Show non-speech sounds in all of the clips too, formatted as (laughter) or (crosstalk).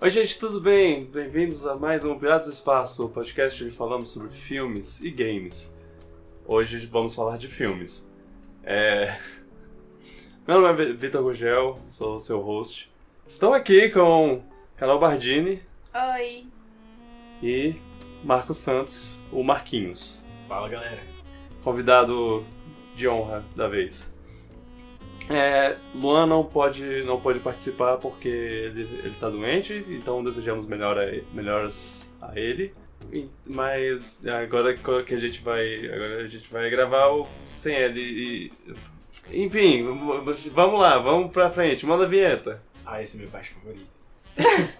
Oi, gente, tudo bem? Bem-vindos a mais um Piratas do Espaço, o podcast onde falamos sobre filmes e games. Hoje vamos falar de filmes. É... (laughs) Meu nome é Vitor Gugel, sou o seu host. Estou aqui com Carol Bardini Oi. e Marcos Santos, o Marquinhos, Fala galera. convidado de honra da vez. É, Luan não pode, não pode participar porque ele, ele tá doente, então desejamos melhor a, melhoras a ele. E- Mas agora que a gente vai, agora a gente vai gravar o- sem ele. e- enfim, vamos lá, vamos pra frente, manda a vinheta. Ah, esse é meu parte favorito. (laughs)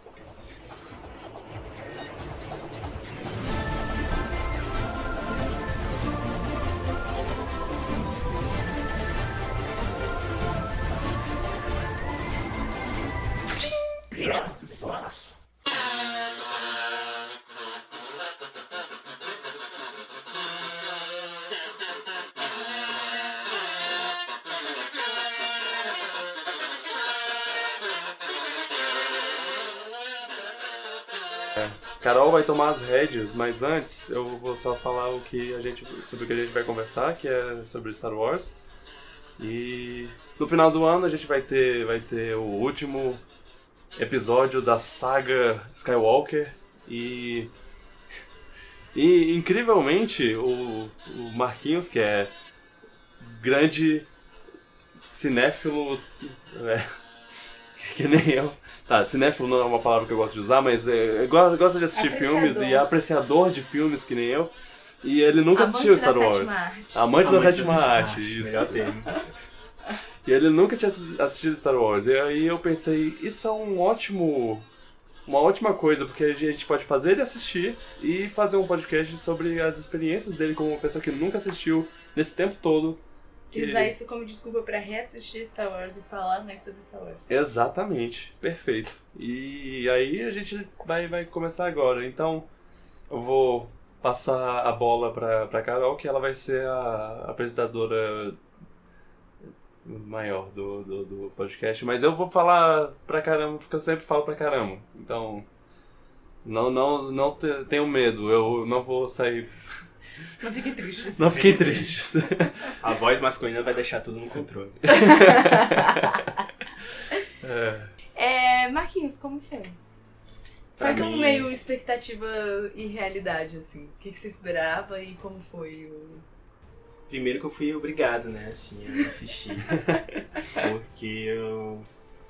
tomar as rédeas, mas antes eu vou só falar o que a gente, sobre o que a gente vai conversar, que é sobre Star Wars. E no final do ano a gente vai ter, vai ter o último episódio da saga Skywalker e e incrivelmente o, o Marquinhos, que é grande cinéfilo, é, (laughs) que nem eu, Tá, cinéfilo não é uma palavra que eu gosto de usar, mas é, go- gosta de assistir Apreciador. filmes e é apreciador de filmes que nem eu. E ele nunca Amante assistiu Star Wars. sétima arte. Amante da Amante sétima da sétima arte, arte, isso. Melhor termo. (laughs) E ele nunca tinha assi- assistido Star Wars. E aí eu pensei, isso é um ótimo. Uma ótima coisa, porque a gente pode fazer ele assistir e fazer um podcast sobre as experiências dele como uma pessoa que nunca assistiu nesse tempo todo. E usar isso como desculpa pra reassistir Star Wars e falar mais sobre Star Wars. Exatamente, perfeito. E aí a gente vai, vai começar agora. Então eu vou passar a bola pra, pra Carol, que ela vai ser a apresentadora maior do, do, do podcast. Mas eu vou falar pra caramba, porque eu sempre falo pra caramba. Então não, não, não te- tenham medo, eu não vou sair. Não fiquem tristes. Não fiquem tristes. A voz masculina vai deixar tudo no controle. (laughs) É. É, Marquinhos, como foi? Pra Faz um mim- meio expectativa e realidade, assim. O que, que você esperava e como foi o. Primeiro que eu fui obrigado, né, assim, a assistir. (laughs) Porque eu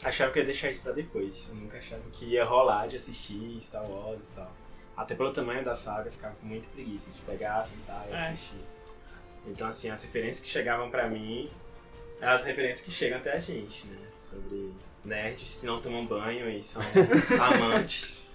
achava que eu ia deixar isso pra depois. Eu nunca achava que ia rolar de assistir Star Wars e tal. Até pelo tamanho da saga, eu ficava com muita preguiça de pegar, sentar e É. assistir. Então, assim, as referências que chegavam pra mim, as referências que chegam até a gente, né? Sobre nerds que não tomam banho e são (laughs) amantes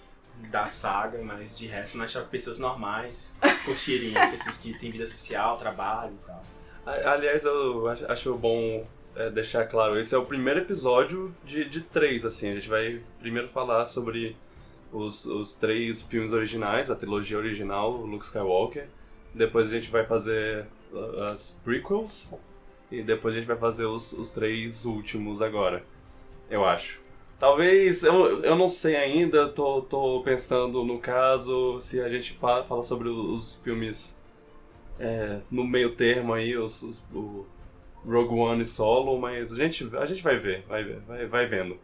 da saga, mas de resto eu não achava que pessoas normais curtiriam, pessoas que têm vida social, trabalho e tal. Aliás, eu ach- acho bom é, deixar claro, esse é o primeiro episódio de, de três, assim. A gente vai primeiro falar sobre os, os três filmes originais, a trilogia original, Luke Skywalker. Depois a gente vai fazer uh, as prequels. E depois a gente vai fazer os, os três últimos agora, eu acho. Talvez, eu, eu não sei ainda, tô, tô pensando no caso, se a gente fala, fala sobre os filmes é, no meio termo aí, os, os- o Rogue One e Solo, mas a gente, a gente vai ver, vai ver, vai, vai vendo.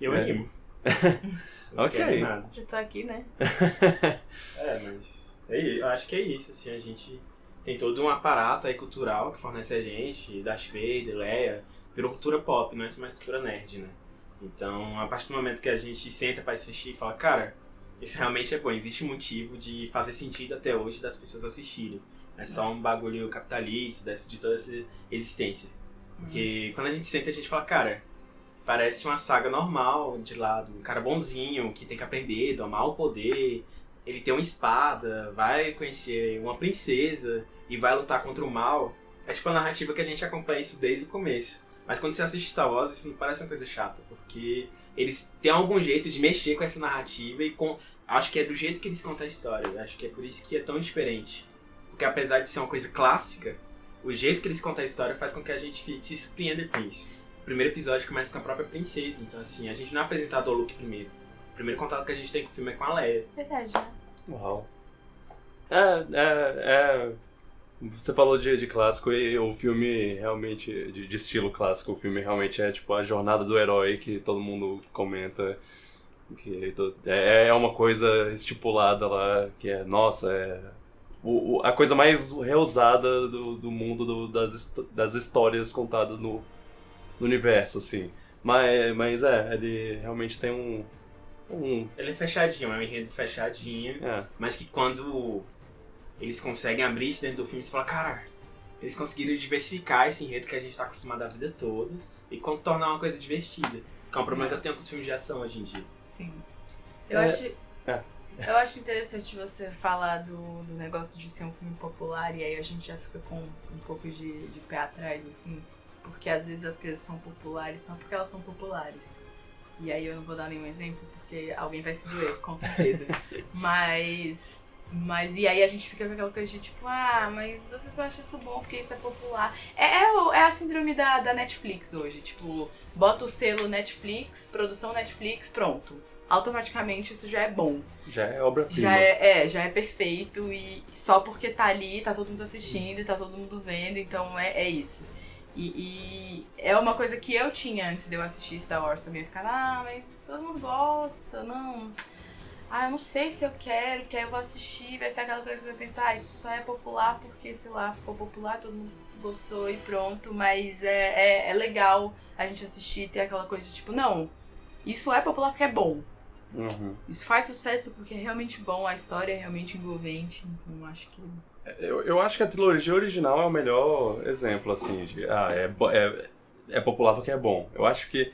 Eu É. animo. (laughs) Ok. Já tô aqui, né? (laughs) É, mas é, i- eu acho que é isso, assim, a gente tem todo um aparato aí cultural que fornece a gente, Darth Vader, Leia, virou cultura pop, não é mais cultura nerd, né? Então, a partir do momento que a gente senta pra assistir e fala, cara, isso realmente é bom, existe um motivo de fazer sentido até hoje das pessoas assistirem. É só um bagulho capitalista, de toda essa existência. Porque quando a gente senta, a gente fala, cara, parece uma saga normal de lado, um cara bonzinho que tem que aprender, domar o poder, ele tem uma espada, vai conhecer uma princesa e vai lutar contra o mal. É tipo a narrativa que a gente acompanha isso desde o começo. Mas quando você assiste Star Wars, isso não parece uma coisa chata, porque eles têm algum jeito de mexer com essa narrativa e com. Acho que é do jeito que eles contam a história. Acho que é por isso que é tão diferente. Porque apesar de ser uma coisa clássica, o jeito que eles contam a história faz com que a gente se surpreenda com isso. O primeiro episódio começa com a própria princesa, então assim, a gente não é apresentado ao Luke primeiro. primeiro contato que a gente tem com o filme é com a Leia. Verdade, né? Uau. É, é, é. Você falou de, de clássico e o filme realmente, de, de estilo clássico, o filme realmente é tipo a jornada do herói que todo mundo comenta. Que é, é uma coisa estipulada lá, que é, nossa, é o, o- a coisa mais reusada do, do mundo do- das, das histórias contadas no, no universo, assim. Mas, mas é, ele realmente tem um. um Ele é fechadinho, é um enredo fechadinho, é, mas que quando eles conseguem abrir isso dentro do filme, você fala, cara, eles conseguiram diversificar esse enredo que a gente tá acostumado a vida toda e tornar uma coisa divertida. Que é um problema que eu tenho com os filmes de ação hoje em dia. Sim. Eu É, acho. é. Eu acho interessante você falar do, do negócio de ser um filme popular e aí a gente já fica com um pouco de, de pé atrás, assim. Porque às vezes as coisas são populares só porque elas são populares. E aí eu não vou dar nenhum exemplo porque alguém vai se doer, com certeza. (laughs) mas. Mas e aí a gente fica com aquela coisa de tipo, ah, mas você só acha isso bom porque isso é popular. É, é, o- é a síndrome da, da Netflix hoje. Tipo, bota o selo Netflix, produção Netflix, pronto. Automaticamente isso já é bom. já é obra-prima. Já é, é, já é perfeito e só porque tá ali, tá todo mundo assistindo e tá todo mundo vendo, então é, é isso. E, e é uma coisa que eu tinha antes de eu assistir Star Wars também. Eu ficava, ah, mas todo mundo gosta, não. Ah, eu não sei se eu quero, porque aí eu vou assistir, vai ser aquela coisa que eu vou pensar, ah, isso só é popular porque, sei lá, ficou popular, todo mundo gostou e pronto, mas é, é, é legal a gente assistir e ter aquela coisa de tipo, não, isso é popular porque é bom. Uhum. Isso faz sucesso porque é realmente bom, a história é realmente envolvente, então acho que. Eu, eu acho que a trilogia original é o melhor exemplo, assim, de. Ah, é, é, é popular porque é bom. Eu acho que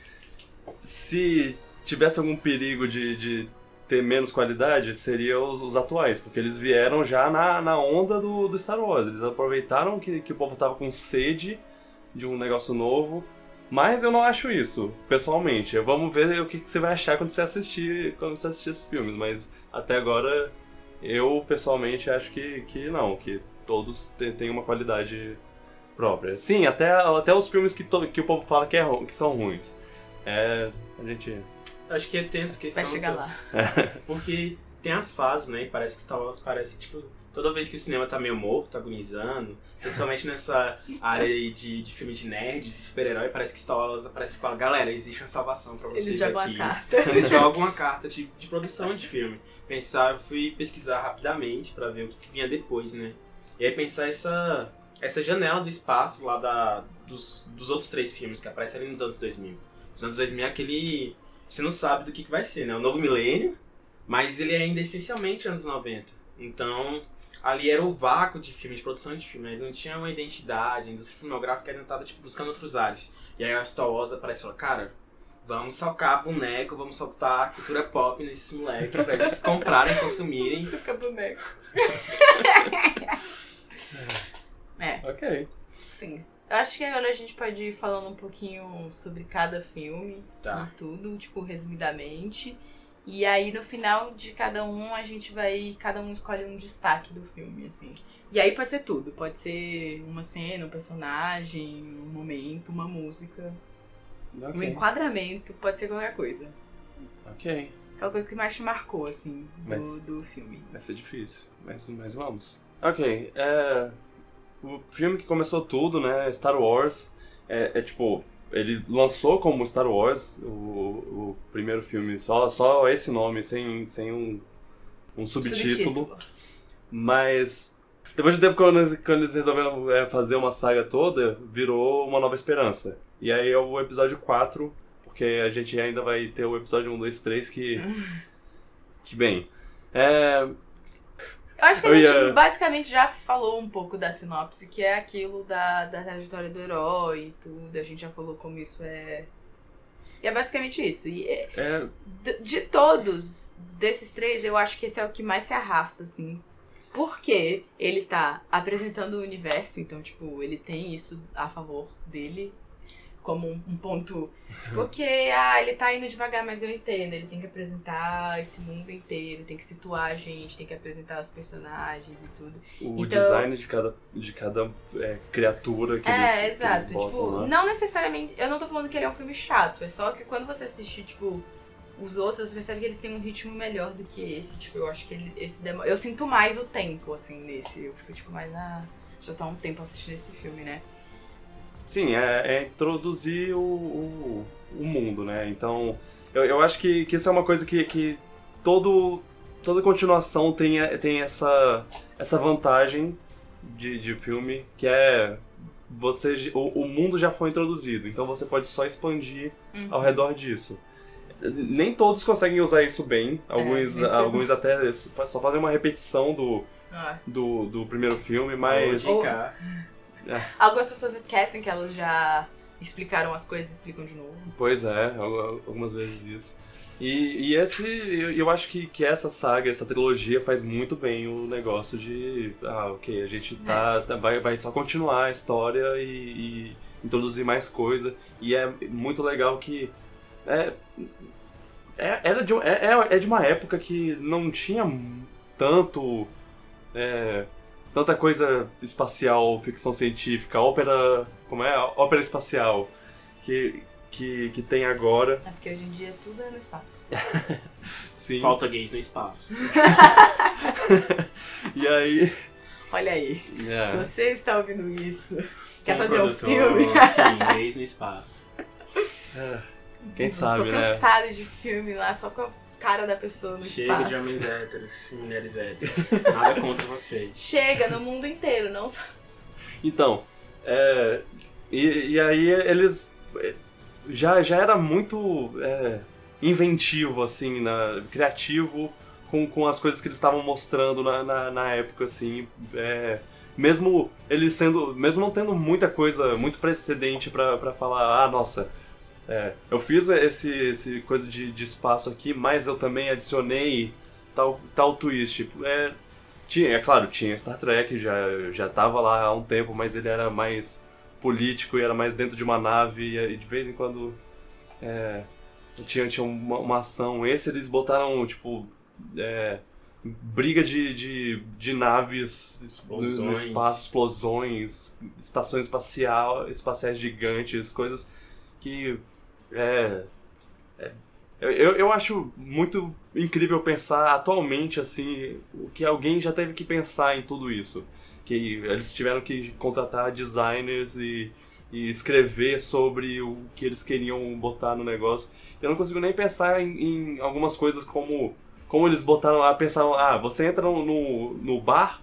se tivesse algum perigo de, de ter menos qualidade, seria os, os atuais, porque eles vieram já na, na onda do, do Star Wars. Eles aproveitaram que, que o povo tava com sede de um negócio novo. Mas eu não acho isso, pessoalmente. Vamos ver o que, que você vai achar quando você assistir, quando você assistir esses filmes. Mas até agora, eu pessoalmente acho que, que não, que todos têm uma qualidade própria. Sim, até, até os filmes que, to- que o povo fala que, é, que são ruins. É. A gente. Acho que tem essa questão. Vai chegar lá. Porque tem as fases, né? E parece que Star Wars parece, tipo, toda vez que o cinema tá meio morto, agonizando, principalmente nessa área aí de, de filme de nerd, de super-herói, parece que Star Wars aparece e fala, galera, existe uma salvação pra vocês Eles jogam aqui. a carta. Eles jogam uma carta de, de produção de filme. Pensar, eu fui pesquisar rapidamente pra ver o que, que vinha depois, né? E aí pensar essa, essa janela do espaço lá da, dos, dos outros três filmes que aparecem ali nos anos 2000. Os anos 2000 é aquele... Você não sabe do que, que vai ser, né? O novo milênio, mas ele é ainda essencialmente anos 90. Então, ali era o vácuo de filme, de produção de filme. Ele não tinha uma identidade, a indústria filmográfica ainda tava tipo, buscando outros ares. E aí a Star Wars aparece e fala, cara, vamos salcar boneco, vamos soltar cultura pop nesses moleques pra eles comprarem, consumirem. (laughs) Fica boneco. (laughs) é, Ok. sim. Eu acho que agora a gente pode ir falando um pouquinho sobre cada filme Tá. e tudo, tipo, resumidamente. E aí no final de cada um a gente vai. Cada um escolhe um destaque do filme, assim. E aí pode ser tudo. Pode ser uma cena, um personagem, um momento, uma música. Um Ok. enquadramento, pode ser qualquer coisa. Ok. Aquela coisa que mais te marcou, assim, do, Mas- do filme. Vai ser difícil, mas, mas vamos. Ok, é. O filme que começou tudo, né? Star Wars. É, é tipo. Ele lançou como Star Wars o, o primeiro filme, só, só esse nome, sem, sem um, um subtítulo. Mas depois de tempo, quando eles, quando eles resolveram é, fazer uma saga toda, virou uma nova esperança. E aí é o episódio 4, porque a gente ainda vai ter o episódio 1, 2, 3 que. (laughs) que bem. É, Eu acho que a Eu gente ia- basicamente já falou um pouco da sinopse, que é aquilo da, da trajetória do herói e tudo. A gente já falou como isso é. E é basicamente isso. E é- é, de, de todos desses três, eu acho que esse é o que mais se arrasta, assim. Porque ele tá apresentando o universo, então, tipo, ele tem isso a favor dele como um, um ponto. Tipo, ok, ah, ele tá indo devagar, mas eu entendo. Ele tem que apresentar esse mundo inteiro, tem que situar a gente, tem que apresentar os personagens e tudo. o Então- design de cada, de cada é, criatura que eles, É, eles exato. botam Tipo, lá. não necessariamente. Eu não tô falando que ele é um filme chato, é só que quando você assistir, tipo, os outros, você percebe que eles têm um ritmo melhor do que esse. Tipo, eu acho que ele, esse demora. Eu sinto mais o tempo, assim, nesse. Eu fico, tipo, mais. Ah, já tô há um tempo assistindo esse filme, né? Sim, é, é introduzir o, o, o, mundo, né? Então, eu, eu acho que, que isso é uma coisa que, que todo, toda continuação tem, tem essa, essa vantagem de, de filme, que é você o, o mundo já foi introduzido, então você pode só expandir uhum. ao redor disso. Nem todos conseguem usar isso bem, alguns, é, alguns até só fazem uma repetição do, ah. do, do primeiro filme, mas. Ou, é. Algumas pessoas esquecem que elas já explicaram as coisas e explicam de novo. Pois é, algumas vezes isso. E, e esse, eu, acho que, que essa saga, essa trilogia faz muito bem o negócio de, ah, ok, a gente tá, é. tá vai, vai só continuar a história e, e, introduzir mais coisa. E é muito legal que é, é, era de, é, é, é de uma época que não tinha tanto, é, tanta coisa espacial, ficção científica, ópera, como é, ópera espacial, que que, que tem agora. É porque hoje em dia tudo é no espaço. (laughs) Sim. Falta gays no espaço. (laughs) e aí. Olha aí. Yeah. Se você está ouvindo isso, quer fazer um filme? Sim, gays no espaço. É, quem sabe, né? Tô cansado de filme lá só com a cara da pessoa no Chega espaço. De homens héteros, (laughs) mulheres héteros. Nada contra vocês. Chega no mundo inteiro, não só. Então, é, e, e aí eles já, já era muito é, inventivo, assim, na, criativo com, com as coisas que eles estavam mostrando na, na, na época, assim. É, mesmo eles sendo. Mesmo não tendo muita coisa, muito precedente para falar, ah, nossa. É, eu fiz esse, esse coisa de, de espaço aqui, mas eu também adicionei tal, tal twist. É, tinha, é claro, tinha Star Trek, já, já tava lá há um tempo, mas ele era mais político e era mais dentro de uma nave e de vez em quando é, tinha, tinha uma, uma, ação. Esse eles botaram, tipo, é, briga de, de, de naves explosões. no espaço, explosões, estações espacial, espaciais gigantes, coisas que é, é eu, eu acho muito incrível pensar atualmente assim o que alguém já teve que pensar em tudo isso que eles tiveram que contratar designers e, e escrever sobre o que eles queriam botar no negócio. Eu não consigo nem pensar em, em algumas coisas como como eles botaram lá, pensaram, ah, você entra no, no, bar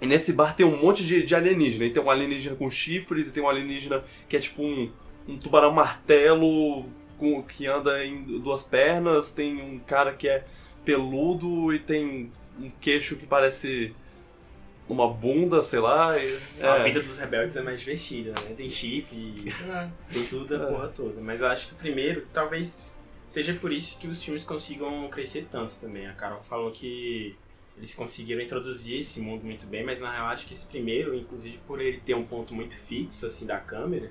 e nesse bar tem um monte de, de alienígena. E tem um alienígena com chifres, e tem um alienígena que é tipo um, um tubarão martelo com, que anda em duas pernas, tem um cara que é peludo e tem um queixo que parece uma bunda, sei lá. E, é. A vida dos rebeldes é mais divertida, né? Tem chifre, é. tem tudo a é. porra toda. Mas eu acho que o primeiro, talvez seja por isso que os filmes consigam crescer tanto também. A Carol falou que eles conseguiram introduzir esse mundo muito bem, mas na real acho que esse primeiro, inclusive por ele ter um ponto muito fixo assim da câmera,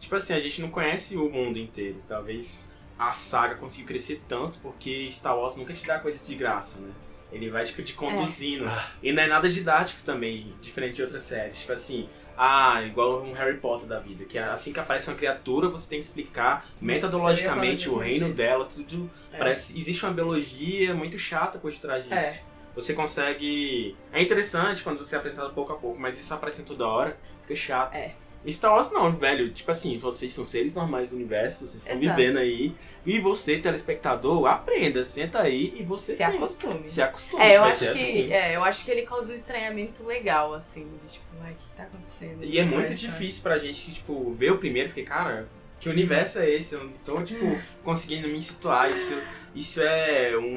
tipo assim, a gente não conhece o mundo inteiro. Talvez a saga consiga crescer tanto porque Star Wars nunca te dá coisa de graça, né? Ele vai, tipo, te conduzindo. É. E não é nada didático também, diferente de outras séries. Tipo assim, ah, igual um Harry Potter da vida, que assim que aparece uma criatura, você tem que explicar metodologicamente o reino dela, tudo. É. Parece. Existe uma biologia muito chata por detrás disso. É. Você consegue. É interessante quando você é apresentado pouco a pouco, mas isso aparecendo toda hora, fica chato. É. Star Wars não, velho. Tipo assim, vocês são seres normais do universo, vocês estão vivendo aí. E você, telespectador, aprenda, senta aí e você se tem, acostume. Se acostume. É, eu acho que, assim. é, eu acho que ele causa um estranhamento legal, assim, de tipo, ai, o que tá acontecendo? E é muito difícil pra gente, tipo, ver o primeiro, porque, cara, que universo é esse? Eu não tô, tipo, (laughs) conseguindo me situar. Isso, isso é um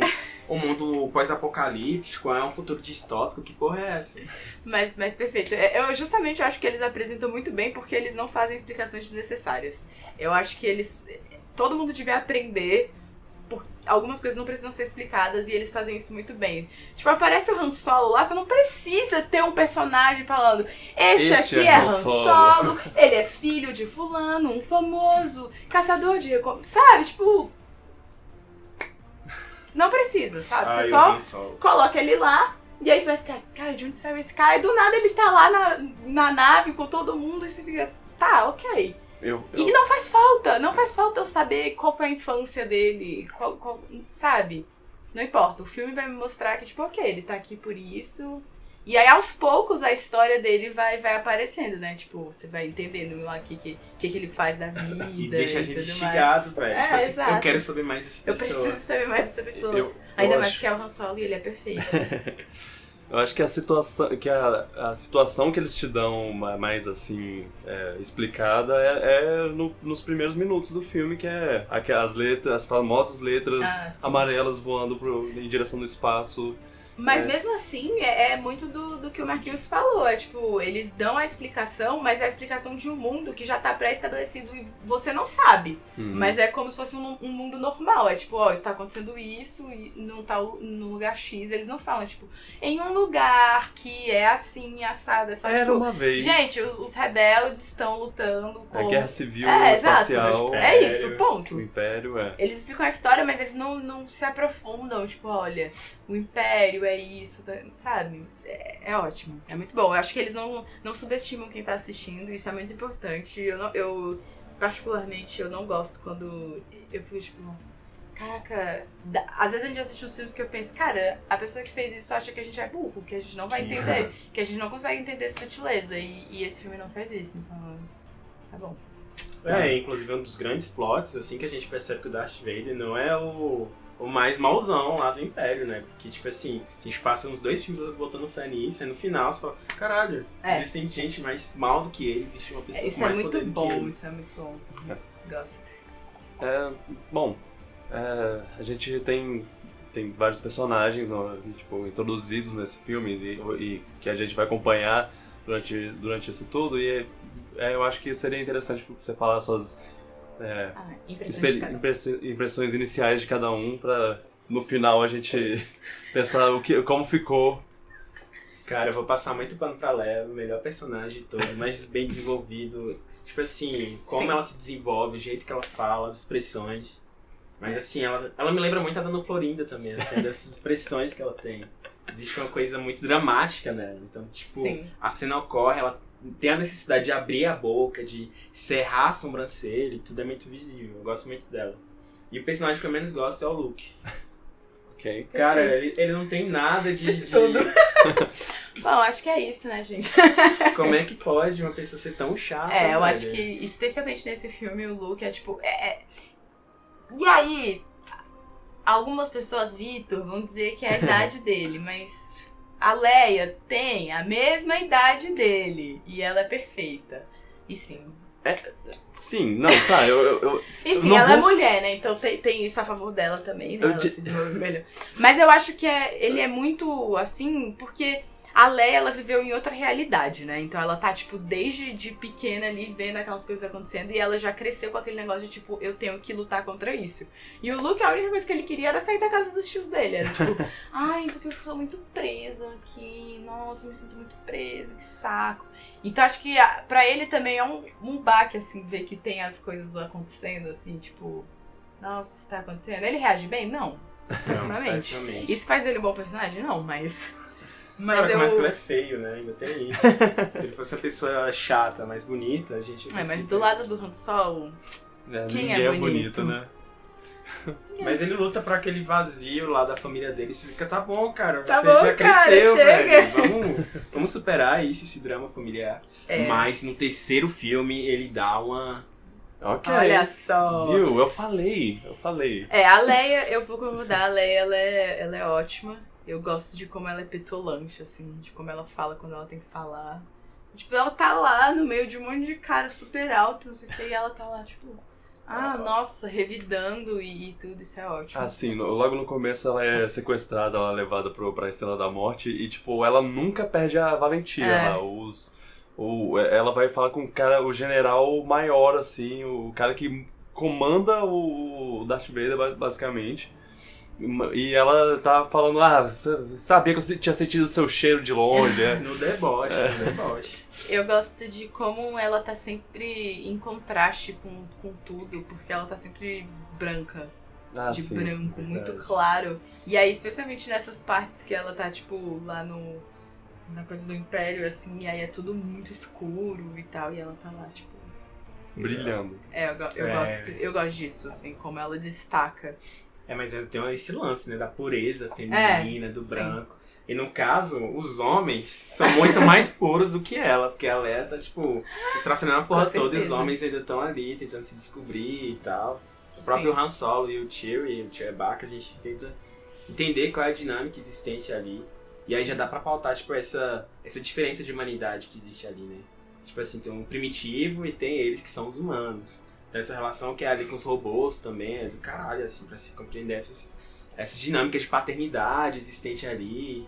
um mundo pós-apocalíptico, é um futuro distópico, que porra é essa? Mas, mas perfeito. É, eu justamente acho que eles apresentam muito bem porque eles não fazem explicações desnecessárias. Eu acho que eles. Todo mundo devia aprender. Por, algumas coisas não precisam ser explicadas e eles fazem isso muito bem. Tipo, aparece o Han Solo lá, você não precisa ter um personagem falando: Este, este aqui é, é Han Solo. Solo, ele é filho de Fulano, um famoso caçador de. Sabe? Tipo, não precisa, sabe? Você só coloca ele lá e aí você vai ficar, cara, de onde saiu esse cara? E do nada ele tá lá na, na nave com todo mundo e você fica, tá, ok. Eu, eu- E não faz falta, não faz falta eu saber qual foi a infância dele, qual, qual- sabe? Não importa, o filme vai me mostrar que, tipo, ok, ele tá aqui por isso. E aí, aos poucos, a história dele vai, vai aparecendo, né? Tipo, você vai entendendo lá o que, que, que, que ele faz da vida. E deixa a gente mais. instigado, velho. É, tipo assim, eu exato. quero saber mais dessa Eu pessoa. preciso saber mais dessa pessoa. eu- Ainda eu mais acho- porque é o Han Solo e ele é perfeito. (laughs) Eu acho que a situação que a, a situação que eles te dão ma- mais assim é, explicada é, é no- nos primeiros minutos do filme que é as letras, as famosas letras Ah, amarelas voando pro, em direção do espaço. Mas É. mesmo assim, é, é muito do, do que o Marquinhos falou. É tipo, eles dão a explicação, mas é a explicação de um mundo que já tá pré-estabelecido e você não sabe. Hum. Mas é como se fosse um, um mundo normal. É tipo, ó, está acontecendo isso e não tá no lugar X. Eles não falam, tipo, em um lugar que é assim, assado. É só Era tipo. uma vez. Gente, os, os rebeldes estão lutando a com. guerra civil é, exato. espacial, mas é isso, ponto. o império é. Eles explicam a história, mas eles não, não se aprofundam. Tipo, olha, o Império é isso, tá- sabe? É, é ótimo. É muito bom. Eu acho que eles não, não subestimam quem tá assistindo. Isso é muito importante. Eu, não, eu particularmente, eu não gosto quando eu fico, tipo... Caraca, da- às vezes a gente assiste uns filmes que eu penso, cara, a pessoa que fez isso acha que a gente é burro, que a gente não vai Sim. entender, (laughs) que a gente não consegue entender sutileza. E, e esse filme não faz isso, então. Tá bom. É, inclusive um dos grandes plots, assim, que a gente percebe que o Darth Vader não é o, o mais mauzão lá do Império, né? Porque, tipo assim, a gente passa uns dois filmes botando fé nisso, e no final você fala, caralho, É. existe gente mais mal do que ele, existe uma pessoa É, com isso é mais muito poder do que bom, ele. isso é muito bom. Gosto. É, bom, é, a gente tem, tem vários personagens ó, tipo, introduzidos nesse filme e, e que a gente vai acompanhar durante, durante isso tudo. E é, eu acho que seria interessante você falar suas é, Ah, impressões um. impressões iniciais de cada um pra no final a gente (laughs) pensar o que, como ficou. Cara, eu vou passar muito pano pra Leia, o melhor personagem de todos, (laughs) mais bem desenvolvido. Tipo assim, como Sim. ela se desenvolve, o jeito que ela fala, as expressões. Mas assim, ela, ela me lembra muito a Dona Florinda também, assim, (laughs) dessas expressões que ela tem. Existe uma coisa muito dramática nela. Então, tipo, Sim. a cena ocorre, ela tem a necessidade de abrir a boca, de cerrar a sobrancelha, e tudo é muito visível. Eu gosto muito dela. E o personagem que eu menos gosto é o Luke. (laughs) Ok? Cara, ele, ele não tem nada de. De- tudo. (laughs) Bom, acho que é isso, né, gente? (laughs) Como é que pode uma pessoa ser tão chata? É, eu velho? acho que, especialmente nesse filme, o Luke é tipo. É, é- E aí, algumas pessoas, Vitor, vão dizer que é a idade dele, mas a Leia tem a mesma idade dele. E ela é perfeita. E sim. Sim, não, tá, eu, eu, eu- E sim, ela é vou- mulher, né? Então tem, tem isso a favor dela também, né? Eu Ela di- se desenvolve melhor. Mas eu acho que é, ele é muito assim, porque a Leia, ela viveu em outra realidade, né? Então ela tá, tipo, desde de pequena ali, vendo aquelas coisas acontecendo, e ela já cresceu com aquele negócio de, tipo, eu tenho que lutar contra isso. E o Luke, a única coisa que ele queria era sair da casa dos tios dele. Era tipo, (laughs) ai, porque eu sou muito preso aqui, nossa, eu me sinto muito preso, que saco. Então acho que pra ele também é um, um baque, assim, ver que tem as coisas acontecendo, assim, tipo, nossa, isso tá acontecendo. Ele reage bem? Não. Não, pessimamente. Isso faz ele um bom personagem? Não, mas. Mas Cara, eu. mas que ele é feio, né? Ainda tem isso. (laughs) Se ele fosse a pessoa chata, mais bonita, a gente. É, mas do lado do Han Solo, é, Quem ninguém é é bonito? bonito, né? Mas ele luta pra aquele vazio lá da família dele. Você fica, tá bom, cara. Tá você bom, já cara, cresceu, chega." velho. Vamos, vamos superar isso, esse drama familiar. é. Mas no terceiro filme ele dá uma. Ok. Olha só. Viu? Eu falei, eu falei. É, a Leia, eu vou concordar, a Leia, ela é, ela é ótima. Eu gosto de como ela é petulante, assim, de como ela fala quando ela tem que falar. Tipo, ela tá lá no meio de um monte de cara super alto, não sei o que, e ela tá lá, tipo, ah, nossa, revidando e, e tudo, isso é ótimo. Assim, no- logo no começo ela é sequestrada, ela é levada pro, pra Estrela da Morte e, tipo, ela nunca perde a valentia É. lá. Os, o, ela vai falar com o cara, o general maior, assim, o cara que comanda o, Darth Vader, ba- basicamente. E ela tá falando, ah, você sabia que eu tinha sentido o seu cheiro de longe, é. (laughs) No deboche, no deboche. Eu gosto de como ela tá sempre em contraste com, com tudo, porque ela tá sempre branca. Ah, de sim, branco, muito verdade. claro. E aí, especialmente nessas partes que ela tá, tipo, lá no. Na coisa do Império, assim, e aí é tudo muito escuro e tal, e ela tá lá, tipo. brilhando. É, eu, eu É. gosto, eu gosto disso, assim, como ela destaca. É, mas tem esse lance, né? Da pureza feminina, do sim. branco. E no caso, os homens são muito mais puros do que ela, porque ela é, tá, tipo, estraçalhando a porra Com toda e os certeza. homens ainda estão ali tentando se descobrir e tal. O próprio Sim. Han Solo e o Chewie, o Chewbacca, a gente tenta entender qual é a dinâmica existente ali. E aí já dá pra pautar, tipo, essa, essa diferença de humanidade que existe ali, né? Tipo assim, tem um primitivo e tem eles que são os humanos. Então essa relação que é ali com os robôs também é do caralho, assim, pra se compreender essas, essa dinâmica de paternidade existente ali.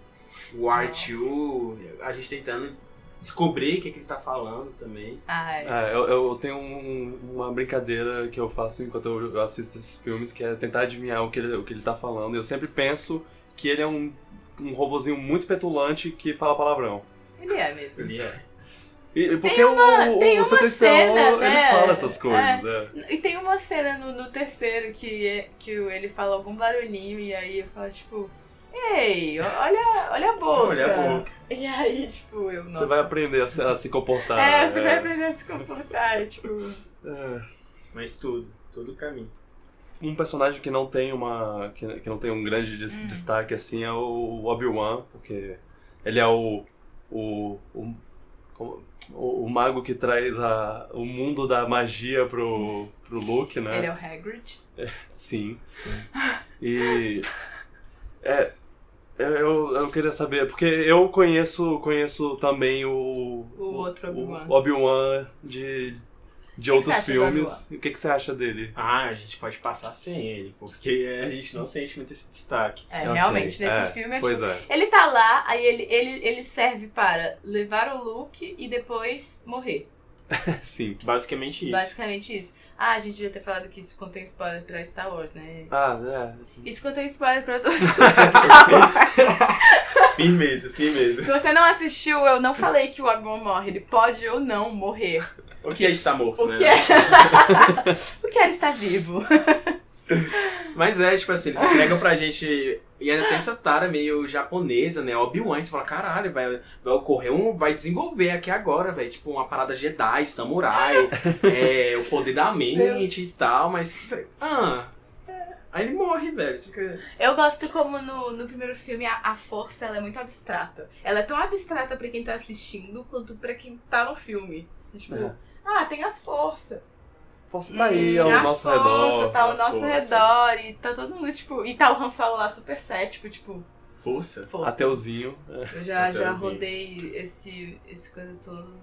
O R2, a gente tentando descobrir o que, que ele tá falando também. Ai, É, eu, eu tenho um- uma brincadeira que eu faço enquanto eu assisto esses filmes, que é tentar adivinhar o que ele, o que ele tá falando. Eu sempre penso que ele é um, um robozinho muito petulante que fala palavrão. ele é mesmo. Ele é. E, porque Tem uma- o, o, tem o uma C3PO, cena, ele né? fala essas coisas. É. E tem uma cena no, no terceiro que, é- que o- ele fala algum barulhinho e aí eu falo, tipo, ei, olha, olha a boca. Olha a boca. E aí, tipo, eu, nossa. Você vai aprender a se, a se comportar. É, você vai aprender a se comportar, e, tipo... É. Mas tudo, tudo pra mim. Um personagem que não tem uma. que, que não tem um grande des- Hum. destaque assim é o Obi-Wan, porque ele é o. o. o, o- o mago que traz a, o mundo da magia pro, pro Luke, né? Ele é o Hagrid. Sim. E. É. Eu, eu, queria saber, porque eu conheço, conheço também o. O outro Obi-Wan. o Obi-Wan de, de outros filmes. O que, que você acha dele? Ah, a gente pode passar sem ele, porque a gente não sente muito esse destaque. É, Ok, realmente, nesse é, filme é Pois tipo... é. Ele tá lá, aí ele, ele, ele serve para levar o Luke e depois morrer. (laughs) Sim. Basicamente isso. Basicamente isso. Ah, a gente devia ter falado que isso contém spoiler pra Star Wars, né? Ah, é. Isso contém spoiler pra todos (laughs) os Star Wars. Firmeza, firmeza. Se você não assistiu, eu não falei que o Obi-Wan morre. Ele pode ou não morrer. O que é estar morto, O né? que é... (laughs) o que é estar vivo? (laughs) Mas é, tipo assim, eles entregam pra gente. E ainda tem essa tara meio japonesa, né? Obi-Wan, você fala, caralho, vai, vai ocorrer um. Vai desenvolver aqui agora, velho. Tipo, uma parada Jedi, samurai, (laughs) é, o poder da mente e tal, mas. Ah. Aí ele morre, velho. Fica. Eu gosto como no, no primeiro filme a, a força ela é muito abstrata. Ela é tão abstrata pra quem tá assistindo quanto pra quem tá no filme. Tipo, É. ah, tem a força. Força tá aí Hum, ao a nosso força, redor. Tá ao nosso força. redor e tá todo mundo, tipo. E tá o Han Solo lá super cético, tipo, Força. força. Ateuzinho. Eu já, já Ateuzinho. rodei esse, esse coisa todo.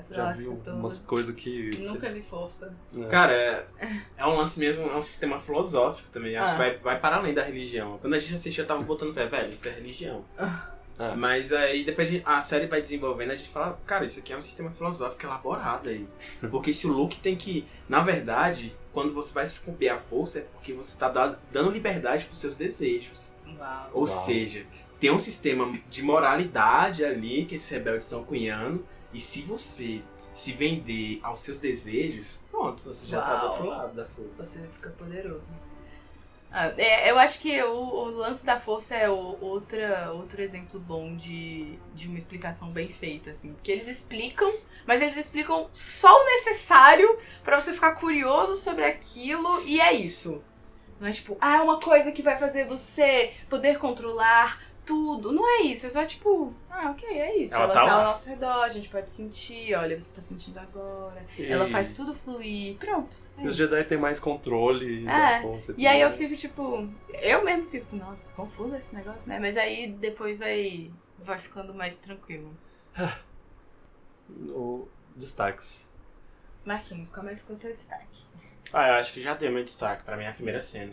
Essa Já galáxia viu toda. umas coisas que. E nunca vi força. É. Cara, é, é um lance mesmo, é um sistema filosófico também. Acho Ah. que vai, vai para além da religião. Quando a gente assistiu, eu tava botando fé, velho, isso é religião. É. Mas aí depois a, gente- a série vai desenvolvendo, a gente fala, cara, isso aqui é um sistema filosófico elaborado aí. (laughs) Porque se o Luke tem que. Na verdade, quando você vai sucumbir à força, é porque você tá da- dando liberdade pros seus desejos. Uau. Ou Uau. seja, tem um sistema de moralidade ali que esses rebeldes estão cunhando. E se você se vender aos seus desejos, pronto, você já tá do Uau. outro lado da força. Você fica poderoso. Ah, é, eu acho que o, o lance da força é o, outra, outro exemplo bom de, de uma explicação bem feita, assim. Porque eles explicam, mas eles explicam só o necessário pra você ficar curioso sobre aquilo e é isso. Não é tipo, ah, é uma coisa que vai fazer você poder controlar tudo. Não é isso, é só tipo, ah, ok, é isso. Ela Ela, tá tá, lá. ao nosso redor, a gente pode sentir, olha, você tá sentindo agora. E- Ela faz tudo fluir, pronto. é E os. Jedi têm mais controle da É, força. E aí eu mais. fico tipo, eu mesmo fico, nossa, confuso esse negócio, né? Mas aí depois vai, vai ficando mais tranquilo. O... Destaques. Marquinhos, comece com seu destaque. Ah, eu acho que já deu meu destaque pra mim a primeira cena.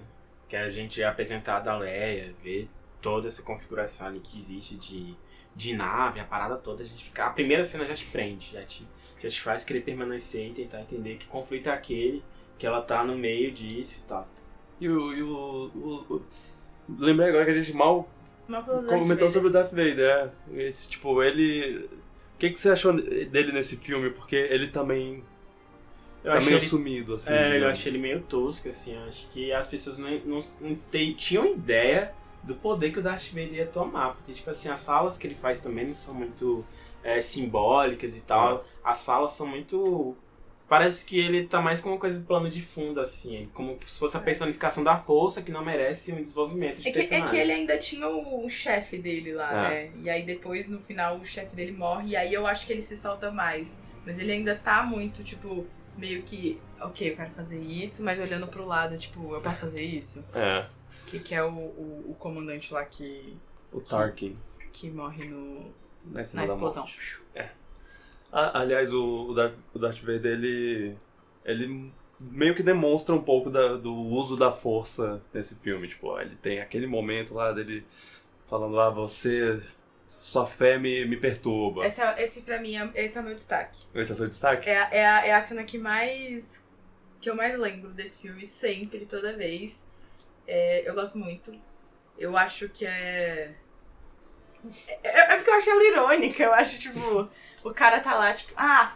Que é a gente é apresentado a Leia, ver toda essa configuração ali que existe de, de nave, a parada toda, a gente fica. A primeira cena já te prende, já te, já te faz querer permanecer e tentar entender que conflito é aquele, que ela tá no meio disso e tal. E o. E o, o- o- Lembrei agora que a gente mal comentou sobre o Darth Vader. É. Esse, tipo, ele. O que, que você achou dele nesse filme? Porque ele também Eu tá meio ele, sumido, assim. é, eu achei ele meio tosco, assim. eu Acho que as pessoas não, não, não te- tinham ideia do poder que o Darth Vader ia tomar. Porque, tipo assim, as falas que ele faz também não são muito é, simbólicas e tal. As falas são muito parece que ele tá mais como uma coisa de plano de fundo, assim. Como se fosse a personificação da força que não merece um desenvolvimento de É que, é personagem. que ele ainda tinha o, o chefe dele lá, Ah. né? E aí depois, no final, o chefe dele morre. E aí eu acho que ele se solta mais. Mas ele ainda tá muito, tipo, meio que... Ok, eu quero fazer isso, mas olhando pro lado, tipo, eu posso fazer isso? É, Que, que é o, o, o comandante lá que, o Tarkin. que morre no, Na, explosão. morte. Ah, aliás, o, o, Darth, o Darth Vader, ele, ele meio que demonstra um pouco da- do uso da força nesse filme. Tipo, ele tem aquele momento lá dele falando, ah, você... Sua fé me, me perturba. Esse, é, esse pra mim, é, esse é o meu destaque. Esse é o seu destaque? É, a- é, a, é a cena que mais. que eu mais lembro desse filme, sempre, toda vez. É, eu gosto muito. Eu acho que é. É, é porque eu acho ela irônica. Eu acho, tipo, o cara tá lá, tipo, ah,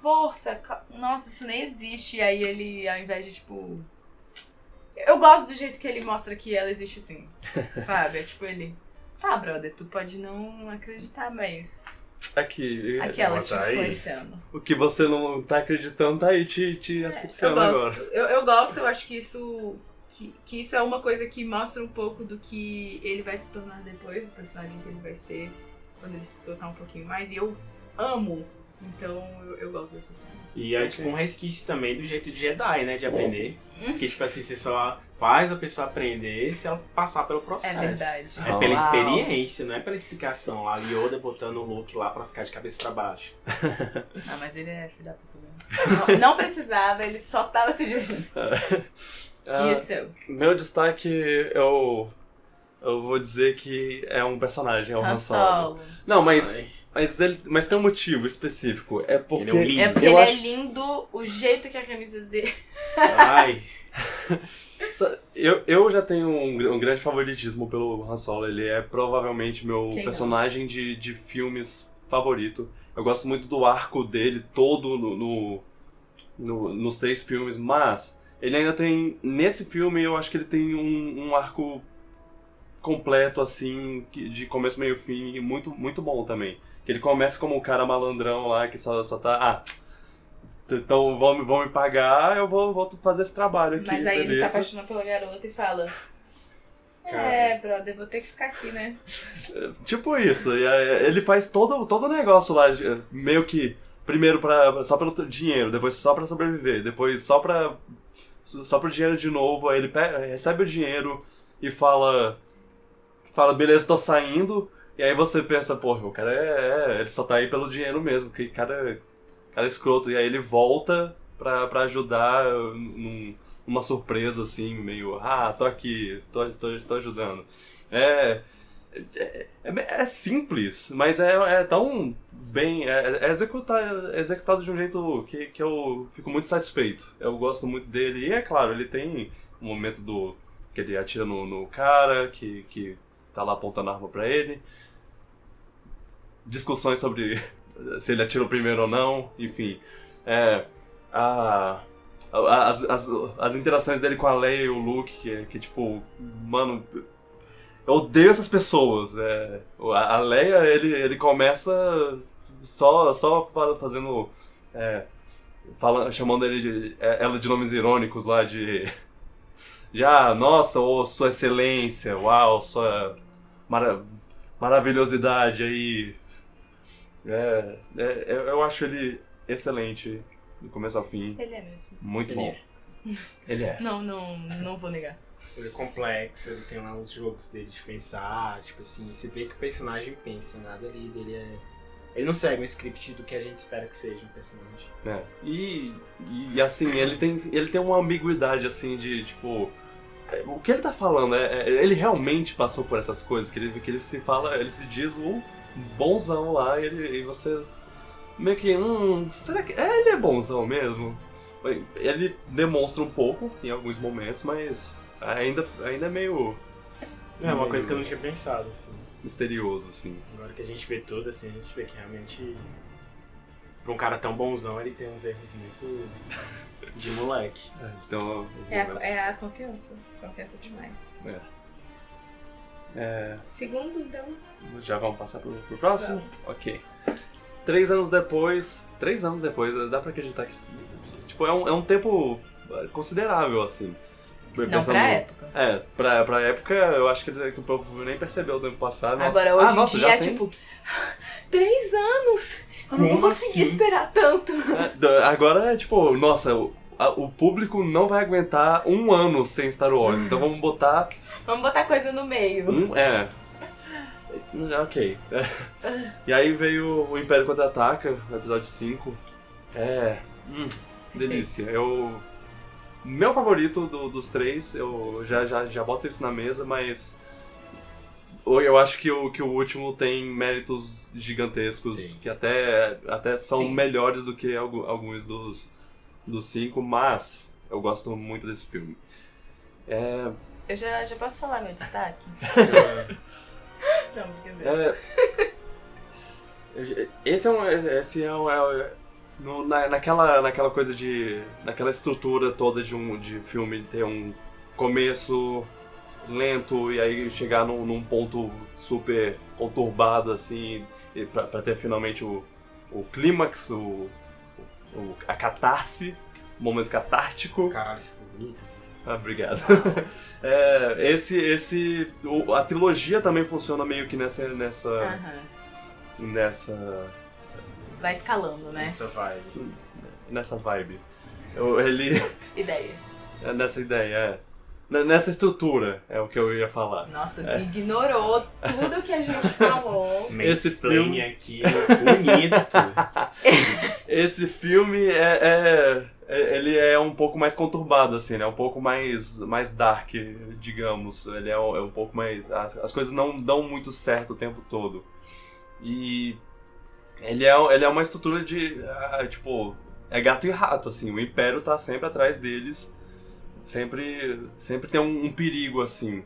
força, nossa, isso nem existe. E aí ele, ao invés de, tipo. Eu gosto do jeito que ele mostra que ela existe sim. (laughs) Sabe? É tipo ele. Tá, brother, tu pode não acreditar, mas. Aqui, Aquela te tá aí. influenciando. o que você não tá acreditando tá aí te, te É, Eu asfixiando agora. eu, eu gosto, eu acho que isso. Que, que isso é uma coisa que mostra um pouco do que ele vai se tornar depois, do personagem que ele vai ser quando ele se soltar um pouquinho mais. E eu amo. Então eu, eu gosto dessa cena. E é tipo um resquício também do jeito de Jedi, né? De aprender. Hum. Que tipo assim, você só faz a pessoa aprender se ela passar pelo processo. É verdade. É pela experiência, não é pela explicação lá. Yoda botando o Luke lá pra ficar de cabeça pra baixo. Não, (laughs) mas ele é filho da puta mesmo. Não, não precisava, ele só tava se divertindo. (laughs) Ah, E o seu? Meu destaque, eu, eu vou dizer que é um personagem, é o Han Han Solo. Não, mas, Ai. mas, ele, mas tem um motivo específico. É porque... Ele é lindo. É porque Eu ele acho- é lindo, o jeito que a camisa dele. Ai. (laughs) Eu, eu já tenho um, um grande favoritismo pelo Han Solo. Ele é provavelmente meu Quem não? personagem de, de filmes favorito. Eu gosto muito do arco dele todo no, no- no- nos três filmes, mas ele ainda tem. Nesse filme, eu acho que ele tem um, um arco completo, assim, de começo, meio fim, muito, muito bom também. Que ele começa como um cara malandrão lá que só, só tá. Ah, então vão, me- vão me pagar, eu vou, vou fazer esse trabalho aqui. Mas aí ele se beleza? apaixona pela garota e fala. Cara. É, brother, vou ter que ficar aqui, né? (laughs) Tipo isso, ele faz todo, todo o negócio lá, meio que primeiro pra, só pelo dinheiro, depois só pra sobreviver, depois só pra só pro dinheiro de novo, aí ele pe- recebe o dinheiro e fala fala, beleza, tô saindo, e aí você pensa, porra, o cara é, é, ele só tá aí pelo dinheiro mesmo, que cara, cara escroto, e aí ele volta pra, pra ajudar num- numa surpresa assim, meio, ah, tô aqui, tô, tô, tô ajudando. É, é, é- é simples, mas é, é tão bem. É, é executar, é executado de um jeito que, que eu fico muito satisfeito. Eu gosto muito dele. E é claro, ele tem um momento do. que ele atira no, no cara, que, que tá lá apontando a arma pra ele. Discussões sobre (laughs) se ele atirou primeiro ou não, enfim. É. A. As, as, as interações dele com a Leia e o Luke, que, que tipo, mano, eu odeio essas pessoas. É, a a Leia, ele, ele começa só, só fa- fazendo. É, fala, chamando ele de, é, ela de nomes irônicos lá, de. (laughs) De, ah, nossa, ô, sua excelência, uau, sua mara- maravilhosidade aí. É, é, eu eu acho ele excelente, do começo ao fim. Ele é mesmo. Muito Ele bom. é. Ele é. Não, não, não vou negar. Ele é complexo, ele tem lá os jogos dele de pensar, tipo assim, você vê que o personagem pensa, nada ali dele é. Ele não segue um script do que a gente espera que seja um personagem. É. E, e assim, ele tem, ele tem uma ambiguidade assim de tipo. é, O que ele tá falando? É, é, ele realmente passou por essas coisas, que ele, que ele se fala, ele se diz o bonzão lá e, ele, e você meio que. Hum, será que. É, ele é bonzão mesmo? Ele demonstra um pouco em alguns momentos, mas ainda, ainda é meio É uma coisa que eu não tinha pensado, assim. misterioso, assim. Agora que a gente vê tudo, assim, a gente vê que realmente. Pra um cara tão bonzão, ele tem uns erros muito. de moleque. Então, os É a, é a confiança. Confiança demais. é, Segundo, então. Já vamos passar pro, pro próximo? Vamos. Ok. Três anos depois. Três anos depois, dá pra acreditar que Tipo, é um, é um tempo considerável, assim. Não, Pensando- pra época. É, pra, pra época, eu acho que, que o povo nem percebeu o tempo passado. Nossa. Agora, hoje ah, nossa, em dia é tem- tipo. Três anos! Eu não vou Como conseguir assim? esperar tanto. É, Agora é tipo, nossa, o, a- o público não vai aguentar um ano sem Star Wars, então vamos botar Vamos botar coisa no meio. um. É. Ok. É. (laughs) E aí veio o Império Contra-Ataca, episódio 5. É. Hum, delícia. Eu. Meu favorito do- dos três, eu já, já, já boto isso na mesa, mas. Eu acho que o, que o último tem méritos gigantescos Sim. que até, até são Sim. melhores do que algu- alguns dos, dos cinco, mas eu gosto muito desse filme. É, Eu já, já posso falar meu destaque? (laughs) Não, brincadeira. É, esse é um. Esse é um. é- no- na, naquela, naquela coisa de. naquela estrutura toda de um de filme ter um começo lento e aí chegar num, num ponto super conturbado assim, e pra, pra ter finalmente o, o clímax, o, o- a catarse, o momento catártico. Caralho, isso foi bonito. Ah, obrigado. (laughs) É, esse, esse, o- a trilogia também funciona meio que nessa, nessa, Aham. nessa, Vai escalando, né? Essa vibe. nessa vibe. Eu- Ele, (laughs) Ideia. é nessa ideia, é. N- Nessa estrutura é o que eu ia falar. Nossa, É. ignorou tudo que a gente (laughs) falou. Esse filme- aqui, bonito. (laughs) Esse filme é, é- é- ele é um pouco mais conturbado assim, né? Um pouco mais mais dark, digamos. Ele é um, é um pouco mais as, as coisas não dão muito certo o tempo todo. E ele é ele é uma estrutura de ah, tipo é gato e rato assim. O Império tá sempre atrás deles. Sempre sempre tem um, um perigo assim,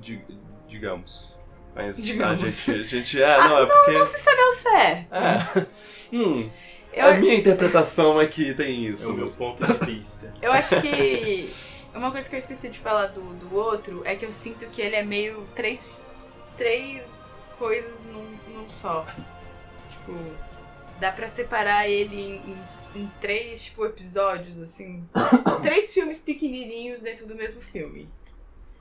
di- digamos. Mas Digamos. a gente, a gente é, não, é porque Não se sabe ao certo. é. Hum, Eu, a minha interpretação é que tem É isso. o meu ponto de vista. eu acho que uma coisa que eu esqueci de falar do, do outro é que eu sinto que ele é meio três, três coisas num, num só. Tipo, dá pra separar ele em, em- em três tipo, episódios, assim. (coughs) três filmes pequenininhos dentro do mesmo filme.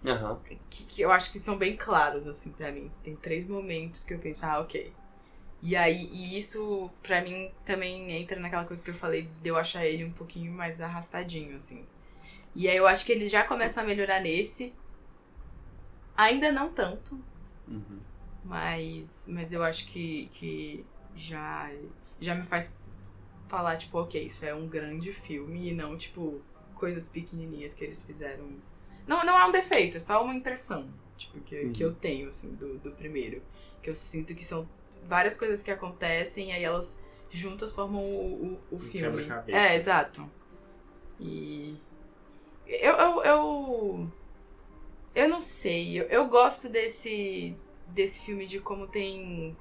Aham. que, que eu acho que são bem claros, assim, pra mim. Tem três momentos que eu penso, ah, ok. E aí, e isso, pra mim, também entra naquela coisa que eu falei de eu achar ele um pouquinho mais arrastadinho, assim. E aí eu acho que eles já começam a melhorar nesse. Ainda não tanto, Uhum. mas, mas eu acho que, que já, já me faz falar, tipo, ok, isso é um grande filme e não, tipo, coisas pequenininhas que eles fizeram. Não, não é um defeito, é só uma impressão, tipo, que, que eu tenho, assim, do, do primeiro. Que eu sinto que são várias coisas que acontecem e aí elas juntas formam o, o, o filme. É, exato. E. Eu. Eu, eu, eu não sei. Eu, eu gosto desse. desse filme de como tem.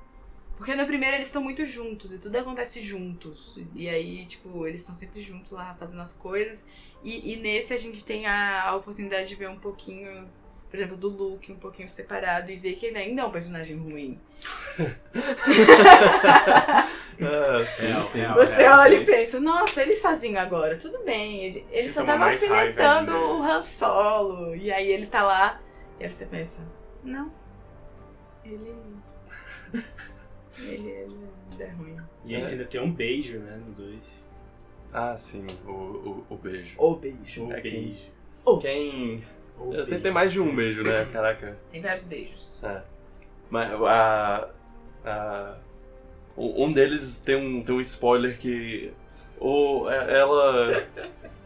Porque no primeiro eles estão muito juntos e tudo acontece juntos. E aí, tipo, eles estão sempre juntos lá fazendo as coisas. E, e nesse a gente tem a, a oportunidade de ver um pouquinho, por exemplo, do Luke um pouquinho separado e ver que ele ainda é um personagem ruim. Ah, sim, sim. Você é, olha é. e pensa, nossa, ele sozinho agora, tudo bem. Ele, ele só tava alfinetando o Han Solo. E aí ele tá lá, e aí você pensa, não. Ele. Ele, ele é ruim. E esse ainda tem um beijo, né, no 2. Ah, sim, o, o, o beijo. O beijo. O É beijo. Quem. O Tem, beijo. tem mais de um beijo, né? (coughs) Caraca. Tem vários beijos. Mas a. a um um deles tem um, tem um spoiler que. O, é- ela.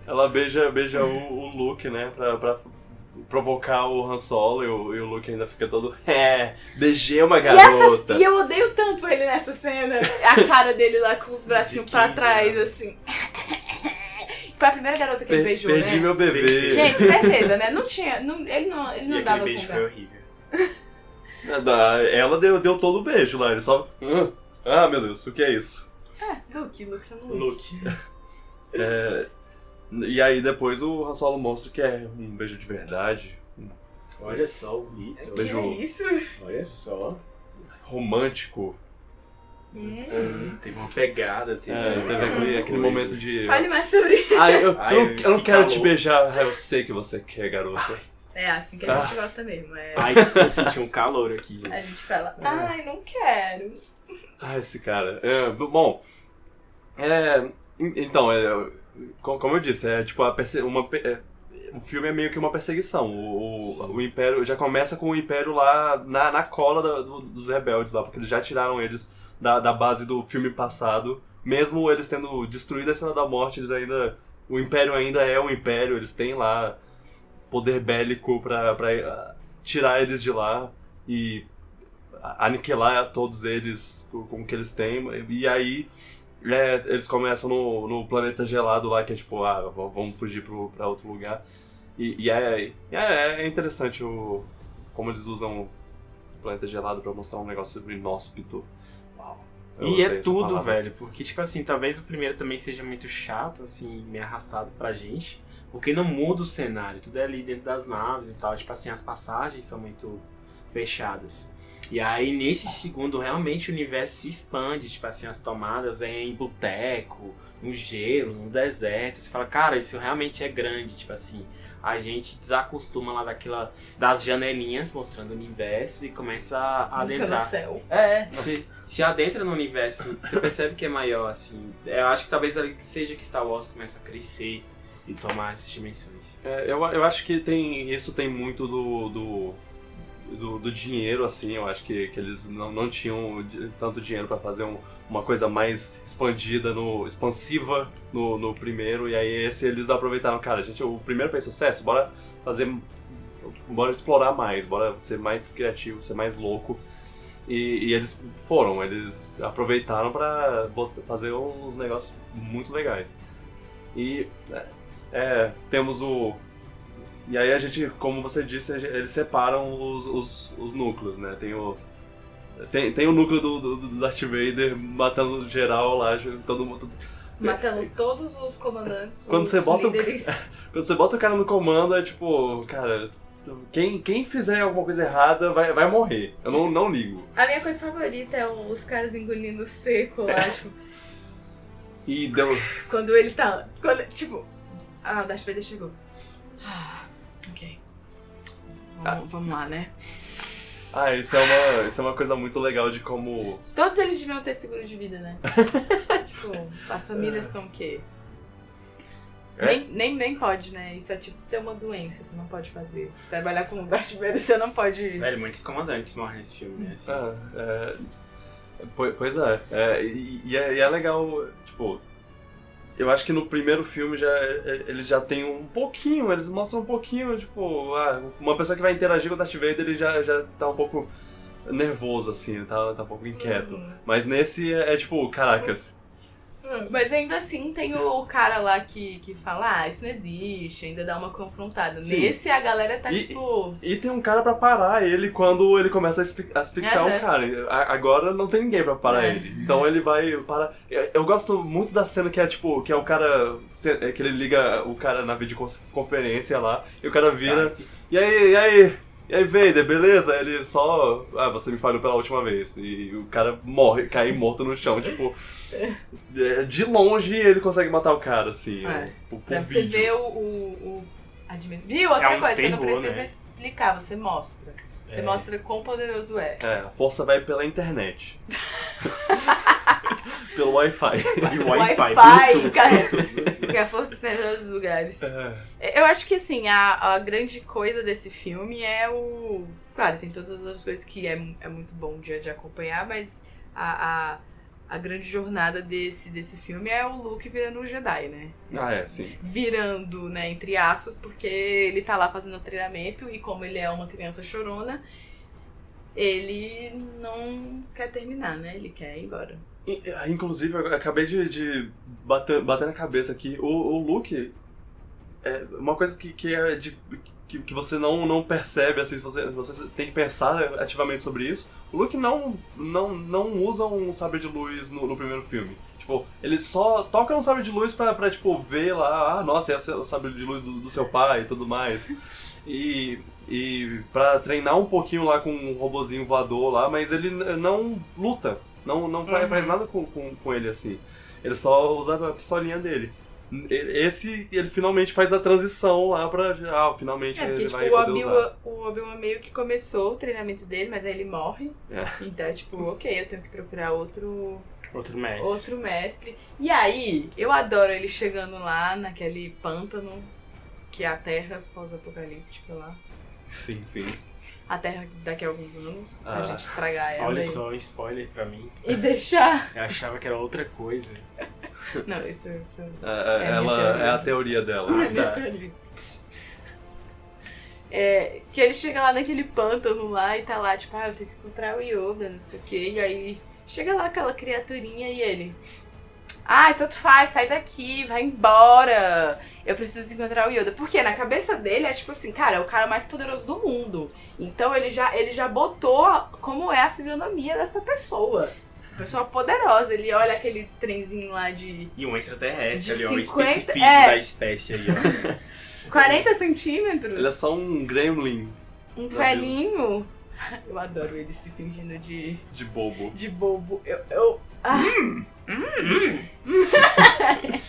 Ela beija, beija o, o Luke, né? Pra, pra provocar o Han Solo e o, e o Luke ainda fica todo. É, beijei uma E, garota. essa, e eu odeio tanto ele nessa cena. A cara dele lá com os bracinhos pra 15 trás, anos. assim. Foi a primeira garota que ele Per- beijou, perdi né? meu bebê. Gente, certeza, né? Não tinha. Não, ele não, ele E não aquele dava beijo foi horrível. (laughs) Da- Ela deu, deu todo o beijo lá, ele só. "Hum, Ah, meu Deus, o que é isso? É, Luke, Luke, você não Luke. É, e aí depois o Han Solo mostra que é um beijo de verdade, Olha só o Vitor. Que Beijo. é isso? Olha só. romântico. Hum, teve uma pegada, teve, É, teve aquele, aquele momento de. Fale mais sobre isso. Ah, eu, eu, Ai, não- eu não que quero te calor. beijar, Ah, eu sei que você quer, garota. É assim que a gente gosta mesmo. É... Ai, eu senti um calor aqui, A gente. gente fala, ai, não quero. Ah, esse cara. É, bom, é, en- então, é, como eu disse, é tipo a uma, é, o filme é meio que uma perseguição. O, o, o Império já começa com o Império lá na, na cola da- do- dos rebeldes lá, porque eles já tiraram eles da, da base do filme passado. Mesmo eles tendo destruído a Estrela da Morte, eles ainda. O Império ainda é um Império, eles têm lá poder bélico pra, pra ah, tirar eles de lá e aniquilar todos eles com o que eles têm. E aí é, eles começam no, no planeta gelado lá, que é tipo, ah, vamos fugir pro, pra outro lugar. E, e é, é, é interessante o, como eles usam o planeta gelado pra mostrar um negócio inóspito. Uau. E é tudo, palavra. velho. Porque, tipo assim, talvez o primeiro também seja muito chato, assim, meio arrastado pra gente. Porque não muda o cenário. Tudo é ali dentro das naves e tal. Tipo assim, as passagens são muito fechadas. E aí, nesse segundo, realmente o universo se expande. Tipo assim, as tomadas é em boteco, no gelo, no deserto. Você fala, cara, isso realmente é grande. Tipo assim, a gente desacostuma lá daquela, das janelinhas mostrando o universo e começa a Isso é no adentrar. céu. É, você se adentra no universo, você percebe que é maior, assim. Eu acho que talvez ali seja que Star Wars começa a crescer e tomar essas dimensões. É, eu, eu acho que tem isso tem muito do, do, do, do dinheiro, assim. Eu acho que, que eles não, não tinham tanto dinheiro pra fazer um- uma coisa mais expandida, no, expansiva no, no primeiro. E aí esse eles aproveitaram, cara, gente, o primeiro fez sucesso, bora fazer. Bora explorar mais, bora ser mais criativo, ser mais louco. E, e eles foram, eles aproveitaram bot- fazer uns negócios muito legais. E é, é, temos o. E aí a gente, como você disse, eles separam os, os, os núcleos, né? Tem o. Tem, tem o núcleo do, do, do Darth Vader matando geral lá, todo mundo. Matando todos os comandantes, Quando os você bota o-. (laughs) Quando você bota o cara no comando, é tipo, cara, quem, quem fizer alguma coisa errada vai, vai morrer. Eu não, não ligo. A minha coisa favorita é os caras engolindo seco lá, tipo, E deu. quando ele tá. Quando, tipo, ah, o Darth Vader chegou. Ah. Vamos, vamos lá, né? Ah, isso é, uma, isso é uma coisa muito legal de como. Todos eles deviam ter seguro de vida, né? (laughs) tipo, as famílias estão o quê? É? Nem, nem, nem pode, né? Isso é tipo ter uma doença, você não pode fazer. Se trabalhar com o Darth Vader, você não pode. Velho, muitos comandantes morrem nesse filme, né? Assim. Ah, é, po- pois é, é, e, e é, e é legal, tipo, eu acho que no primeiro filme já é, eles já têm um pouquinho, eles mostram um pouquinho, tipo, ah, uma pessoa que vai interagir com o Darth Vader ele já, já tá um pouco nervoso, assim, ele tá, tá um pouco inquieto. Hum. Mas nesse é, é tipo, caracas, Mas ainda assim tem o cara lá que, que fala, ah, isso não existe, ainda dá uma confrontada. Sim. Nesse a galera tá E- tipo. E tem um cara pra parar ele quando ele começa a asfixiar Aham. o cara. A- Agora não tem ninguém pra parar É. ele. Então ele vai parar. Eu- Eu gosto muito da cena que é tipo, que é o cara. se- é Que ele liga o cara na videoconferência lá, e o cara vira. E aí, e aí? E aí, Vader, beleza? Ele só. Ah, você me falhou pela última vez. E o cara morre, cai morto no chão. Tipo, de longe ele consegue matar o cara, assim. É. Por, por Pra você vídeo. ver o. o, o a dimensão. Viu? Outra É um coisa, você não terror, precisa né? explicar, você mostra. Você É. mostra quão poderoso é. É, a força vai pela internet. (laughs) Pelo Wi-Fi. E o Wi-Fi, Wi-Fi, Bluetooth, cara. Porque a força está em todos os lugares. É. Eu acho que assim, a, a grande coisa desse filme é o. Claro, tem todas as outras coisas que é, é muito bom de, de acompanhar, mas a, a, a grande jornada desse, desse filme é o Luke virando um Jedi, né? Ah, é, sim. Virando, né, entre aspas, porque ele tá lá fazendo o treinamento e como ele é uma criança chorona, ele não quer terminar, né? Ele quer ir embora. Ah, Inclusive, eu acabei de, de bater, bater na cabeça aqui. O, o Luke. É uma coisa que, que é de. Que, que você não, não percebe, assim, você, você tem que pensar ativamente sobre isso. Luke não, não, não usa um sabre de luz no, no primeiro filme. Tipo, ele só toca um sabre de luz pra, pra tipo, ver lá, ah, nossa, esse é o sabre de luz do, do seu pai e tudo mais. E, e pra treinar um pouquinho lá com um robozinho voador lá, mas ele não luta. Não, não faz, Uhum. faz nada com, com, com ele assim. Ele só usa a pistolinha dele. Esse, ele finalmente faz a transição lá pra. Ah, finalmente É, porque, ele tipo, vai o poder Obi-Wan usar. o Obi-Wan meio que começou o treinamento dele, mas aí ele morre. É. Então, é tipo, ok, eu tenho que procurar outro, Outro mestre. outro mestre. E aí, eu adoro ele chegando lá naquele pântano, que é a terra pós-apocalíptica lá. Sim, sim. A terra daqui a alguns anos, Ah. a gente estragar ela. Olha e- só, um spoiler pra mim. E deixar. Eu achava que era outra coisa. (laughs) (laughs) Não, isso, isso É, é, É ela, teoria. é a teoria dela. (laughs) é teoria. É, que ele chega lá naquele pântano lá e tá lá, tipo, ah, eu tenho que encontrar o Yoda, não sei o quê. E aí chega lá aquela criaturinha e ele. Ai, tanto faz, sai daqui, vai embora. Eu preciso encontrar o Yoda. Porque na cabeça dele é tipo assim, cara, é o cara mais poderoso do mundo. Então ele já, ele já botou como é a fisionomia dessa pessoa. Pessoa poderosa. Ele olha aquele trenzinho lá de E um extraterrestre De ali, ó. O 50, especificismo é. da espécie aí, ó. (laughs) 40 centímetros. Ele é só um gremlin Um velhinho. (laughs) Eu adoro ele se fingindo de, de bobo. de bobo. Eu. eu ah, (laughs)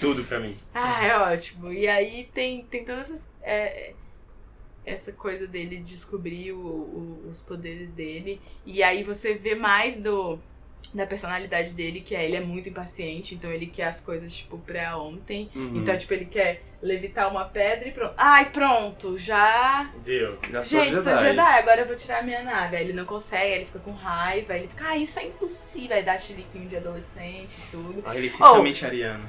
Tudo pra mim. ah, é ótimo. E aí tem, tem todas essas. é, essa coisa dele descobrir o- o- os poderes dele. E aí você vê mais do. Da personalidade dele, que é ele é muito impaciente, então ele quer as coisas, tipo, pra ontem. Uhum. Então, tipo, ele quer levitar uma pedra e pronto. Ai, pronto, já Deu. Já sou Gente, Jedi. sou Jedi, agora eu vou tirar a minha nave. Aí ele não consegue, aí ele fica com raiva, aí ele fica, ah, isso é impossível. Aí dá chiliquinho de adolescente e tudo. Ah, ele é Oh. essencialmente ariano.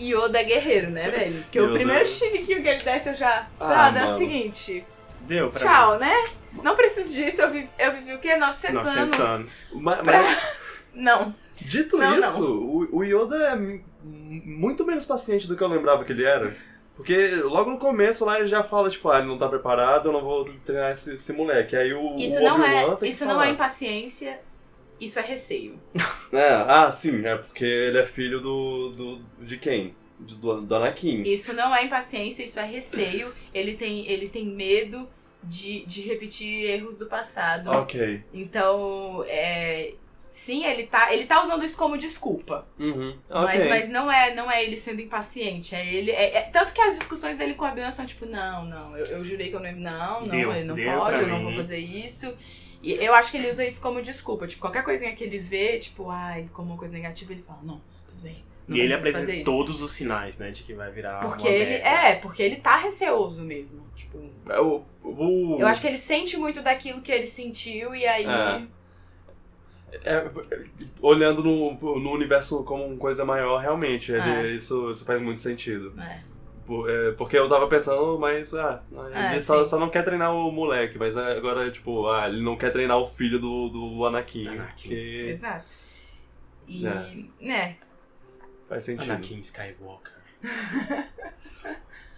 Yoda é guerreiro, né, velho? Porque o Yoda- primeiro chiliquinho que ele desce, eu já. Ah, Brother, é o seguinte, Deu pra tchau, né? Não preciso disso, eu, vi, eu vivi o quê? 900, 900 anos. anos. Mas, Pra- mas, (laughs) Não. dito Não, isso, O, o Yoda é muito menos paciente do que eu lembrava que ele era. Porque logo no começo lá ele já fala, tipo, ah, ele não tá preparado, eu não vou treinar esse, esse moleque. Aí o, Isso o não é. Isso não falar. é impaciência, isso é receio. (laughs) É, ah, sim, é porque ele é filho do. do de quem? De- Do, do Anakin. Isso não é impaciência, isso é receio. Ele tem, ele tem medo de, de repetir erros do passado. Ok. Então, é, sim, ele tá, ele tá usando isso como desculpa. Uhum. Mas, ok. mas não é não é ele sendo impaciente. É ele. É, é- tanto que as discussões dele com a Bill são tipo, não, não, eu, eu jurei que eu não. Não, não, Deu, ele não pode, eu não vou fazer isso. E eu acho que ele usa isso como desculpa. Tipo, qualquer coisinha que ele vê, tipo, ai, como uma coisa negativa, ele fala, não, tudo bem. Não E ele apresenta isso. todos os sinais, né, de que vai virar Porque uma ele. É, porque ele tá receoso mesmo. Tipo. É, o, o- Eu acho que ele sente muito daquilo que ele sentiu e aí. É. é, olhando no, no universo como uma coisa maior, realmente, ele- É. isso, isso faz muito sentido. É. Por- é, porque eu tava pensando, mas ah, ele É, só, só não quer treinar o moleque, mas agora, tipo, ah, ele não quer treinar o filho do, do Anakin. Anakin. Que Exato. E. É. né? faz sentido. Anakin Skywalker.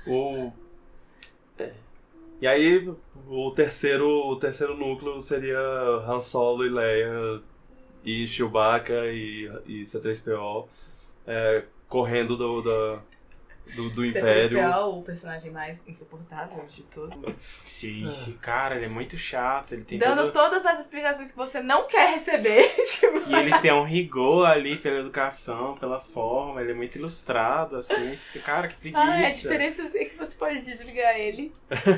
O... é. E aí, o terceiro, o terceiro núcleo seria Han Solo e Leia e Chewbacca e, e C-3PO é, correndo do, da, do, do Império. C3PO, o personagem mais insuportável de todo. Sim, Ah. sim, cara, ele é muito chato, ele tem Dando todo... todas as explicações que você não quer receber. (laughs) tipo, E ele tem um rigor ali pela educação, pela forma, ele é muito ilustrado, assim, cara, que preguiça. ah, a diferença é que você pode desligar ele.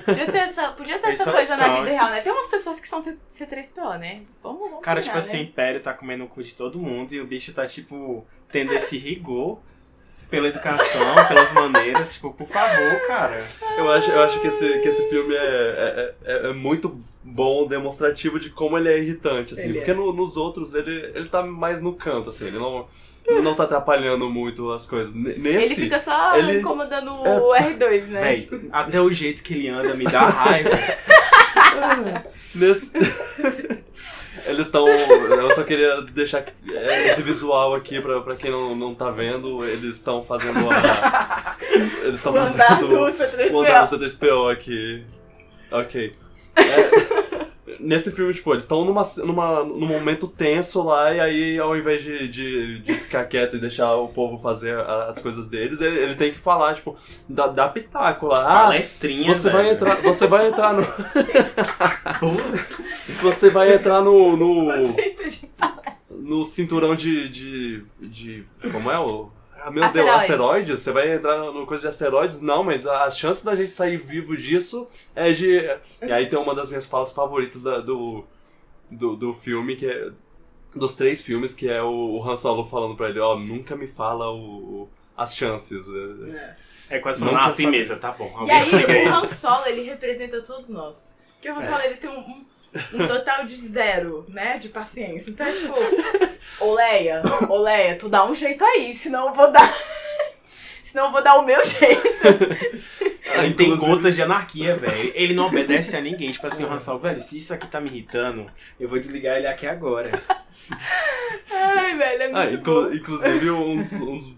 Podia ter essa, podia ter essa coisa na vida real, né? Tem umas pessoas que são C3PO, né? Vamos, vamos Cara, tipo combinar, assim, o né? Império tá comendo o cu de todo mundo e o bicho tá, tipo, tendo esse rigor pela educação, (laughs) pelas maneiras, tipo, por favor, cara. Eu acho, eu acho que, esse, que esse filme é, é, é- é muito bom, demonstrativo de como ele é irritante, assim. Ele porque é. no- nos outros ele, ele tá mais no canto, assim. Ele não, não tá atrapalhando muito as coisas. Nesse... Ele fica só ele- incomodando o R2, né? Véi, Tipo, até o jeito que ele anda me dá raiva. (laughs) Nesse... (laughs) Eles estão. Eu só queria deixar é, esse visual aqui pra, pra quem não, não tá vendo. Eles estão fazendo a. Eles estão fazendo. O andar C3PO. do C3PO aqui. Ok. É, nesse filme, tipo, eles estão numa, numa, num momento tenso lá, e aí ao invés de, de, de ficar quieto e deixar o povo fazer as coisas deles, ele, ele tem que falar, tipo, dar, dar pitaco lá. Ah, Palestrinha, você vai velho. entrar. Você vai entrar no. (laughs) Você vai entrar no. no no cinturão de. de. de como é o. Ah, meu Deus, Asteroides. asteroides? Você vai entrar no coisa de asteroides? Não, mas a chance da gente sair vivo disso é de. E aí tem uma das minhas falas favoritas da- do, do, do filme, que é. Dos três filmes, que é o, o Han Solo falando pra ele, ó, nunca me fala o, o- as chances. É quase falando, ah, firmeza, tá bom. E aí, o Han Solo, ele representa todos nós. Porque o Han É. Solo, ele tem um, um, um total de zero, né, de paciência. Então é tipo, (laughs) ô Leia, ô Leia, tu dá um jeito aí, senão eu vou dar... (laughs) senão eu vou dar o meu jeito. (laughs) Ele tem Inclusive- gotas de anarquia, velho. Ele não obedece a ninguém. Tipo assim, o Han Solo, velho, se isso aqui tá me irritando, eu vou desligar ele aqui agora. Ai, velho, é muito Ah, bom. inclu- inclusive um dos, um dos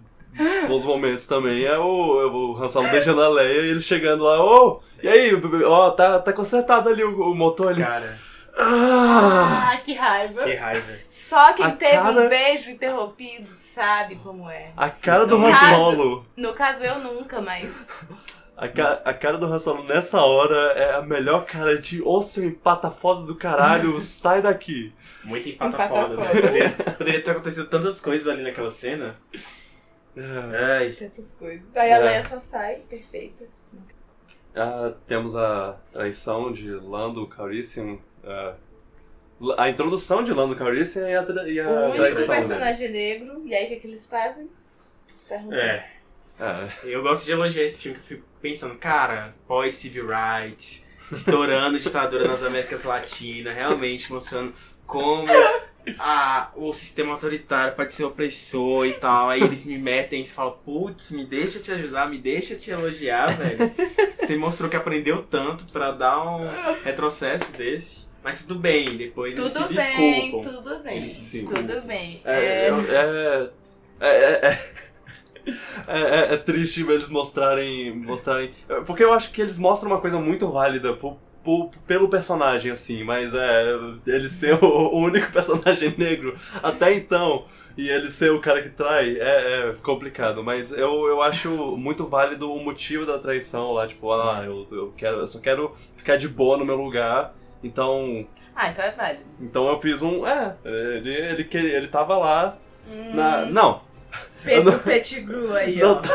bons momentos também é o, é o Han Solo beijando a Leia e ele chegando lá, ô, e aí, ó, tá, tá consertado ali o, o motor ali. Cara, Ah! Ah, que raiva. que raiva. Só quem A teve cara- um beijo interrompido sabe como é. A cara do Han Solo, No caso, eu nunca, mas... a, ca- a cara do Han Solo nessa hora é a melhor cara de, ô seu empata foda do caralho, (laughs) sai daqui. Muito empata Empata foda, né? foda. Poderia, poderia ter acontecido tantas coisas ali naquela cena. É. Ai. Tantas coisas. Aí a É. Leia só sai, perfeita. Ah, temos a traição de Lando Calrissian, ah, a introdução de Lando Calrissian e a, tra- e a o único traição dele. personagem negro, e aí o que, que eles fazem? Eles perguntam. É. É. Eu gosto de elogiar esse filme que eu fico pensando, cara, pós-civil rights, estourando (laughs) ditadura nas Américas Latinas, realmente mostrando como a, o sistema autoritário pode ser opressor e tal. Aí eles me metem e falam, putz, me deixa te ajudar, me deixa te elogiar, velho. Você mostrou que aprendeu tanto pra dar um retrocesso desse. Mas tudo bem, depois eles Tudo se bem, desculpam. tudo bem. Eles se Tudo desculpam. bem. É, É, eu- é, é, é, é, é- é triste eles mostrarem, mostrarem. Porque eu acho que eles mostram uma coisa muito válida pelo personagem, assim, mas é. Ele ser o, o único (laughs) personagem negro até então. E ele ser o cara que trai é, é complicado, mas eu, eu acho muito válido o motivo da traição lá, tipo, ah, eu, eu, quero, eu só quero ficar de boa no meu lugar, então Ah, então é válido. então eu fiz um. É, ele, ele, que- ele tava lá Hum, na. Não, Pedro não- Pettigrew aí, (laughs) não ó. tô,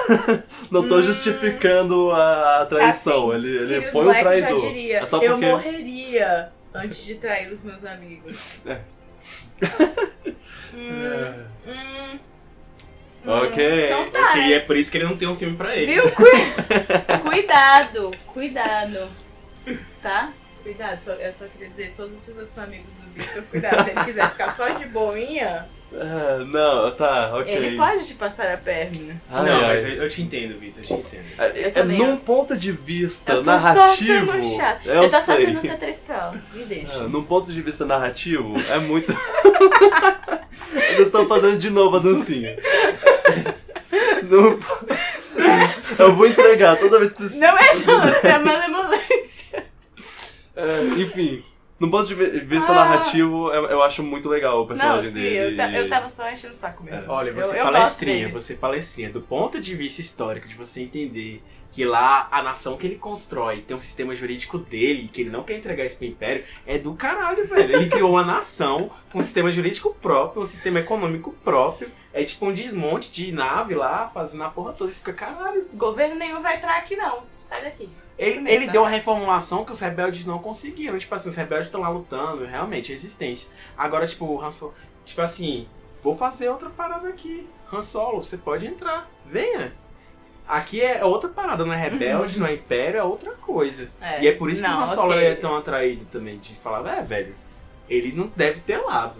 não tô Hum. justificando a, traição. Assim, ele ele Sirius foi um traidor. já diria, É só eu porque. morreria antes de trair os meus amigos. É. Hum, hum, Ok. Então tá, Ok, né? e é por isso que ele não tem um filme pra ele. Viu? Cu- (laughs) cuidado, cuidado. Tá? Cuidado, só, eu só queria dizer, todas as pessoas que são amigos do Victor, cuidado. Se ele quiser ficar só de boinha, É, (laughs) não, tá, ok. ele pode te passar a perna. Ai, não, ai. mas eu, eu te entendo, Vitor, eu te entendo. É, é também, num ó. ponto de vista Eu tô narrativo. só sendo chata. Eu, Eu, tô só sei. sendo C3PO, me deixa. É, num ponto de vista narrativo, é muito. (laughs) Eles estão fazendo de novo a dancinha. (laughs) No- Eu vou entregar toda vez que vocês. Não é dança, é malemolência. É, enfim, no ponto de vi- vista Ah. narrativo, eu, eu acho muito legal o Não, personagem sim, dele. eu, ta- eu tava só enchendo o saco mesmo. É. Olha, você eu, palestrinha, você palestrinha. Do ponto de vista histórico, de você entender que lá a nação que ele constrói tem um sistema jurídico dele, que ele não quer entregar isso pro império, é do caralho, velho. Ele criou uma nação com um sistema jurídico próprio, um sistema econômico próprio. É tipo um desmonte de nave lá, fazendo a porra toda. Você fica, caralho. Governo nenhum vai entrar aqui, não. Sai daqui. Ele, ele deu uma certo. reformulação que os rebeldes não conseguiram. Tipo assim, os rebeldes estão lá lutando, realmente, resistência. Agora, tipo, o Han Solo, tipo assim, vou fazer outra parada aqui. Han Solo, você pode entrar. Venha. Aqui é outra parada, não é rebelde, não é império, é outra coisa. É. E é por isso que Não, o Han Solo ok. é tão atraído também, de falar, é, velho, ele não deve ter lado,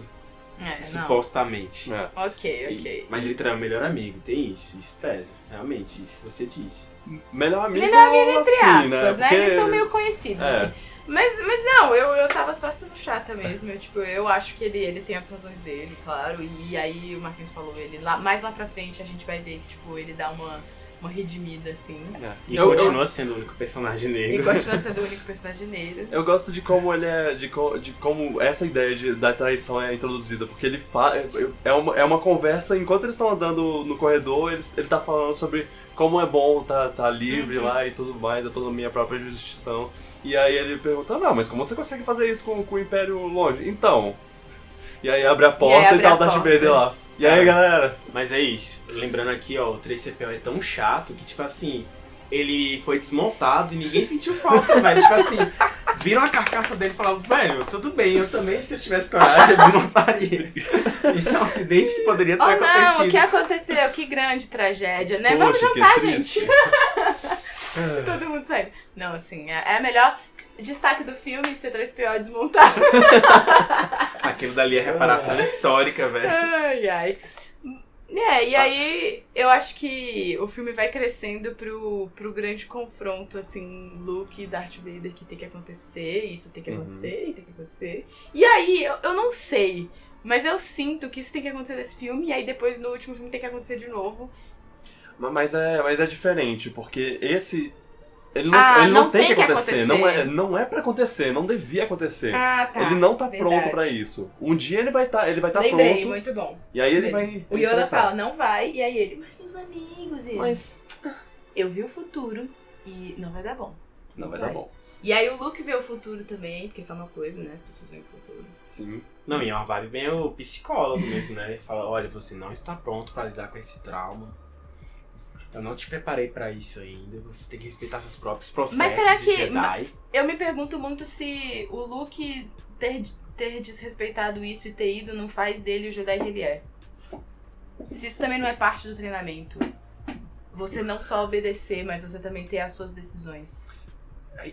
É, não. supostamente. É. Ok, E- ok. Mas ele trai o melhor amigo, tem isso, isso pesa, realmente, isso que você disse. Melhor amigo, Melhor amigo entre assim, aspas, né? né? Porque- Eles são meio conhecidos, É. assim. Mas, mas não, eu, eu tava só sendo chata mesmo. Eu, tipo, eu acho que ele, ele tem as razões dele, claro. E aí o Marquinhos falou, ele lá, mais lá pra frente a gente vai ver que, tipo, ele dá uma, uma redimida, assim. É. E Eu- eu- continua sendo o único personagem E negro. continua sendo o único personagem negro. Eu gosto de como ele é. de, co- de como essa ideia de, da traição é introduzida, porque ele faz. É uma, é uma conversa, enquanto eles estão andando no corredor, ele, ele tá falando sobre como é bom tá, tá livre Uhum. lá e tudo mais, eu tô na minha própria jurisdição. E aí ele pergunta, não, mas como você consegue fazer isso com, com o Império longe? Então. E aí abre a porta e, abre tá a o Darth. Vader lá. E aí, galera? Mas é isso. Lembrando aqui, ó, o 3CPO é tão chato que, tipo assim, ele foi desmontado e ninguém sentiu falta, (laughs) velho. Tipo assim, viram a carcaça dele e falaram, velho, tudo bem, eu também, se eu tivesse coragem, eu desmontaria ele. (laughs) Isso é um acidente que poderia ter Oh não, o acontecido. que aconteceu? Que grande tragédia, né? Vamos Poxa, que jantar, gente. (laughs) Todo mundo saindo. Não, assim, é, é a melhor destaque do filme C3PO desmontado. (laughs) Aquilo dali é reparação histórica, velho. Ai, ai. É, e aí eu acho que o filme vai crescendo pro, pro grande confronto, assim, Luke e Darth Vader que tem que acontecer, isso tem que Uhum. acontecer, e tem que acontecer. E aí, eu, eu não sei, mas eu sinto que isso tem que acontecer nesse filme, e aí depois no último filme tem que acontecer de novo. Ma- Mas é, mas é diferente, porque esse. Ele não, Ah, ele não, não tem, tem que que acontecer. acontecer. Não, é, não é pra acontecer, não devia acontecer. Ah, tá. ele não tá verdade. pronto pra isso. Um dia ele vai tá, ele vai estar Lembrei, pronto. muito bom. E aí Isso ele mesmo. vai. O Yoda enfrentar. fala, não vai, e aí ele, mas meus amigos, e ele, Mas eu vi o futuro e não vai dar bom. não vai dar bom. E aí o Luke vê o futuro também, porque isso é uma coisa, né? As pessoas veem o futuro. Sim. Não, e é uma vibe bem o psicólogo mesmo, né? Ele fala, olha, você não está pronto pra lidar com esse trauma. Eu não te preparei pra isso ainda. Você tem que respeitar seus próprios processos Mas será de que- Jedi. Eu me pergunto muito se o Luke ter, ter desrespeitado isso e ter ido não faz dele o Jedi que ele é. Se isso também não é parte do treinamento. Você não só obedecer, mas você também ter as suas decisões.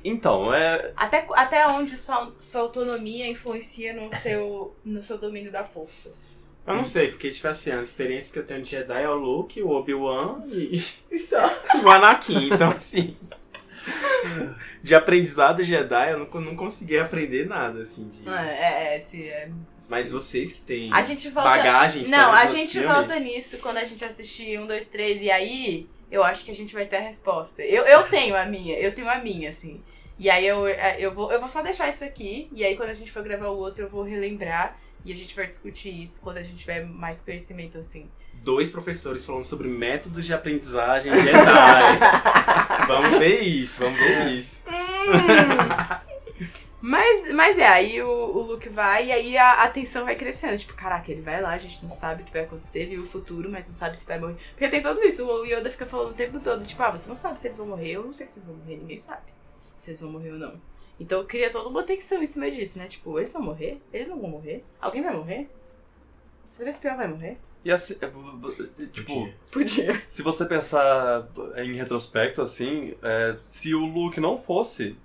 Então, é. Até, até onde sua, sua autonomia influencia no seu, no seu domínio da força. Eu não sei, porque, tipo assim, as experiências que eu tenho de Jedi é o Luke, o Obi-Wan e, (laughs) e (laughs) o Anakin. Então, assim. De aprendizado Jedi, eu não, não consegui aprender nada, assim. De... É, é, se é. Mas vocês que têm A gente volta. bagagem, Não, a gente filmes, volta nisso quando a gente assistir um, dois, três, e aí eu acho que a gente vai ter a resposta. Eu, eu tenho a minha, eu tenho a minha, assim. E aí eu, eu, vou, eu vou só deixar isso aqui, e aí quando a gente for gravar o outro, eu vou relembrar e a gente vai discutir isso quando a gente tiver mais conhecimento, assim. Dois professores falando sobre métodos de aprendizagem (laughs) vamos ver isso, vamos ver isso. Mas, mas é, aí o, o Luke vai e aí a, a tensão vai crescendo. Tipo, caraca, ele vai lá, a gente não sabe o que vai acontecer, viu o futuro, mas não sabe se vai morrer. Porque tem tudo isso, o Yoda fica falando o tempo todo, tipo, ah, você não sabe se eles vão morrer, eu não sei se eles vão morrer, ninguém sabe se eles vão morrer ou não. Então cria toda uma tensão em cima disso, né? Tipo, eles vão morrer? Eles não vão morrer? Alguém vai morrer? O C3PO vai morrer? E assim, é, tipo, Podia. (laughs) se você pensar em retrospecto, assim, é, se o Luke não fosse,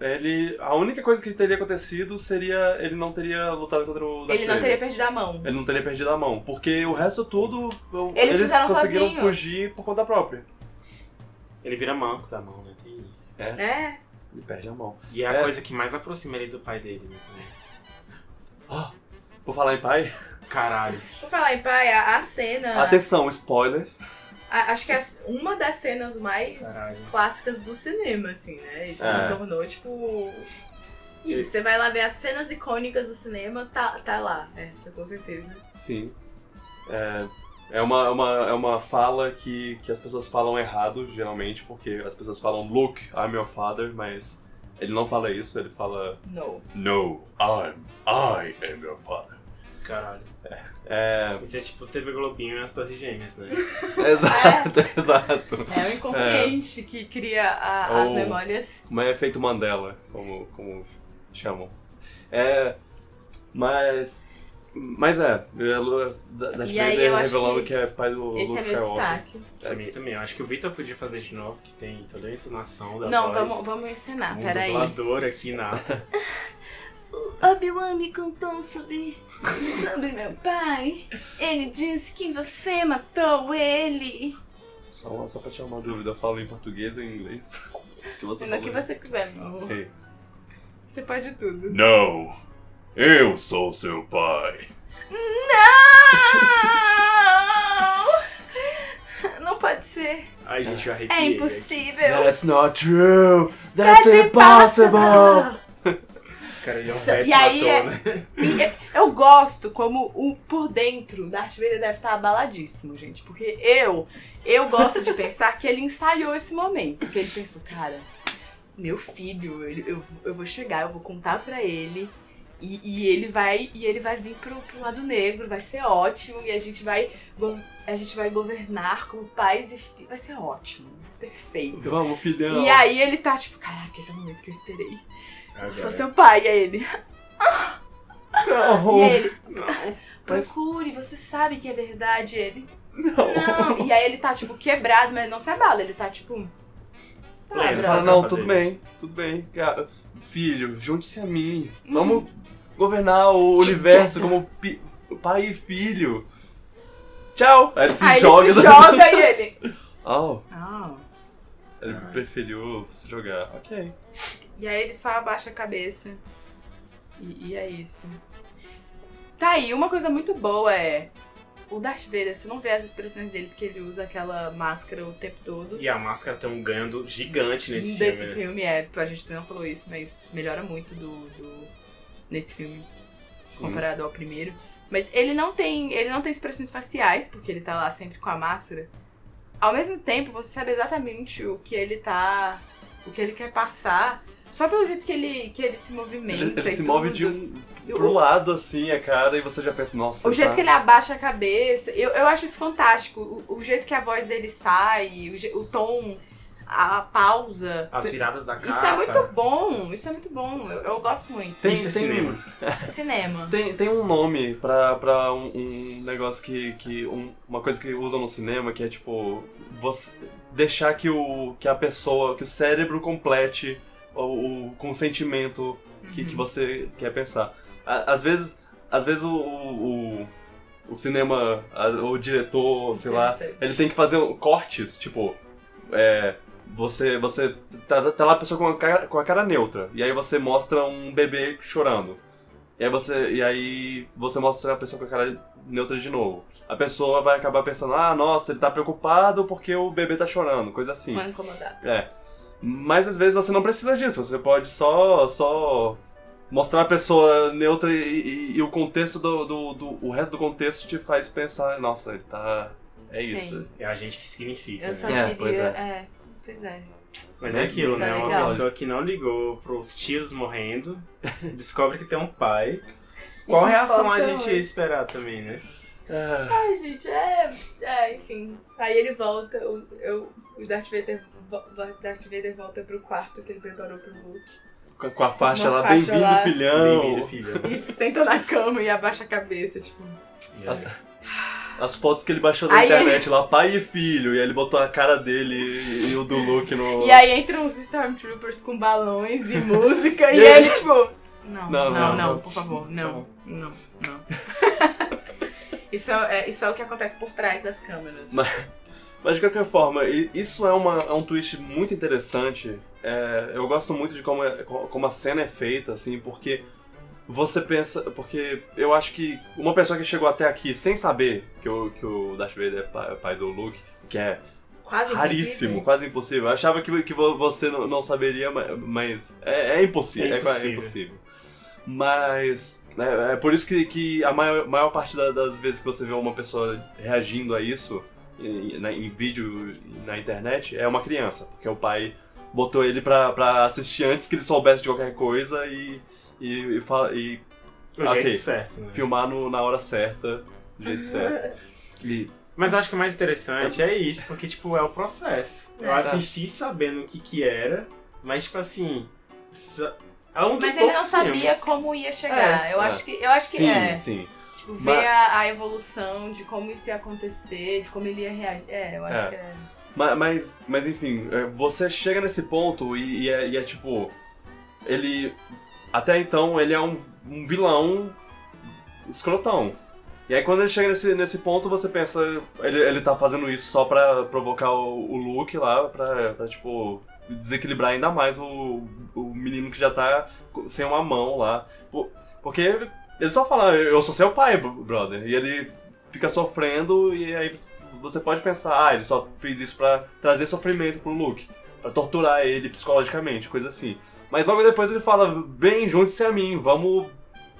ele. A única coisa que teria acontecido seria. Ele não teria lutado contra o Darth Ele não teria perdido a mão. Ele não teria perdido a mão. Porque o resto tudo. Eles fizeram conseguiram sozinhos. fugir por conta própria. Ele vira manco da mão, né? Tem isso. É, É. ele perde a mão. E é a É. coisa que mais aproxima ele do pai dele, né? Também. Por falar em pai, Caralho. Vou falar em pai, a, a cena. atenção, spoilers. A- acho que é uma das cenas mais Caralho. clássicas do cinema, assim, né? Isso É. se tornou, tipo. E você vai lá ver as cenas icônicas do cinema, tá, tá lá. Essa, com certeza. Sim. É, é, uma, é uma, é uma fala que, que as pessoas falam errado, geralmente, porque as pessoas falam Luke, I'm your father, mas ele não fala isso, ele fala No. No, I'm, I am your father. Caralho. É, Isso é tipo TV Globinho e as Torres Gêmeas, né? (laughs) exato, exato. É o inconsciente que cria a- as memórias. Um efeito Mandela, como, como chamam. É, mas... Mas é, da, da E aí Vader eu acho revelando que que, é pai do Esse Luke é meu Skywalker. destaque. Pra mim também. Eu acho que o Victor podia fazer de novo, que tem toda a entonação da Não, voz. vamos, vamos ensinar, Um peraí. dublador aqui nata. (laughs) Obi-Wan me contou sobre, sobre meu pai. Ele disse que você matou ele. Só, só pra tirar uma dúvida, eu falo em português ou em inglês? (laughs) que você No que você quiser, meu amor. Ok. Você pode tudo. Não, eu sou seu pai. Não! Não pode ser. Ai, gente, eu arrepiei. É aqui. impossível. That's not true! That's, impossible! (laughs) Cara, ele é um péssimo e aí é- né? E é- eu gosto como o por dentro Darth Vader deve estar abaladíssimo, gente. Porque eu, eu gosto de pensar que ele ensaiou esse momento. Que ele pensou, cara, meu filho, ele- eu, eu vou chegar, eu vou contar pra ele E, e ele vai e ele vai vir pro, pro lado negro, vai ser ótimo, e a gente vai a gente vai governar como pais e filhos. Vai ser ótimo, vai ser perfeito. Vamos, filhão. E aí ele tá tipo, caraca, esse é o momento que eu esperei. Agora. Sou seu pai, e aí ele. Não, (laughs) E ele, não. Mas- procure, você sabe que é verdade. Ele, Não. não. E aí ele tá, tipo, quebrado, mas não se abala. Ele tá, tipo. Tá. Ele fala, não, tudo dele. bem, tudo bem. Cara, Filho, junte-se a mim. Vamos governar o universo como pi- pai e filho. Tchau. Aí ele se aí joga. ele se joga e ele. Oh, Ah. ele (laughs) preferiu se jogar. Ok. E aí ele só abaixa a cabeça. E, e é isso. Tá aí, uma coisa muito boa é. O Darth Vader, você não vê as expressões dele porque ele usa aquela máscara o tempo todo. E a máscara tem um ganho gigante nesse Desse filme. né? filme, é, a gente não falou isso, mas melhora muito do, do nesse filme Sim. comparado ao primeiro. Mas ele não tem, ele não tem expressões faciais, porque ele tá lá sempre com a máscara. Ao mesmo tempo, você sabe exatamente o que ele tá, o que ele quer passar, só pelo jeito que ele, que ele se movimenta Ele, ele se move tudo. de um pro lado assim, a cara, e você já pensa, nossa. O jeito tá- que ele abaixa a cabeça, eu, eu acho isso fantástico. O, o jeito que a voz dele sai, o, o tom, a, pausa. As viradas da capa. Isso é muito bom, isso é muito bom. Eu, eu gosto muito. Tem, Isso é tem, cinema. Cinema. (laughs) Tem, tem um nome pra, pra um, um negócio que. que um- uma coisa que usam no cinema que é tipo. Você deixar que, o, que a pessoa. que o cérebro complete o, o consentimento que, Uhum. que você quer pensar. À- Às vezes. Às vezes o. o, o- cinema, o diretor, sei lá, ele tem que fazer cortes, tipo. É, você. Você. Tá, tá lá a pessoa com a, cara, com a cara neutra. E aí você mostra um bebê chorando. E aí você. E aí você mostra a pessoa com a cara neutra de novo. A pessoa vai acabar pensando, ah, nossa, ele tá preocupado porque o bebê tá chorando, coisa assim. Mal incomodado. É. Mas às vezes você não precisa disso, você pode só. só mostrar a pessoa neutra e, e- e o contexto do, do, do- O resto do contexto te faz pensar, nossa, ele tá. É Sim. isso. É a gente que significa. Eu só né? É, queria. pois É. pois é. Mas Né? é aquilo, Isso né? é Uma legal. pessoa que não ligou pros tios morrendo, (laughs) descobre que tem um pai. Qual reação a importa gente ia esperar também, né? Ah, Ai, gente, é. É, enfim. Aí ele volta, o, eu, o Darth Vader, vo- Darth Vader volta pro quarto que ele preparou pro Luke. Com, com a faixa Uma lá, faixa bem-vindo, lá. filhão. Bem-vindo. (laughs) E senta na cama e abaixa a cabeça, tipo. As, as fotos que ele baixou da Aí internet lá, pai e filho, e aí ele botou a cara dele e, e o do Luke no. E aí entram uns Stormtroopers com balões e (laughs) música, e E aí- ele, tipo. Não, não, Não, não, não, não. por favor, não, não, não. (laughs) isso, é, é- isso é o que acontece por trás das câmeras. Mas- Mas de qualquer forma, isso é, uma, é um twist muito interessante. É, eu gosto muito de como, é- como a cena é feita, assim, porque você pensa. Porque eu acho que uma pessoa que chegou até aqui sem saber que o, que o Darth Vader é pai, pai do Luke, que é Quase raríssimo, impossível. quase impossível. Eu achava que, que vo- você não, não saberia, ma- mas é, é impossível. É É, quase impossível. impossível. Mas é, é por isso que, que a maior, maior parte da- das vezes que você vê uma pessoa reagindo a isso em, vídeo e na internet é uma criança, porque o pai botou ele pra, pra assistir antes que ele soubesse de qualquer coisa e, e, e, fa- e O Ok. jeito certo, né? filmar no- na hora certa, do jeito certo. E, Mas eu acho que o mais interessante é isso, porque, tipo, é o processo. Eu É. assisti sabendo o que que era, mas, tipo assim... É um dos Mas ele não sabia filmes. como ia chegar. eu, é. acho que, eu acho que sim, é. sim. Tipo, ver Mas- a, a evolução de como isso ia acontecer, de como ele ia reagir. É, eu acho É. que é. Ma- Mas, mas enfim, é, você chega nesse ponto e, e é, e é tipo. Ele. Até então, ele é um, um vilão escrotão. E aí quando ele chega nesse, nesse ponto, você pensa. Ele, ele tá fazendo isso só pra provocar o, o Luke lá, pra, pra, tipo. desequilibrar ainda mais o, o menino que já tá sem uma mão lá. Por- Porque ele só fala, eu sou seu pai, bro- brother. E ele fica sofrendo e aí você pode pensar, ah, ele só fez isso pra trazer sofrimento pro Luke, pra torturar ele psicologicamente, coisa assim. Mas logo depois ele fala, bem, junte-se a mim, vamos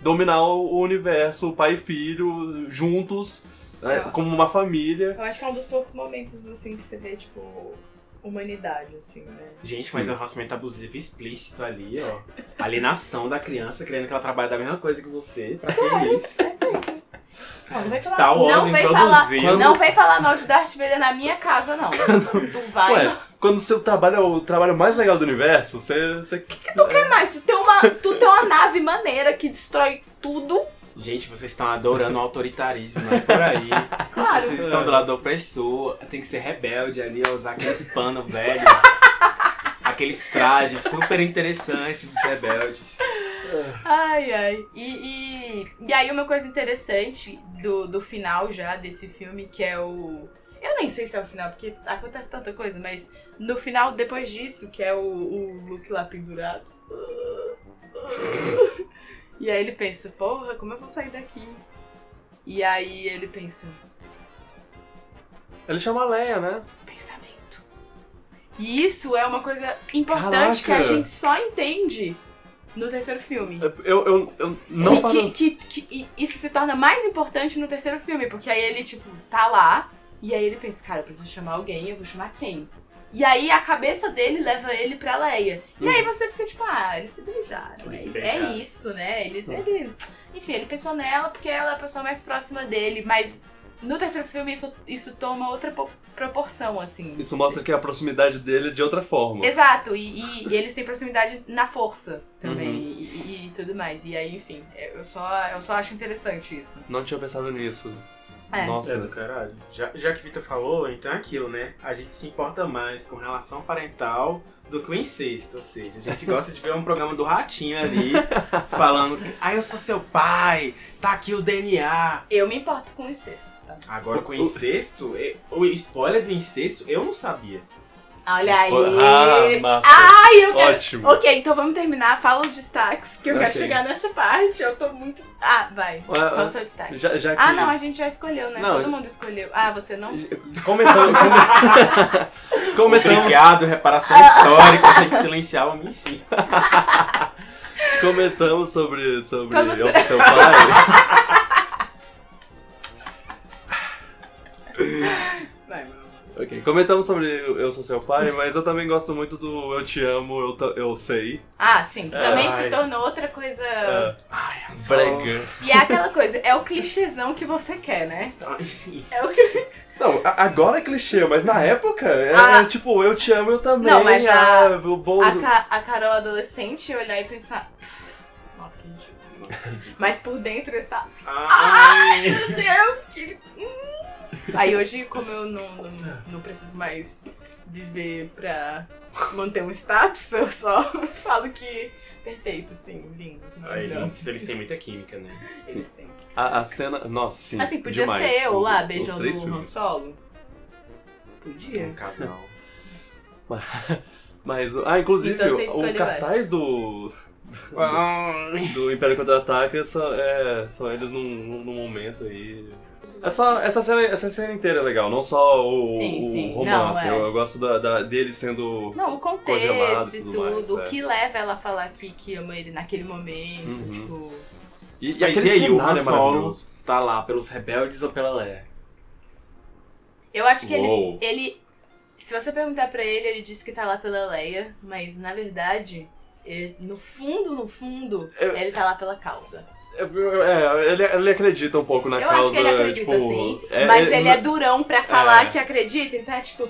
dominar o universo, pai e filho, juntos, né, Ah. como uma família. Eu acho que é um dos poucos momentos, assim, que você vê, tipo, humanidade, assim, né? Gente, Sim. mas é um relacionamento abusivo explícito ali, ó. (laughs) Alienação da criança, querendo que ela trabalhe da mesma coisa que você, pra que (laughs) isso? Não, não vem falar, Star Wars não vem falar, introduziu. não vem falar mal de Darth Vader na minha casa, não. (laughs) tu vai. Ué, quando o seu trabalho é o trabalho mais legal do universo, você. você... Tu quer mais? Tu tem, uma, tu tem uma nave maneira que destrói tudo. Gente, vocês estão adorando o autoritarismo, não é por aí. Claro. Vocês estão do lado do opressor, tem que ser rebelde ali, usar aqueles pano velho, (laughs) aqueles trajes super interessantes dos rebeldes. Ai, ai. E, e, e aí uma coisa interessante do, do final já desse filme, que é o. Eu nem sei se é o final, porque acontece tanta coisa, mas no final, depois disso, que é o, o Luke lá pendurado. (laughs) E aí ele pensa, porra, como eu vou sair daqui? E aí ele pensa, Ele chama Leia, né? pensamento. E isso é uma coisa importante que a Caraca. gente só entende no terceiro filme. Eu, eu, eu não que, paro. que, que- que- e isso se torna mais importante no terceiro filme, porque aí ele, tipo, tá lá, e aí ele pensa, cara, eu preciso chamar alguém, eu vou chamar quem? E aí a cabeça dele leva ele pra Leia. E aí você fica tipo, ah, eles se beijaram. Eles se é, beijaram. é isso, né? Eles, ele, enfim, ele pensou nela porque ela é a pessoa mais próxima dele, mas no terceiro filme isso, isso toma outra po- proporção, assim. Isso mostra que a proximidade dele é de outra forma. Exato, e, e- e eles têm proximidade na força também, Uhum. e, e- e tudo mais. E aí, enfim, eu só, eu só acho interessante isso. Não tinha pensado nisso. É. Nossa. É do caralho. Já, já que o Vitor falou, então é aquilo, né? A gente se importa mais com relação parental do que o incesto. Ou seja, a gente (laughs) gosta de ver um programa do Ratinho ali, falando que, ah, eu sou seu pai, tá aqui o DNA. Eu me importo com incesto, Agora com O- incesto, e- o spoiler do incesto, eu não sabia. Olha aí! Ah, massa. Ai, eu quero... Ótimo. Ok, então vamos terminar. Fala os destaques, porque eu quero Ok. chegar nessa parte. Eu tô muito... Ah, vai. Qual é o seu destaque? já, já que... Ah, não, a gente já escolheu, né? Não, Todo eu- mundo escolheu. Ah, você não? (laughs) Comentamos. come- (laughs) Comentamos, Obrigado, reparação histórica, tem que silenciar o homem em si. (laughs) comentamos sobre, sobre Todo Eu Sou Seu Pai. Vai, mano. ok, comentamos sobre Eu Sou Seu Pai, mas eu também gosto muito do Eu Te Amo, Eu, Ta- eu Sei. Ah, sim. Que também Ai. se tornou outra coisa... É, Ai, eu sou- brega. E é aquela coisa, é o clichêzão que você quer, né? Ai, sim. É o que... Não, a- agora é clichê, mas na época é, Ah. é tipo, eu te amo, eu também. Não, mas a- ah, eu vou... A, Ca- a Carol adolescente olhar e pensar... Nossa, que ridículo. Nossa, ridículo. Mas por dentro está... Ai, Meu Deus, que... Hum. Aí hoje, como eu não, não, não preciso mais viver pra manter um status, eu só (laughs) falo que... Perfeito, sim, lindos, maravilhosos. eles, eles têm muita química, né? Eles têm. A, a cena... Nossa, sim, Assim, podia demais. ser eu Os- lá beijando três o Han. Solo? Podia. Um casal. (laughs) Mas, ah, inclusive, Então o escolheu cartaz do... Ai. do Império Contra-Ataca são, é, são eles num num momento aí. É só. Essa cena, essa cena inteira é legal, não só o, Sim, o sim. romance. Não, é. eu, eu gosto da, da- dele sendo. Não, o contexto e tudo tudo, mais, o é. que leva ela a falar que, que ama ele naquele momento, Uhum. tipo... E, e Mas e aí, o Han é Solo tá lá pelos rebeldes ou pela Leia? Eu acho que ele, Uou. ele... Se você perguntar pra ele, ele disse que tá lá pela Leia, mas na verdade, ele- no fundo, no fundo, Eu- ele tá lá pela causa. É, ele, ele acredita um pouco na Eu causa. acho que ele acredita tipo, sim, é- mas é- ele é durão pra falar É. que acredita, então é tipo...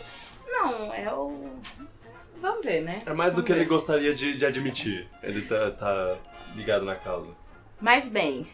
Não, é o... Vamos ver, né? É mais do Vamos que ele ver. gostaria de, de admitir. Ele tá, tá ligado na causa. Mas bem,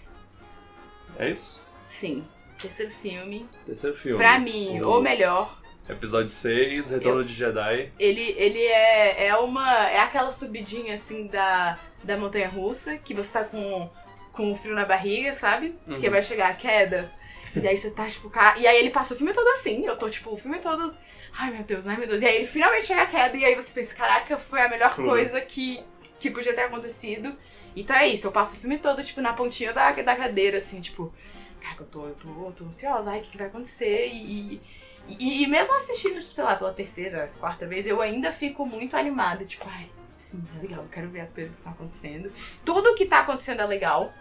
É isso? sim, terceiro filme, Terceiro filme. pra mim, O- ou melhor, Episódio 6, Retorno de Jedi. Ele, ele é, é uma. É aquela subidinha assim da, da montanha russa, que você tá com, com frio na barriga, sabe? Porque Uhum. vai chegar a queda. E aí você tá, tipo, cara. E aí ele passa o filme todo assim. Eu tô, tipo, o filme todo. Ai meu Deus, ai meu Deus. E aí ele finalmente chega a queda, e aí você pensa, caraca, foi a melhor Tudo. coisa que, que podia ter acontecido. Então é isso, eu passo o filme todo, tipo, na pontinha da, da cadeira, assim, tipo, cara, eu tô, eu tô, eu tô ansiosa, ai, o que, que vai acontecer? E, e, e mesmo assistindo, tipo, sei lá, pela terceira, quarta vez, eu ainda fico muito animada, tipo, ai, sim, é legal, eu quero ver as coisas que estão acontecendo. Tudo que tá acontecendo é legal,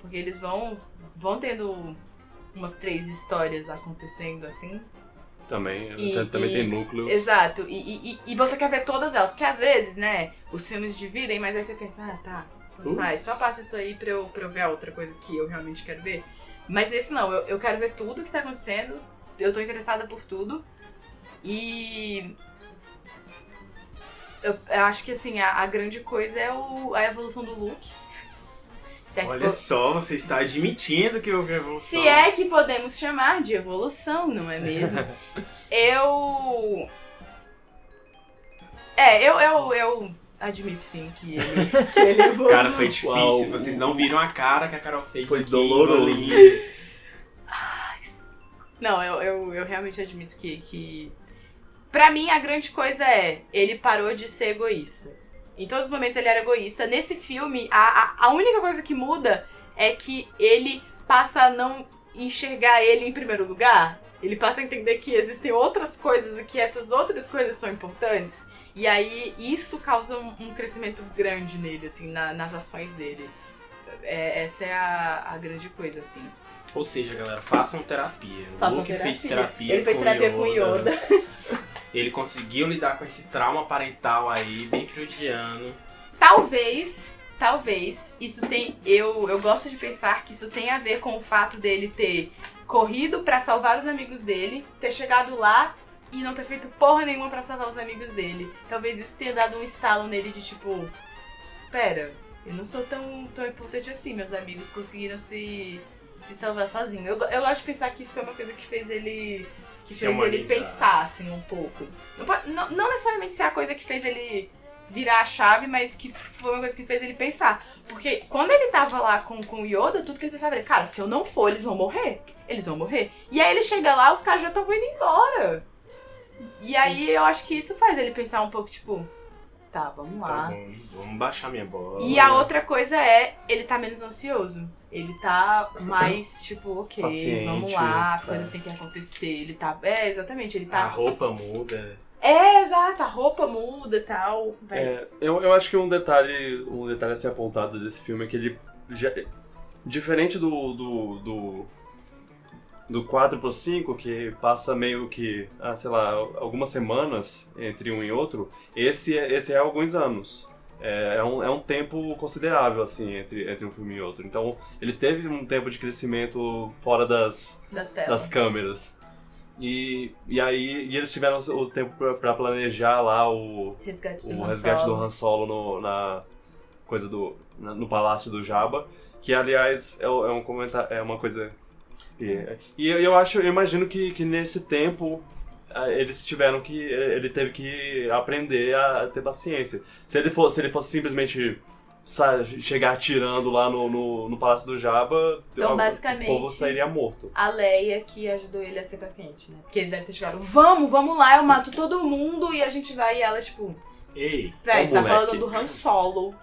porque eles vão, vão tendo umas três histórias acontecendo, assim. Também, E- também e- tem núcleos. Exato. E, e, e- você quer ver todas elas. Porque às vezes, né, os filmes dividem, mas aí você pensa, ah, tá, tanto faz. Só passa isso aí pra eu, pra eu ver a outra coisa que eu realmente quero ver. Mas esse não, eu, eu quero ver tudo que tá acontecendo. Eu tô interessada por tudo. E. Eu, eu acho que assim, a, a grande coisa é o, a evolução do Luke. Se é que Olha po- só, você está admitindo que houve evolução. se é que podemos chamar de evolução, não é mesmo? (laughs) eu. É, eu, eu, eu admito sim que ele, que ele (laughs) evoluiu. Cara, foi difícil. Uau. Vocês não viram a cara que a Carol fez. Foi aqui, doloroso. Não, eu, eu, eu realmente admito que, que. Pra mim, a grande coisa é: ele parou de ser egoísta. Em todos os momentos ele era egoísta. Nesse filme, a, a, a única coisa que muda é que ele passa a não enxergar ele em primeiro lugar. Ele passa a entender que existem outras coisas e que essas outras coisas são importantes. E aí isso causa um, um crescimento grande nele, assim, na- nas ações dele. É, essa é a, a grande coisa, assim. Ou seja, galera, façam terapia. O Façam Luke fez terapia Ele fez com terapia com Yoda. (laughs) Ele conseguiu lidar com esse trauma parental aí, bem freudiano. Talvez, talvez, isso tem. Eu, eu gosto de pensar que isso tem a ver com o fato dele ter corrido pra salvar os amigos dele, ter chegado lá e não ter feito porra nenhuma pra salvar os amigos dele. Talvez isso tenha dado um estalo nele de tipo. Pera, eu não sou tão, tão importante assim, meus amigos conseguiram se, se salvar sozinhos. Eu, eu gosto de pensar que isso foi uma coisa que fez ele. Que Se fez ele humanizar. pensar, assim, um pouco. Não, po- não, não necessariamente ser a coisa que fez ele virar a chave, mas que foi uma coisa que fez ele pensar. Porque quando ele tava lá com, com o Yoda, tudo que ele pensava era, cara, se eu não for, eles vão morrer. Eles vão morrer. E aí ele chega lá, os caras já estão indo embora. E aí eu acho que isso faz ele pensar um pouco, tipo, tá, vamos Tá lá. bom, vamos baixar minha bola. E a outra coisa é, ele tá menos ansioso. Ele tá mais, (coughs) tipo, ok, Paciente, vamos lá, as tá. coisas têm que acontecer. Ele tá. É, exatamente, ele A tá. roupa muda. É, exato, a roupa muda e tal. É, eu, eu acho que um detalhe, um detalhe a ser apontado desse filme é que ele. já- diferente do. do. do, do 4 pro 5, que passa meio que, ah, sei lá, algumas semanas entre um e outro, esse, é- esse é alguns anos. É, é um, é um tempo considerável, assim, entre, entre um filme e outro. Então, ele teve um tempo de crescimento fora das, da tela. das câmeras. E, e aí e eles tiveram o tempo pra planejar lá o, Resgate do o Han resgate Solo. do Han Solo no, na coisa do na- no palácio do Jabba, que aliás é, é um comentário, é uma coisa que, e eu, eu acho, eu imagino que, que nesse tempo ah, eles tiveram que ele teve que aprender a ter paciência. Se ele fosse, se ele fosse simplesmente chegar atirando lá no, no, no palácio do Jabba, Então, o- basicamente- o povo sairia morto. A Leia que ajudou ele a ser paciente, né? Porque ele deve ter chegado, vamos, vamos lá, eu mato todo mundo e a gente vai e ela, tipo, Ei, véi, Ô, você tá moleque. falando do Han Solo,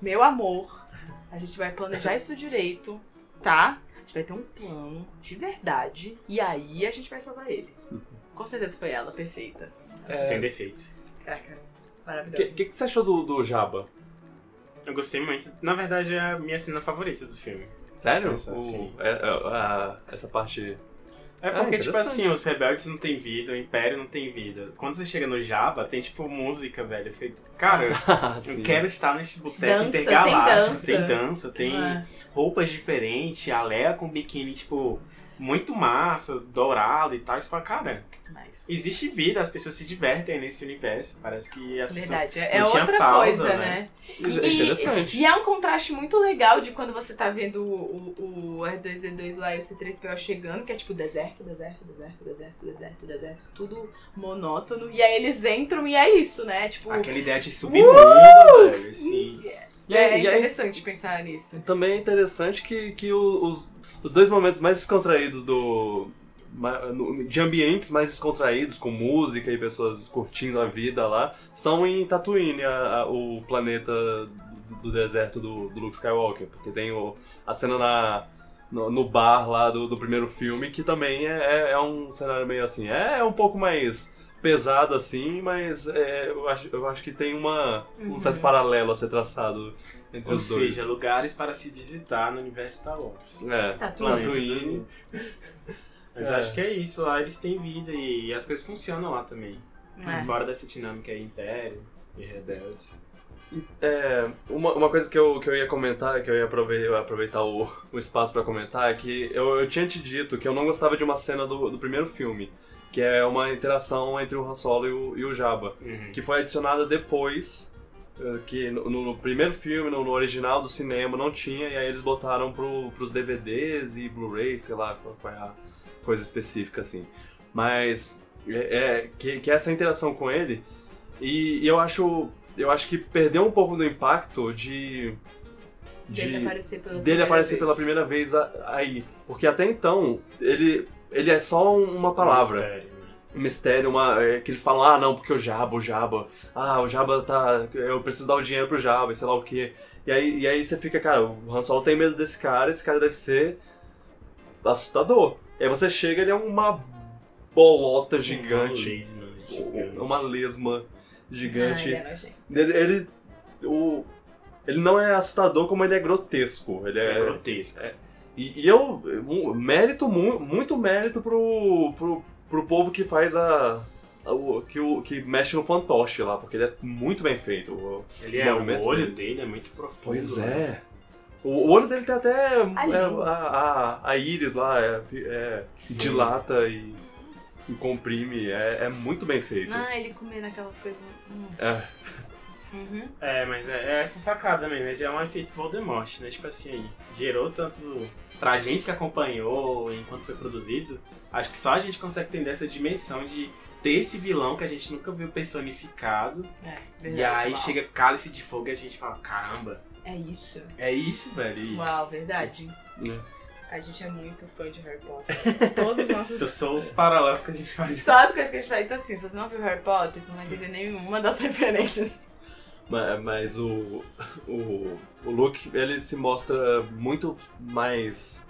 meu amor, a gente vai planejar isso direito, tá? A gente vai ter um plano de verdade e aí a gente vai salvar ele. Com certeza foi ela, perfeita. sem defeitos. Caraca, O maravilhosa. que, que, que você achou do, do Jabba? Eu gostei muito. Na verdade, é a minha cena favorita do filme. Sério? Essa, O- sim. é- é- a- essa parte. É Ah, porque, tipo interessante. assim, os rebeldes não têm vida, o Império não tem vida. Quando você chega no Jabba, tem, tipo, música, velho. Eu falei, cara, (laughs) Ah, eu quero estar nesse boteco intergaláctico. tem Tem dança. dança, tem É. roupas diferentes, a Leia com biquíni, tipo, muito massa, dourado e tal. E você fala, cara, Mas... existe vida, as pessoas se divertem nesse universo. Parece que as Verdade, pessoas. é não tinha outra pausa, coisa, né? né? Isso é interessante. E é um contraste muito legal de quando você tá vendo o, o, o R2D2 lá e o C3PO chegando, que é tipo deserto, deserto, deserto, deserto, deserto, deserto, tudo monótono. E aí eles entram e é isso, né? Tipo, Aquela ideia de submundo, velho, assim. E é aí- e aí- interessante pensar nisso. Também é interessante que, que os, os dois momentos mais descontraídos do. De ambientes mais descontraídos, com música e pessoas curtindo a vida lá, são em Tatooine, a- a- o planeta do, deserto do, do Luke Skywalker. Porque tem o, a cena na, no, no bar lá do, do primeiro filme, que também é, é, é um cenário meio assim. É um pouco mais pesado assim, mas é, eu, acho, eu acho que tem uma, um Uhum. certo paralelo a ser traçado entre Ou os dois. seja, lugares para se visitar no universo Star Wars. É, Tatooine. Tatooine. Mas É. acho que é isso, lá eles têm vida e as coisas funcionam lá também. É. Fora dessa dinâmica aí, Império e Rebeldes. É, uma, uma coisa que eu, que eu ia comentar, que eu ia aproveitar, o, o espaço pra comentar, é que eu, eu tinha te dito que eu não gostava de uma cena do, do primeiro filme, que é uma interação entre o Han Solo e o, e o Jabba, que foi adicionada depois, que no, no primeiro filme, no, no original do cinema, não tinha, e aí eles botaram pro, pros DVDs e Blu-ray, sei lá qual, é a coisa específica assim. Mas é, é que, que essa interação com ele, e, e eu acho eu acho que perdeu um pouco do impacto de. Dele de aparecer pela dele primeira aparecer vez. pela primeira vez a- aí. Porque até então, ele, ele é só uma palavra. Mistério? Um mistério, uma, é, que eles falam, ah, não, porque o Jabba, o Jabba, ah, o Jabba tá. Eu preciso dar o dinheiro pro Jabba, e sei lá o quê. E aí, e aí você fica, cara, o Han Solo tem medo desse cara, esse cara deve ser assustador. E aí você chega, ele é uma bolota gigante. Uma lesma gigante. Uma lesma gigante. Ai, é nojento. Ele, ele, o, ele não é assustador como ele é grotesco. Ele É, é, grotesco. e, e eu, mérito, mu- muito mérito pro, pro, pro povo que faz a, a- o, que, o, que mexe no fantoche lá, porque ele é muito bem feito. O- Ele é, o olho dele. dele é muito profundo. Pois né? é. O, o olho dele tem até é, a, a, a íris lá, é, é, dilata e, e comprime, é, é muito bem feito. Ah, ele comendo aquelas coisas. Hum. É. Uhum. É, mas é, é essa sacada mesmo, é um efeito Voldemort, né? Tipo assim, gerou tanto pra gente que acompanhou enquanto foi produzido, acho que só a gente consegue entender essa dimensão de ter esse vilão que a gente nunca viu personificado, É, verdade. e aí uau. chega cálice de fogo e a gente fala, caramba, É isso. é isso, velho. E Uau, verdade. É. A gente é muito fã de Harry Potter. Todos os nossos. (laughs) são os paralelos que a gente faz. Só as coisas que a gente fala. Então, assim, se você não viu Harry Potter, você não vai entender nenhuma das (laughs) referências. Ma- Mas o, o, o Luke, ele se mostra muito mais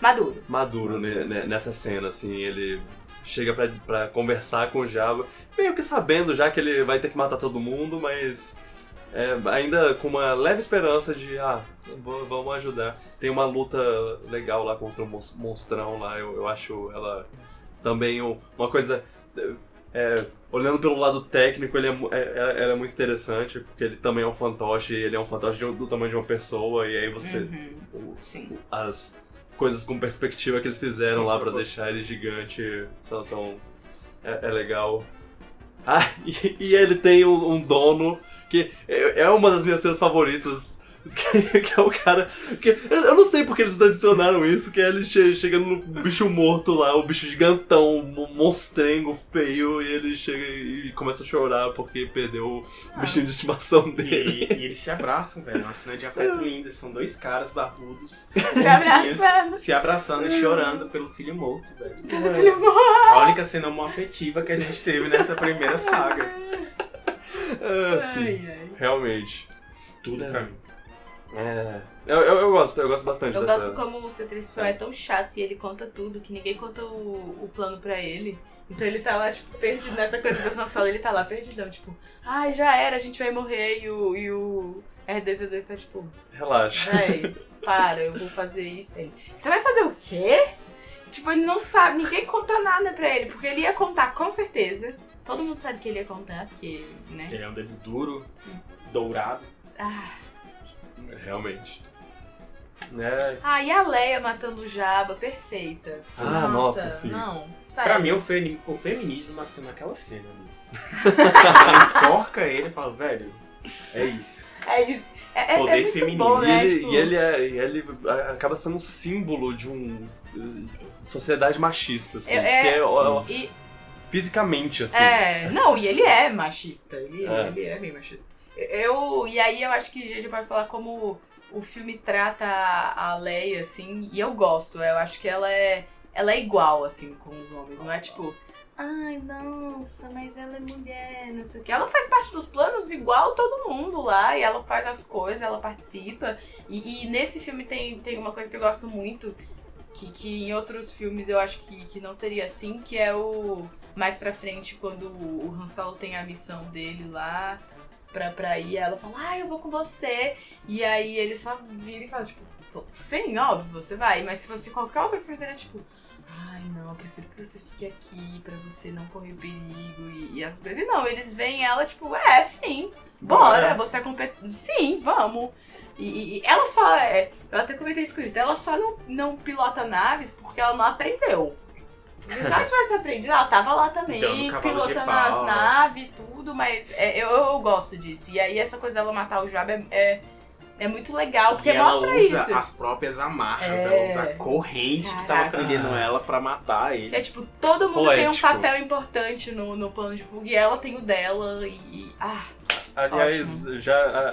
Maduro. maduro ne- ne- nessa cena, assim, ele chega pra, pra conversar com o Jabba, meio que sabendo já que ele vai ter que matar todo mundo, mas é, ainda com uma leve esperança de, ah, vamos ajudar. Tem uma luta legal lá contra o mons- monstrão lá, eu, eu acho ela também um- uma coisa... é, olhando pelo lado técnico, ele é, é- é- ela é muito interessante, porque ele também é um fantoche, ele é um fantoche de do tamanho de uma pessoa, e aí você... Uhum. o- Sim. as coisas com perspectiva que eles fizeram lá pra propósito. deixar ele gigante são. são é, é legal. Ah, (laughs) e, e ele tem um, um dono que é é uma das minhas cenas favoritas. Que, que é o cara. Que, eu não sei porque eles adicionaram isso, que é ele che- chega no bicho morto lá, o bicho gigantão, um monstrengo feio, e ele chega e começa a chorar porque perdeu o Ah. bichinho de estimação E, dele. e eles se abraçam, velho. Uma cena de afeto (laughs) linda. São dois caras barbudos. Se abraçando. Se abraçando e chorando pelo filho morto, velho. Pelo filho morto. A única cena homoafetiva que a gente teve nessa primeira saga. Ah, sim, Ai, ai. realmente. Tudo pra mim. É. Eu, eu, eu gosto, eu gosto bastante Eu dessa. gosto como o C3PO é tão chato e ele conta tudo, que ninguém conta o, o plano pra ele. Então ele tá lá, tipo, perdido nessa coisa do Han Solo, ele tá lá perdidão, tipo, ai, já era, a gente vai morrer e o, e o R2D2 tá tipo, Relaxa. véi, para, eu vou fazer isso. Ele, você vai fazer o quê? Tipo, ele não sabe, ninguém conta nada pra ele, porque ele ia contar com certeza. Todo mundo sabe que ele ia contar, porque, né? Ele é um dedo duro, dourado. Ah, Realmente. É. ah, e a Leia matando o Jabba, perfeita. Ah, nossa, sim. Não, sério. Pra mim, o, femi- o feminismo nasceu naquela cena enforca ele e fala, velho, é isso. É isso. É, é, Poder é muito feminino. bom, E né? ele, Tipo, e ele, é, e ele acaba sendo um símbolo de um. sociedade machista, assim. É, é, que é, ó, e- fisicamente, assim. é, não, e ele é machista. Ele é, É. ele é bem machista. Eu, e aí eu acho que gente pode falar como o filme trata a a Leia, assim, e eu gosto. Eu acho que ela é, ela é igual, assim, com os homens. Não é tipo, ai, nossa, mas ela é mulher, não sei o que. Ela faz parte dos planos igual todo mundo lá, e ela faz as coisas, ela participa. E, e nesse filme tem, tem uma coisa que eu gosto muito, que, que em outros filmes eu acho que, que não seria assim, que é o mais pra frente, quando o Han Solo tem a missão dele lá pra, pra ir, ela fala, ah, eu vou com você. E aí ele só vira e fala, tipo, sim, óbvio, você vai. Mas se fosse qualquer outro filme, seria tipo, eu prefiro que você fique aqui pra você não correr perigo e, e essas coisas. E não, eles veem ela, tipo, é, sim, bora, Bora. você é competente. Sim, vamos. E, e- ela só é. Eu até comentei isso com isso. Ela só não, não pilota naves porque ela não aprendeu. Se ela tivesse aprendido, ela tava lá também, Dando de pilotando as naves e tudo, mas é, eu, eu gosto disso. E aí essa coisa dela matar o Joab é, é, é muito legal, porque e ela mostra usa isso. as próprias amarras, É. ela usa a corrente que tava Caraca. prendendo ela pra matar ele. Que é tipo, todo mundo tem um Poético. papel importante no, no plano de fuga e ela tem o dela e. e- ah, Aliás, já a-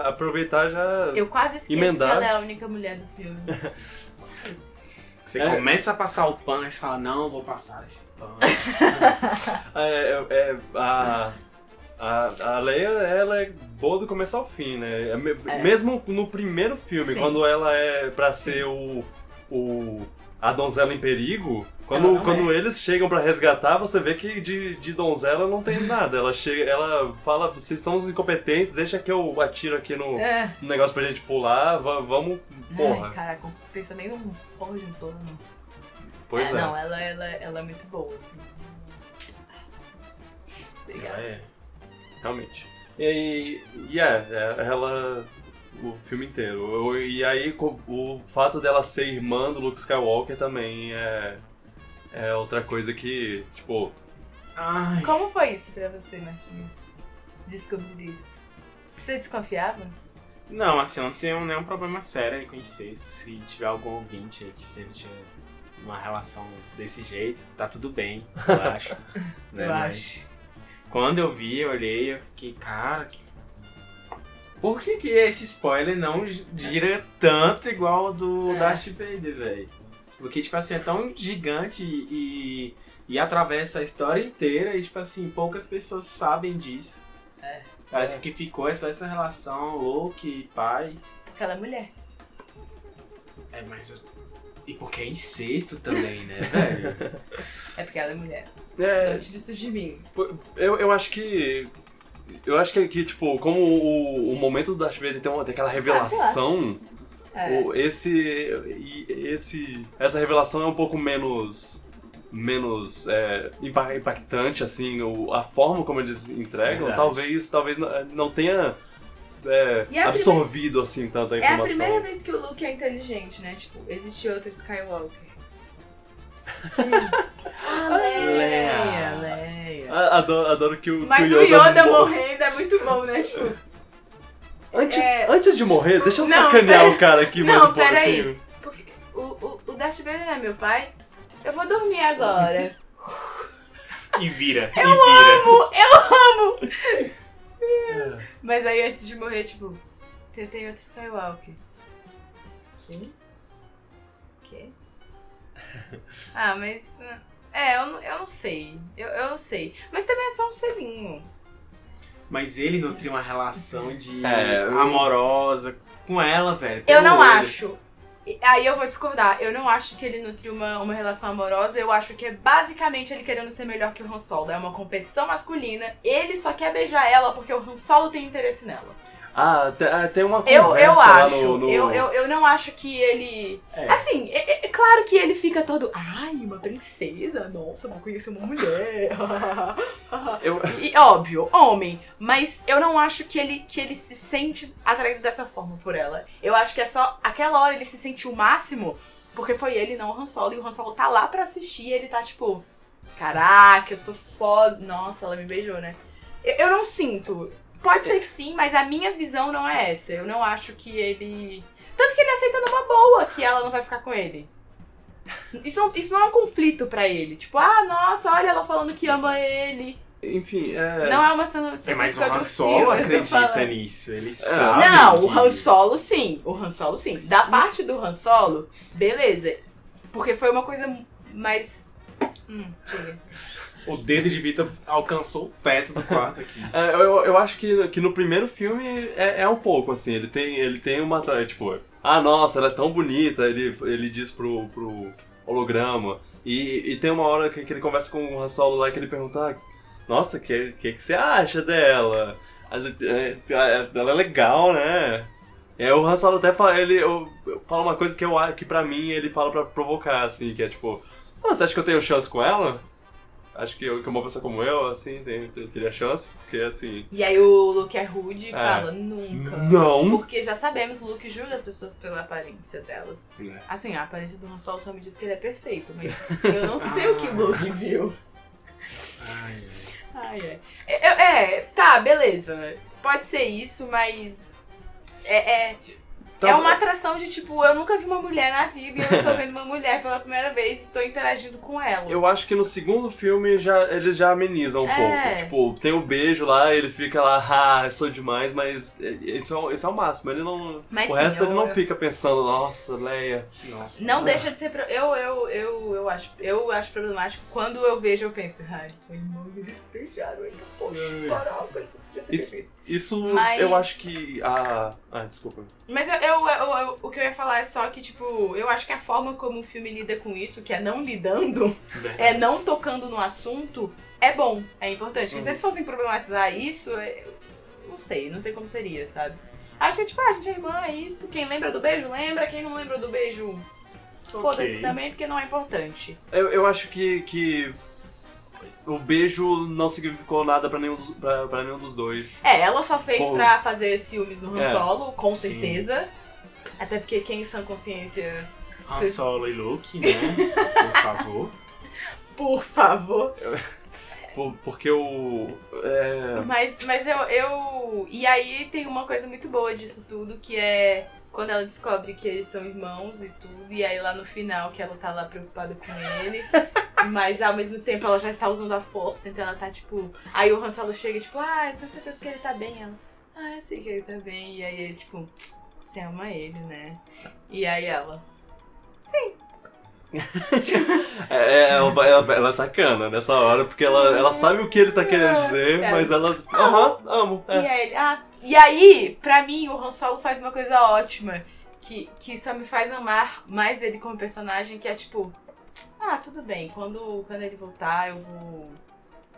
a- a- aproveitar já. eu quase esqueço Emendar. que ela é a única mulher do filme. (laughs) Esqueci. Você É. começa a passar o pano e você fala, não, vou passar esse pano. (laughs) É, é, é, a, a, a Leia, ela é boa do começo ao fim, né? É É. Mesmo no primeiro filme, Sim. quando ela é pra ser o, o a donzela em perigo, quando, quando eles chegam pra resgatar, você vê que de, de donzela não tem nada. Ela chega, ela fala, vocês são os incompetentes, deixa que eu atiro aqui no, É. no negócio pra gente pular, va- vamos, porra. Ai, caraca, pensa nem num porra de um todo, não. Pois é. Não, ela, ela, ela é muito boa, assim. Obrigada. É. Realmente. E aí, e é, é, ela. O filme inteiro. E aí, o fato dela ser irmã do Luke Skywalker também é. É outra coisa que, tipo. Ai. Como foi isso pra você, Marquinhos? Descobrir isso. Você desconfiava? Não, assim, eu não tenho nenhum problema sério em conhecer isso. Se tiver algum ouvinte aí que esteja uma relação desse jeito, tá tudo bem, eu (laughs) acho. né? Eu Mas acho. Quando eu vi, eu olhei, eu fiquei, cara, que... por que, que esse spoiler não gira tanto igual o do É. Darth Vader, velho? Porque, tipo assim, é tão gigante e, e atravessa a história inteira e, tipo assim, poucas pessoas sabem disso. É. Parece É. que ficou é só essa relação Luke e pai. Porque ela é mulher. É, mas... eu- E porque é incesto também, né, (laughs) velho? É porque ela é mulher. É, Não tira isso de mim. eu, eu acho que. Eu acho que, que tipo, como o, o momento do Darth Vader tem, uma, tem aquela revelação, É. o- esse, esse. Essa revelação é um pouco menos. Menos é, impa- impactante, assim, o- a forma como eles entregam, Verdade. talvez, talvez não- tenha é, é a absorvido assim tanta É a informação. primeira vez que o Luke é inteligente, né? Tipo, existe outro Skywalker. (laughs) ah, Leia, Leia. Adoro, adoro que o, Mas que o Yoda mo- morrendo é muito bom, né? Tipo, Antes, é- antes de morrer, deixa eu Não, sacanear pera- o cara aqui mais Não, um pera aí. pouquinho. porque o, o, o Darth Vader não é meu pai. Eu vou dormir agora. E vira, Eu e vira. amo, eu amo! Mas aí antes de morrer, tipo, tem, tem outro Skywalker. Que? Que? (laughs) Ah, mas. É, eu, não- eu não sei. Eu, eu não sei. Mas também é só um selinho. Mas ele nutria uma relação de É, eu- amorosa com ela, velho. Eu pelo não olho. acho. Aí eu vou discordar. Eu não acho que ele nutriu uma, uma relação amorosa. Eu acho que é basicamente ele querendo ser melhor que o Han Solo. É uma competição masculina. Ele só quer beijar ela porque o Han Solo tem interesse nela. Ah, ah, tem uma Eu, conversa eu lá acho. no... no- Eu, eu, eu não acho que ele. É. Assim, é, é claro que ele fica todo. Ai, uma princesa? Nossa, vou conhecer uma mulher. (laughs) eu- E, óbvio, homem. Mas eu não acho que ele, que ele se sente atraído dessa forma por ela. Eu acho que é só. Aquela hora ele se sentiu o máximo porque foi ele, não o Han Solo. E o Han Solo tá lá pra assistir e ele tá tipo. Caraca, eu sou foda. Nossa, ela me beijou, né? Eu, eu não sinto. Pode ser que sim, mas a minha visão não é essa. Eu não acho que ele. Tanto que ele aceita numa boa que ela não vai ficar com ele. Isso, não- isso não é um conflito pra ele. Tipo, ah, nossa, olha ela falando que ama ele. Enfim, é... Não é uma cena É, mas o Han Solo acredita nisso. Ele sabe. Não, que- o Han Solo sim. O Han Solo sim. Da parte do Han Solo, beleza. Porque foi uma coisa mais. Hum, diga. O dedo de Vitor alcançou o teto do quarto aqui. (laughs) É, eu, eu acho que, que no primeiro filme é, é um pouco, assim, ele tem, ele tem uma. tra- Tipo, ah, nossa, ela é tão bonita, ele, ele diz pro, pro holograma. E, e tem uma hora que, que ele conversa com o Han Solo lá que ele pergunta, ah, nossa, o que, que, que você acha dela? Ela é- é legal, né? Aí o Han Solo até fala, ele eu, eu fala uma coisa que, eu, que pra mim ele fala pra provocar, assim, que é tipo, você acha que eu tenho chance com ela? Acho que, eu, que uma pessoa como eu, assim, tem, tem- teria chance. Porque, assim... E aí o Luke é rude e É. fala, nunca. Não! Porque já sabemos, o Luke julga as pessoas pela aparência delas. É. Assim, a aparência do Han Solo só me diz que ele é perfeito, mas eu não sei o que o Luke (laughs) viu. Ai, Ai. É, é, é, tá, beleza. Pode ser isso, mas. É, é, Tá- é uma atração de tipo, eu nunca vi uma mulher na vida e eu estou vendo uma mulher pela primeira vez e estou interagindo com ela. Eu acho que no segundo filme já, eles já amenizam um É. pouco. Tipo, tem o beijo lá, ele fica lá, ah, eu sou demais, mas isso é, o- isso é o máximo. Ele não. Mas o sim, resto eu- ele não eu- fica pensando, nossa, Leia. Nossa. Não deixa de ser. Eu, eu, eu, eu, acho, eu acho problemático. Quando eu vejo, eu penso, ah, eles são irmãos, eles beijaram. Ainda, poxa, caraca, Isso- isso. Isso Mas- eu acho que. a ah, desculpa. Mas eu, eu- eu- eu- o que eu ia falar é só que, tipo, eu acho que a forma como o filme lida com isso, que é não lidando, é não tocando no assunto, é bom, é importante. E se Uhum. eles fossem problematizar isso, é- não sei, não sei como seria, sabe? Acho que, tipo, ah, a gente é irmã, é isso. Quem lembra do beijo, lembra. Quem não lembra do beijo, foda-se Ok. também, porque não é importante. Eu, eu acho que, que o beijo não significou nada pra nenhum dos, pra, pra nenhum dos dois. É, ela só fez Pô. pra fazer ciúmes no Han É. Solo, com Sim. certeza. Até porque quem em sã consciência, Han Solo e Luke, né? Por favor. (laughs) por favor. Por- porque o. É, Mas, mas eu, eu. E aí tem uma coisa muito boa disso tudo, que é quando ela descobre que eles são irmãos e tudo, e aí lá no final que ela tá lá preocupada com ele, (laughs) mas ao mesmo tempo ela já está usando a força, então ela tá tipo. Aí o Han Solo chega tipo, ah, eu tenho certeza que ele tá bem. Ela, ah, eu sei que ele tá bem. E aí ele, tipo, você ama ele, né? E aí ela. é, é, ela, ela, ela é sacana nessa hora, porque ela, ela sabe o que ele tá querendo dizer, É. mas ela. Aham, amo. E É. aí ele, ah. E aí, pra mim, o Han Solo faz uma coisa ótima. Que, que só me faz amar mais ele como personagem, que é tipo. Ah, tudo bem, quando, quando ele voltar, eu vou.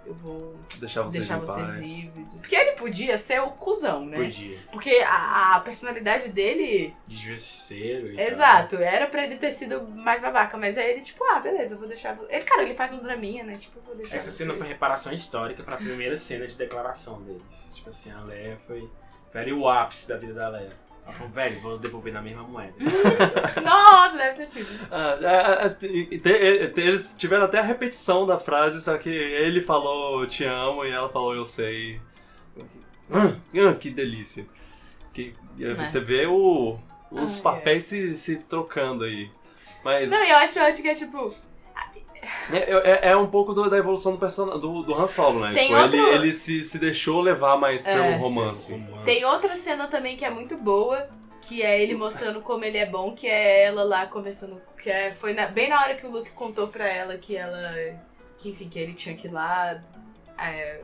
Eu vou Deixar vocês deixar vocês livres. Porque ele podia ser o cuzão, né? Podia. Porque a, a personalidade dele. De justiceiro e tal. Exato, era pra ele ter sido mais babaca, mas aí ele, tipo, ah, beleza, eu vou deixar. Ele, cara, ele faz um draminha, né? Tipo, vou deixar. Essa cena vocês. foi reparação histórica pra primeira cena de declaração deles. Tipo assim, a Leia foi. Foi ali o ápice da vida da Leia. Ela falou, velho, vou devolver na mesma moeda. (laughs) Nossa, deve ter sido. Ah, é, é, te- te- te- eles tiveram até a repetição da frase, só que ele falou te amo e ela falou eu sei. Ah, ah, que delícia. Que, Você vê o, os Ai, papéis se, se trocando aí. Mas Não, e eu acho ótimo que é tipo. É, é- é um pouco do- da evolução do, person... do, do Han Solo, né? Tem Tipo, outro- Ele, ele se, se deixou levar mais É. pelo romance. Romance. Tem outra cena também que é muito boa, que é ele mostrando como ele é bom, que é ela lá conversando. Que é, foi na- bem na hora que o Luke contou pra ela que ela. Que enfim, que ele tinha que ir lá. É,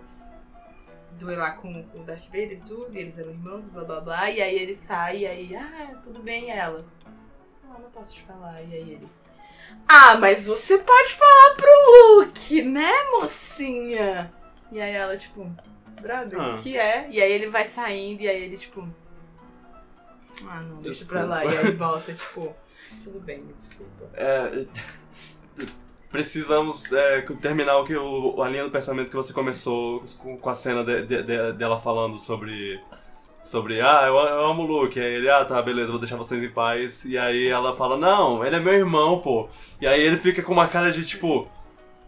duelar com o Darth Vader e tudo, e eles eram irmãos, blá blá blá. E aí ele sai, e aí, ah, tudo bem, e ela. Não, não posso te falar. E aí ele. Ah, mas você pode falar pro Luke, né, mocinha? E aí ela, tipo, brother, Ah. que é? E aí ele vai saindo, e aí ele, tipo. Ah, não, deixa pra lá. E Desculpa. aí volta, tipo, tudo bem, me desculpa. É, (laughs) precisamos é, terminar o que o, a linha do pensamento que você começou com, com a cena de- de- de- dela falando sobre sobre ah eu, eu amo o Luke aí ele ah tá beleza vou deixar vocês em paz e aí ela fala não ele é meu irmão pô e aí ele fica com uma cara de tipo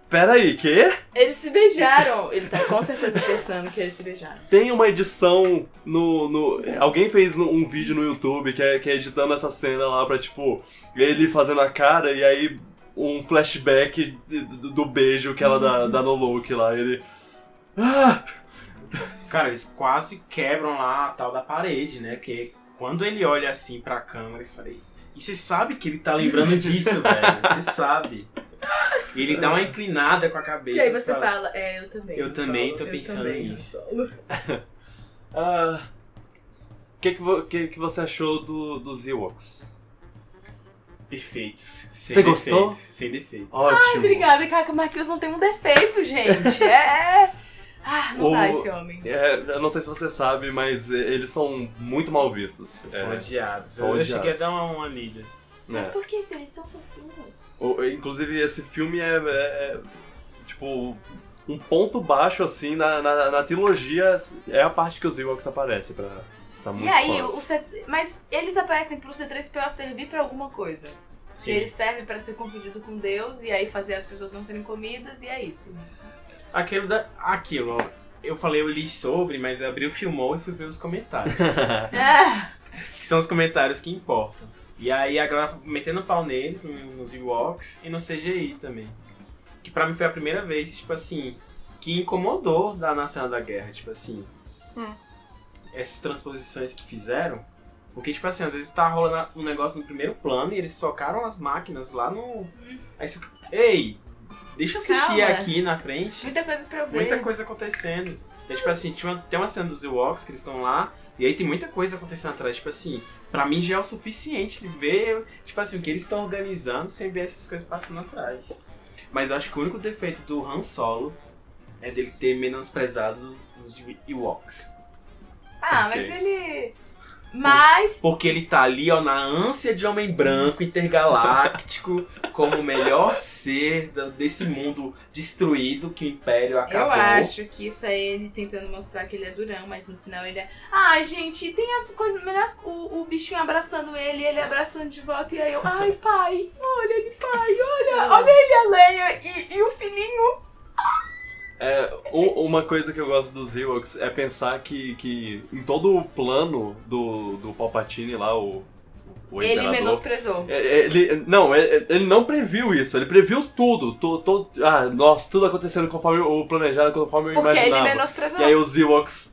pera aí quê Eles se beijaram. Ele tá com certeza pensando que eles se beijaram. tem uma edição no, no. Alguém fez um vídeo no YouTube que é, que é editando essa cena lá pra, tipo, ele fazendo a cara e aí um flashback do, beijo que ela dá, dá no Luke lá. Ele. Ah! Cara, eles quase quebram lá a tal da parede, né? Porque quando ele olha assim pra câmera, eles falam. E você sabe que ele tá lembrando disso, (laughs) velho. Você sabe. E ele dá uma inclinada com a cabeça. E aí você fala, fala, é, eu também. Eu também Solo, tô eu pensando também, nisso. Solo. (laughs) ah, O que, que, vo- que, que você achou do, dos Ewoks? Perfeitos. Sem Você gostou? Sem defeito. Ótimo! Obrigada, cara, que o Marquinhos não tem um defeito, gente. É. Ah, não O- dá esse homem. É, eu não sei se você sabe, mas é, eles são muito mal vistos. São É, odiados. são eu cheguei a odiados. dar uma, uma lida. Mas É. por que se eles são fofinhos? O- Inclusive, esse filme é, é, tipo, um ponto baixo, assim, na, na, na trilogia. É a parte que os Ewoks aparecem pra, pra E muitos aí, o fãs. C... mas eles aparecem pro C3PO servir pra alguma coisa. Que Sim. ele serve pra ser confundido com Deus e aí fazer as pessoas não serem comidas e é isso. Aquilo da. Aquilo, ó. Eu falei, eu li sobre, mas eu abri o filmou e fui ver os comentários. (laughs) É. que são os comentários que importam. E aí a galera metendo pau neles, no- nos Ewoks e no CGI também. Que pra mim foi a primeira vez, tipo assim, que incomodou da na cena da guerra, tipo assim. Hum. Essas transposições que fizeram. Porque, tipo assim, às vezes tá rolando um negócio no primeiro plano e eles socaram as máquinas lá no. Aí você. Ei! Deixa eu assistir Calma. aqui na frente. Muita coisa pra eu ver. Muita coisa acontecendo. Então, tipo assim, tinha uma- tem uma cena dos Ewoks que eles estão lá, e aí tem muita coisa acontecendo atrás. Tipo assim, pra mim já é o suficiente de ver, tipo assim, o que eles estão organizando sem ver essas coisas passando atrás. Mas eu acho que o único defeito do Han Solo é dele ter menosprezado os Ewoks. Ah, mas ele. Mas. Porque ele tá ali, ó, na ânsia de homem branco, intergaláctico, (laughs) como o melhor ser desse mundo destruído que o Império acabou. Eu acho que isso é ele tentando mostrar que ele é durão, mas no final ele é. Ah, gente, tem as coisas melhores. O, o bichinho abraçando ele, ele abraçando de volta, e aí eu. Ai, pai, olha ele, pai, olha, (laughs) olha ele, a Leia e, e o filhinho. É, u- uma coisa que eu gosto dos Ewoks é pensar que, que em todo o plano do, do Palpatine lá, o, o ele menosprezou. é- é- Ele, não, é- ele não previu isso, ele previu tudo. To, to- ah, nossa, tudo acontecendo conforme o planejado, conforme eu Porque ele imaginava. menosprezou. E aí os Ewoks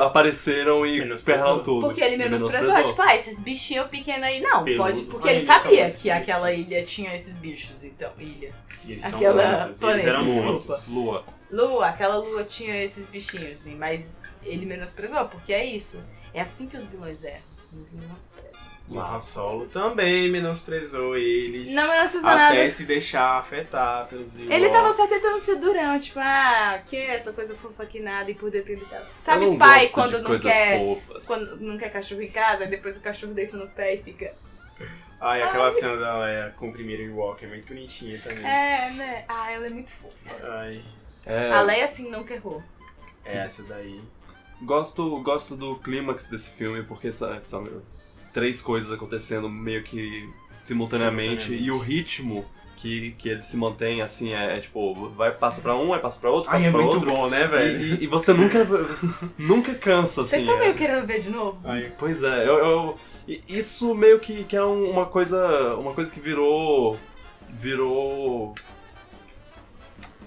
apareceram e Menosprezou. ferraram tudo. Porque ele menosprezou. Tipo, ah, esses bichinhos pequenos aí, não. Peludo. Pode. Porque Ah, ele são sabia que bichos. aquela ilha tinha esses bichos, então. Ilha. E eles são Aquela muitos, e eles eram planeta, muitos. desculpa. Lua. Lua, aquela lua tinha esses bichinhos, mas ele menosprezou, porque é isso. É assim que os vilões erram. Eles menosprezam. O Han Solo também menosprezou eles. Não menosprezou até nada. se deixar afetar pelos Ewoks. Ele tava só tentando ser durão, tipo, ah, que essa coisa fofa que nada, e por dentro ele tava. eu Sabe não pai gosto quando de não coisas quer. fofas. Quando não quer cachorro em casa, e depois o cachorro deita no pé e fica. Ai, aquela cena da Leia com o primeiro Ewok é muito bonitinha também. É, né? Ah, ela é muito fofa. Ai, É, A Leia, assim, não errou. é essa daí. gosto, gosto do clímax desse filme, porque são, são três coisas acontecendo meio que simultaneamente, Simultaneamente. e o ritmo que, que ele se mantém, assim, é, é tipo, vai, passa pra um, aí passa pra outro, passa Ai, é pra muito outro. bom, né, velho? E, e- e você nunca, nunca cansa, assim. Vocês estão é. meio querendo ver de novo? Ai, Pois é, eu, eu- isso meio que, que é um- uma coisa, uma coisa que virou, virou,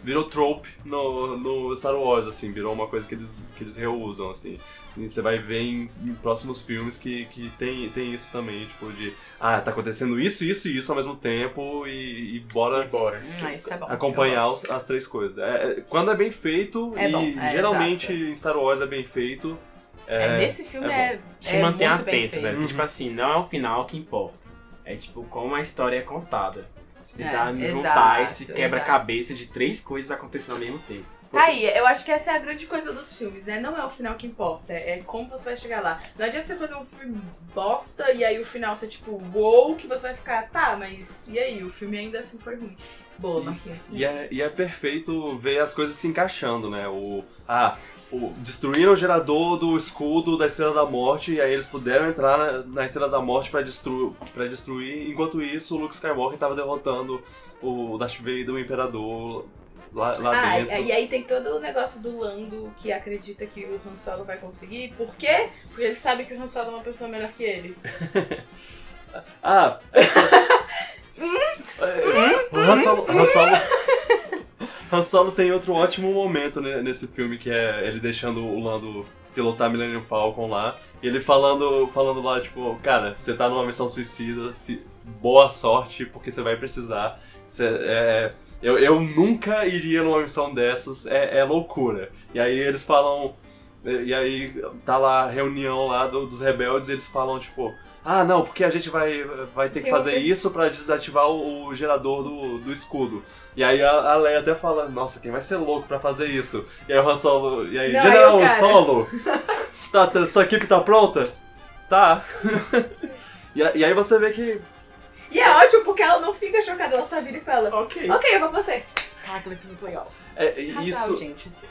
virou trope no, no Star Wars, assim, virou uma coisa que eles, que eles reusam, assim. E você vai ver em, em próximos filmes que, que tem, tem isso também, tipo, de, ah, tá acontecendo isso, isso e isso ao mesmo tempo e, e bora bora. Hum, ah, isso é bom. acompanhar os- as três coisas. É, é- quando é bem feito, É e bom, é, geralmente exato. em Star Wars é bem feito, É, nesse filme é é, Te é mantém muito bem atento, feito. velho. porque, Uhum. Tipo assim, não é o final que importa. É tipo como a história é contada. Você tentar É, juntar exato, esse quebra-cabeça de três coisas acontecendo ao mesmo tempo. Tá aí, eu acho que essa é a grande coisa dos filmes, né? Não é o final que importa, é como você vai chegar lá. Não adianta você fazer um filme bosta e aí o final você, tipo, uou, que você vai ficar, tá, mas e aí? O filme ainda assim foi ruim. Boa, Marquinhos. E é, e é perfeito ver as coisas se encaixando, né? O, ah, o, destruíram o gerador do escudo da Estrela da Morte e aí eles puderam entrar na, na Estrela da Morte pra, destru, pra destruir. Enquanto isso, o Luke Skywalker tava derrotando o Darth Vader, o Imperador, lá, lá Ah, dentro. e, e aí tem todo o negócio do Lando que acredita que o Han Solo vai conseguir. Por quê? Porque ele sabe que o Han Solo é uma pessoa melhor que ele. (laughs) Ah, essa... É, (laughs) o (laughs) Han Solo, Han Solo... Han Solo tem outro ótimo momento né, nesse filme, que é ele deixando o Lando pilotar Millennium Falcon lá, e ele falando, falando lá, tipo, cara, você tá numa missão suicida, se- boa sorte, porque você vai precisar. Você- é, eu, eu nunca iria numa missão dessas, é, é loucura. E aí eles falam... E aí tá lá a reunião lá do- dos rebeldes e eles falam, tipo... Ah, não, porque a gente vai, vai ter que Eu fazer isso pra desativar o, o gerador do, do escudo. E aí a, a Leia até fala, nossa, quem vai ser louco pra fazer isso? E aí o Han Solo, e aí, Não, General cara- Solo, tá, tá, sua equipe tá pronta? Tá. (laughs) e, e aí você vê que E é ótimo porque ela não fica chocada, ela só vira e fala, Ok. ok, eu vou com você. Caraca, vai ser muito legal. É, Casal, isso, gente. isso-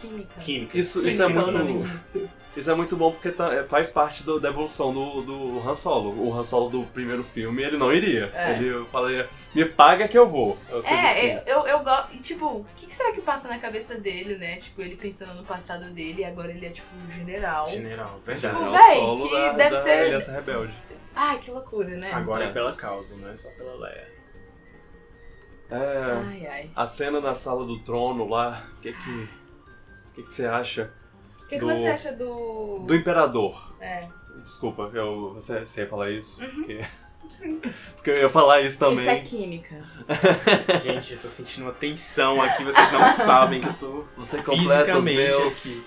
Química. Química. isso, isso é nome muito. Isso é muito bom porque tá- é, faz parte do- da evolução do, do Han Solo. O Han Solo do primeiro filme, ele não iria. É. Ele falaria, me paga que eu vou. Uma coisa assim. É, eu, eu gosto. E tipo, o que, que será que passa na cabeça dele, né? Tipo, ele pensando no passado dele e agora ele é tipo um general. General, Tipo, verdade. Tipo, é véi, solo que da, deve da ser- Aliança Rebelde. Ai, que loucura, né? Agora é. É. pela causa, não é só pela Leia. É, Ai, ai. a cena na sala do trono lá, o que que, o que que você acha? O que, que Do- você acha do. Do Imperador. É. Desculpa, eu, você, você ia falar isso? Uhum. Porque, (laughs) Sim. porque eu ia falar isso também. Isso é química. (laughs) Gente, eu tô sentindo uma tensão aqui, vocês não sabem que eu tô Você completa os meus... aqui.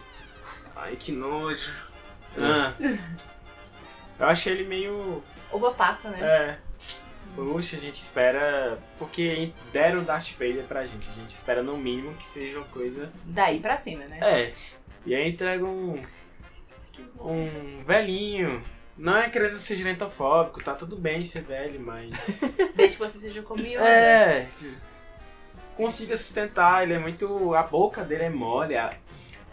Ai, que nojo. Ah. Eu achei ele meio. Uva passa, né? É. Puxa, a gente espera. Porque deram Darth Vader pra gente. A gente espera no mínimo que seja uma coisa. Daí pra cima, né? É. E aí entrega um. Um velhinho. Não é querendo ser gerentofóbico, tá tudo bem ser velho, mas. (laughs) Desde que você seja como Yoda. É. Consiga sustentar, ele é muito. A boca dele é mole. a-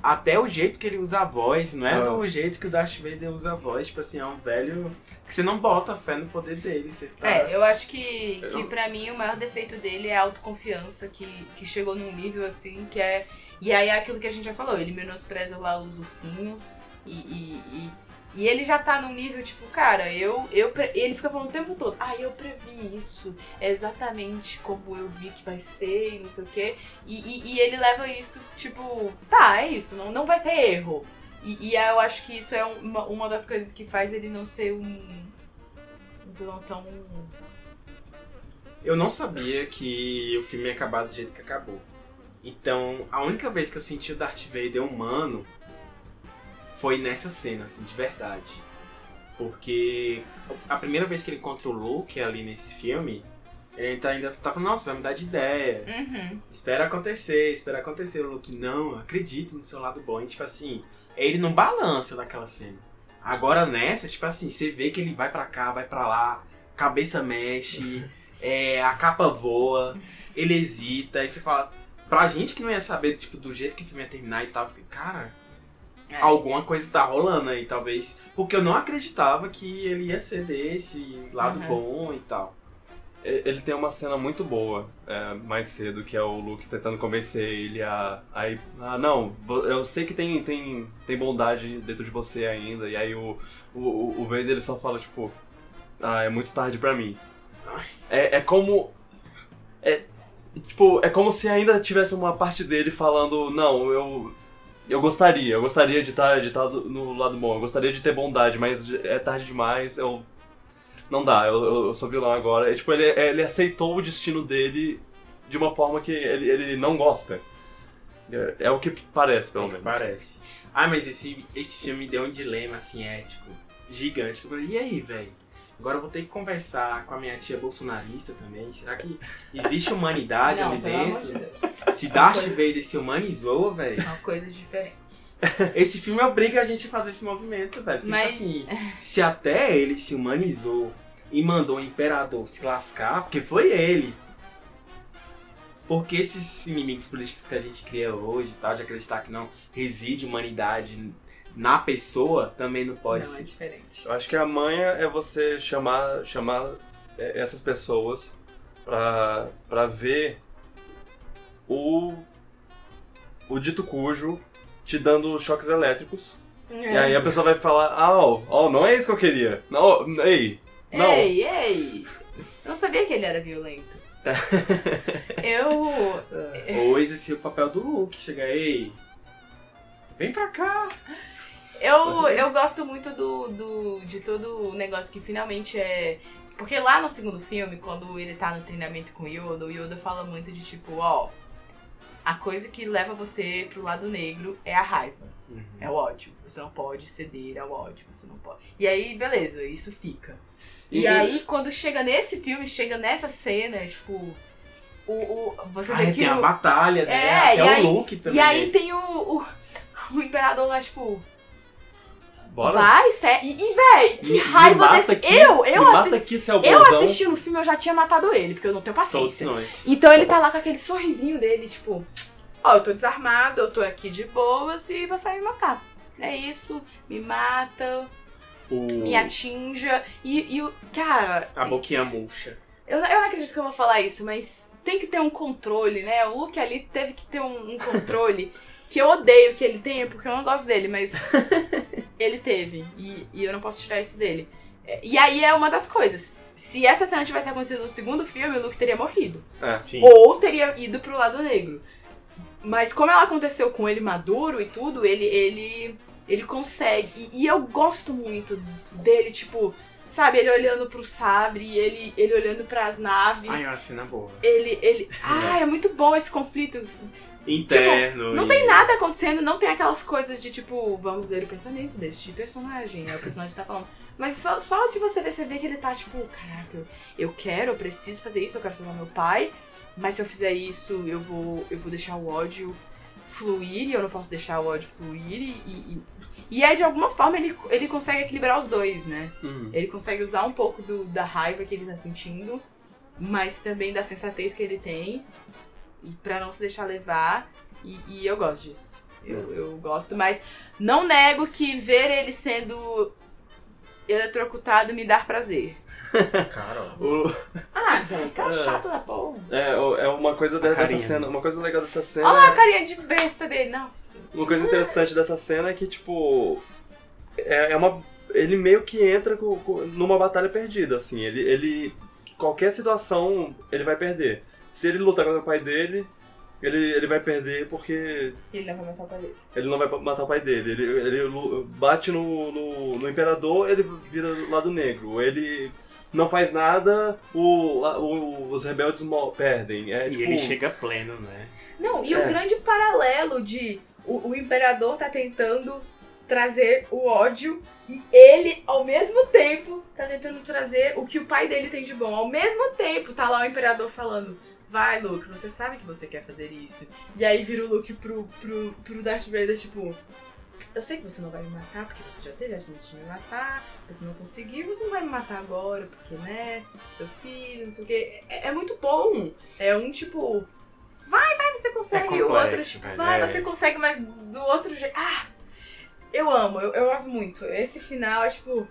Até o jeito que ele usa a voz, não é Ah. o jeito que o Darth Vader usa a voz. Tipo assim, é um velho. Que você não bota fé no poder dele. Você tá. É, eu acho que, que pra mim o maior defeito dele é a autoconfiança, que, que chegou num nível assim que é. E aí é aquilo que a gente já falou, ele menospreza lá os ursinhos e, e, e, e ele já tá num nível, tipo, cara, eu. eu ele fica falando o tempo todo, ah, eu previ isso, é exatamente como eu vi que vai ser e não sei o quê. E, e, e ele leva isso, tipo, tá, é isso, não, não vai ter erro. E, e aí eu acho que isso é uma, uma das coisas que faz ele não ser um, um vilão tão. Eu não sabia que o filme ia acabar do jeito que acabou. Então, a única vez que eu senti o Darth Vader humano foi nessa cena, assim, de verdade. Porque a primeira vez que ele encontra o Luke ali nesse filme, ele tá ainda tá falando, nossa, vai mudar de ideia. Uhum. Espera acontecer, espera acontecer. O Luke, não, acredite no seu lado bom. E, tipo assim, ele não balança naquela cena. Agora nessa, tipo assim, você vê que ele vai pra cá, vai pra lá, cabeça mexe, (laughs) é, a capa voa, ele hesita, aí você fala. Pra gente que não ia saber, tipo, do jeito que o filme ia terminar e tal, fica, cara, É. alguma coisa tá rolando aí, talvez. Porque eu não acreditava que ele ia ser desse lado Uhum. bom e tal. Ele tem uma cena muito boa é, mais cedo, que é o Luke tentando convencer ele a, a ir. Ah, não, eu sei que tem, tem, tem bondade dentro de você ainda. E aí o, o, o Vader ele só fala, tipo, ah, é muito tarde pra mim. É, é como. É, tipo, é como se ainda tivesse uma parte dele falando, não, eu. Eu gostaria, eu gostaria de estar de tá no lado bom, eu gostaria de ter bondade, mas é tarde demais, eu. Não dá, eu, eu- sou vilão agora. É, tipo, ele, ele aceitou o destino dele de uma forma que ele, ele não gosta. É, é o que parece, pelo menos. Parece. Ah, mas esse, esse filme me deu um dilema, assim, ético, gigante. Eu falei, e aí, velho? Agora eu vou ter que conversar com a minha tia bolsonarista também. Será que existe humanidade Não, ali de dentro? Se Darth coisas- Vader se humanizou, velho. São coisas diferentes. (laughs) Esse filme obriga a gente a fazer esse movimento, velho. Porque, Mas- assim, se até ele se humanizou e mandou o imperador se lascar, porque foi ele. Porque esses inimigos políticos que a gente cria hoje e tal, de acreditar que não reside humanidade na pessoa, também não pode não, é ser. diferente. Eu acho que a manha é você chamar, chamar é, essas pessoas pra, pra ver o, o dito cujo te dando choques elétricos. E aí a pessoa vai falar, ah, ó, ó, não é isso que eu queria. Não, ei, não. Ei, ei! Eu não sabia que ele era violento. (laughs) Eu. Ou exercer o papel do Luke, chega aí. Vem pra cá. Eu, eu gosto muito do, do, de todo o negócio que finalmente é. Porque lá no segundo filme, quando ele tá no treinamento com o Yoda, o Yoda fala muito de tipo, ó. A coisa que leva você pro lado negro é a raiva, é o ódio. Você não pode ceder ao ódio, você não pode. E aí, beleza, isso fica. E, E- aí, quando chega nesse filme, chega nessa cena, tipo. O, o, você Ah, vê que tem a o, batalha, né? É, Até o aí- Luke também. E aí tem o, o, o imperador lá, tipo. Bora? Vai, sério. E, e véi, que Me- me raiva mata desse. aqui, eu, eu, Me assi... mata aqui, se é o eu assisti o filme, eu já tinha matado ele, porque eu não tenho Todos paciência. nós. Então ele tá lá com aquele sorrisinho dele, tipo, ó, eu tô desarmado, eu tô aqui de boas e você vai me matar. É isso, me mata, O... me atinja. E, e o. Cara, A boquinha murcha. eu, eu não acredito que eu vou falar isso, mas tem que ter um controle, né? O Luke ali teve que ter um, um controle (laughs) que eu odeio que ele tenha, porque eu não gosto dele, mas (laughs) ele teve. E, e eu não posso tirar isso dele. É, E aí é uma das coisas. Se essa cena tivesse acontecido no segundo filme, o Luke teria morrido. É. Sim. Ou teria ido pro lado negro. Mas como ela aconteceu com ele maduro e tudo, ele ele ele consegue. E, e eu gosto muito dele, tipo, sabe, ele olhando pro sabre, ele ele olhando pras naves. Ai, é uma cena boa. Ele ele, ah, é muito bom esse conflito. Interno. Não e- tem nada acontecendo, não tem aquelas coisas de tipo, vamos ler o pensamento deste personagem, é o personagem tá falando. Mas só, só de você ver, você vê que ele tá tipo, caraca, eu, eu quero, eu preciso fazer isso, eu quero salvar meu pai, mas se eu fizer isso, eu vou, eu vou deixar o ódio fluir e eu não posso deixar o ódio fluir e. E, e aí, de alguma forma, ele, ele consegue equilibrar os dois, né? Uhum. Ele consegue usar um pouco do- da raiva que ele tá sentindo, mas também da sensatez que ele tem, e pra não se deixar levar. E, e eu gosto disso. Eu, eu gosto, mas não nego que ver ele sendo eletrocutado me dá prazer. (laughs) Carol. O- Ah, velho, cara É. chato da porra. é, é uma coisa de- dessa carinha. cena. Uma coisa legal dessa cena. Olha lá a carinha de besta dele, nossa. Uma coisa interessante dessa cena é que, tipo. É, é uma. Ele meio que entra com- com- numa batalha perdida, assim. Ele, ele. Qualquer situação, ele vai perder. Se ele lutar contra o pai dele, ele, ele vai perder porque Ele não vai matar o pai dele. ele não vai matar o pai dele. Ele, ele bate no, no, no imperador, ele vira do lado negro. Ele não faz nada, o, o- os rebeldes perdem. É, E tipo, ele chega pleno, né? Não, e É. o grande paralelo de o, o imperador tá tentando trazer o ódio e ele, ao mesmo tempo, tá tentando trazer o que o pai dele tem de bom. Ao mesmo tempo, tá lá o imperador falando. Vai, Luke, você sabe que você quer fazer isso. E aí vira o Luke pro, pro, pro Darth Vader, tipo... Eu sei que você não vai me matar, porque você já teve a chance de me matar. Você não conseguiu, você não vai me matar agora, porque, né? Seu filho, não sei o quê. É, é muito bom. É um, tipo... Vai, vai, você consegue. e o outro, tipo, vai, é. você consegue, mas do outro jeito... Ah! Eu amo, eu, eu gosto muito. Esse final é, tipo...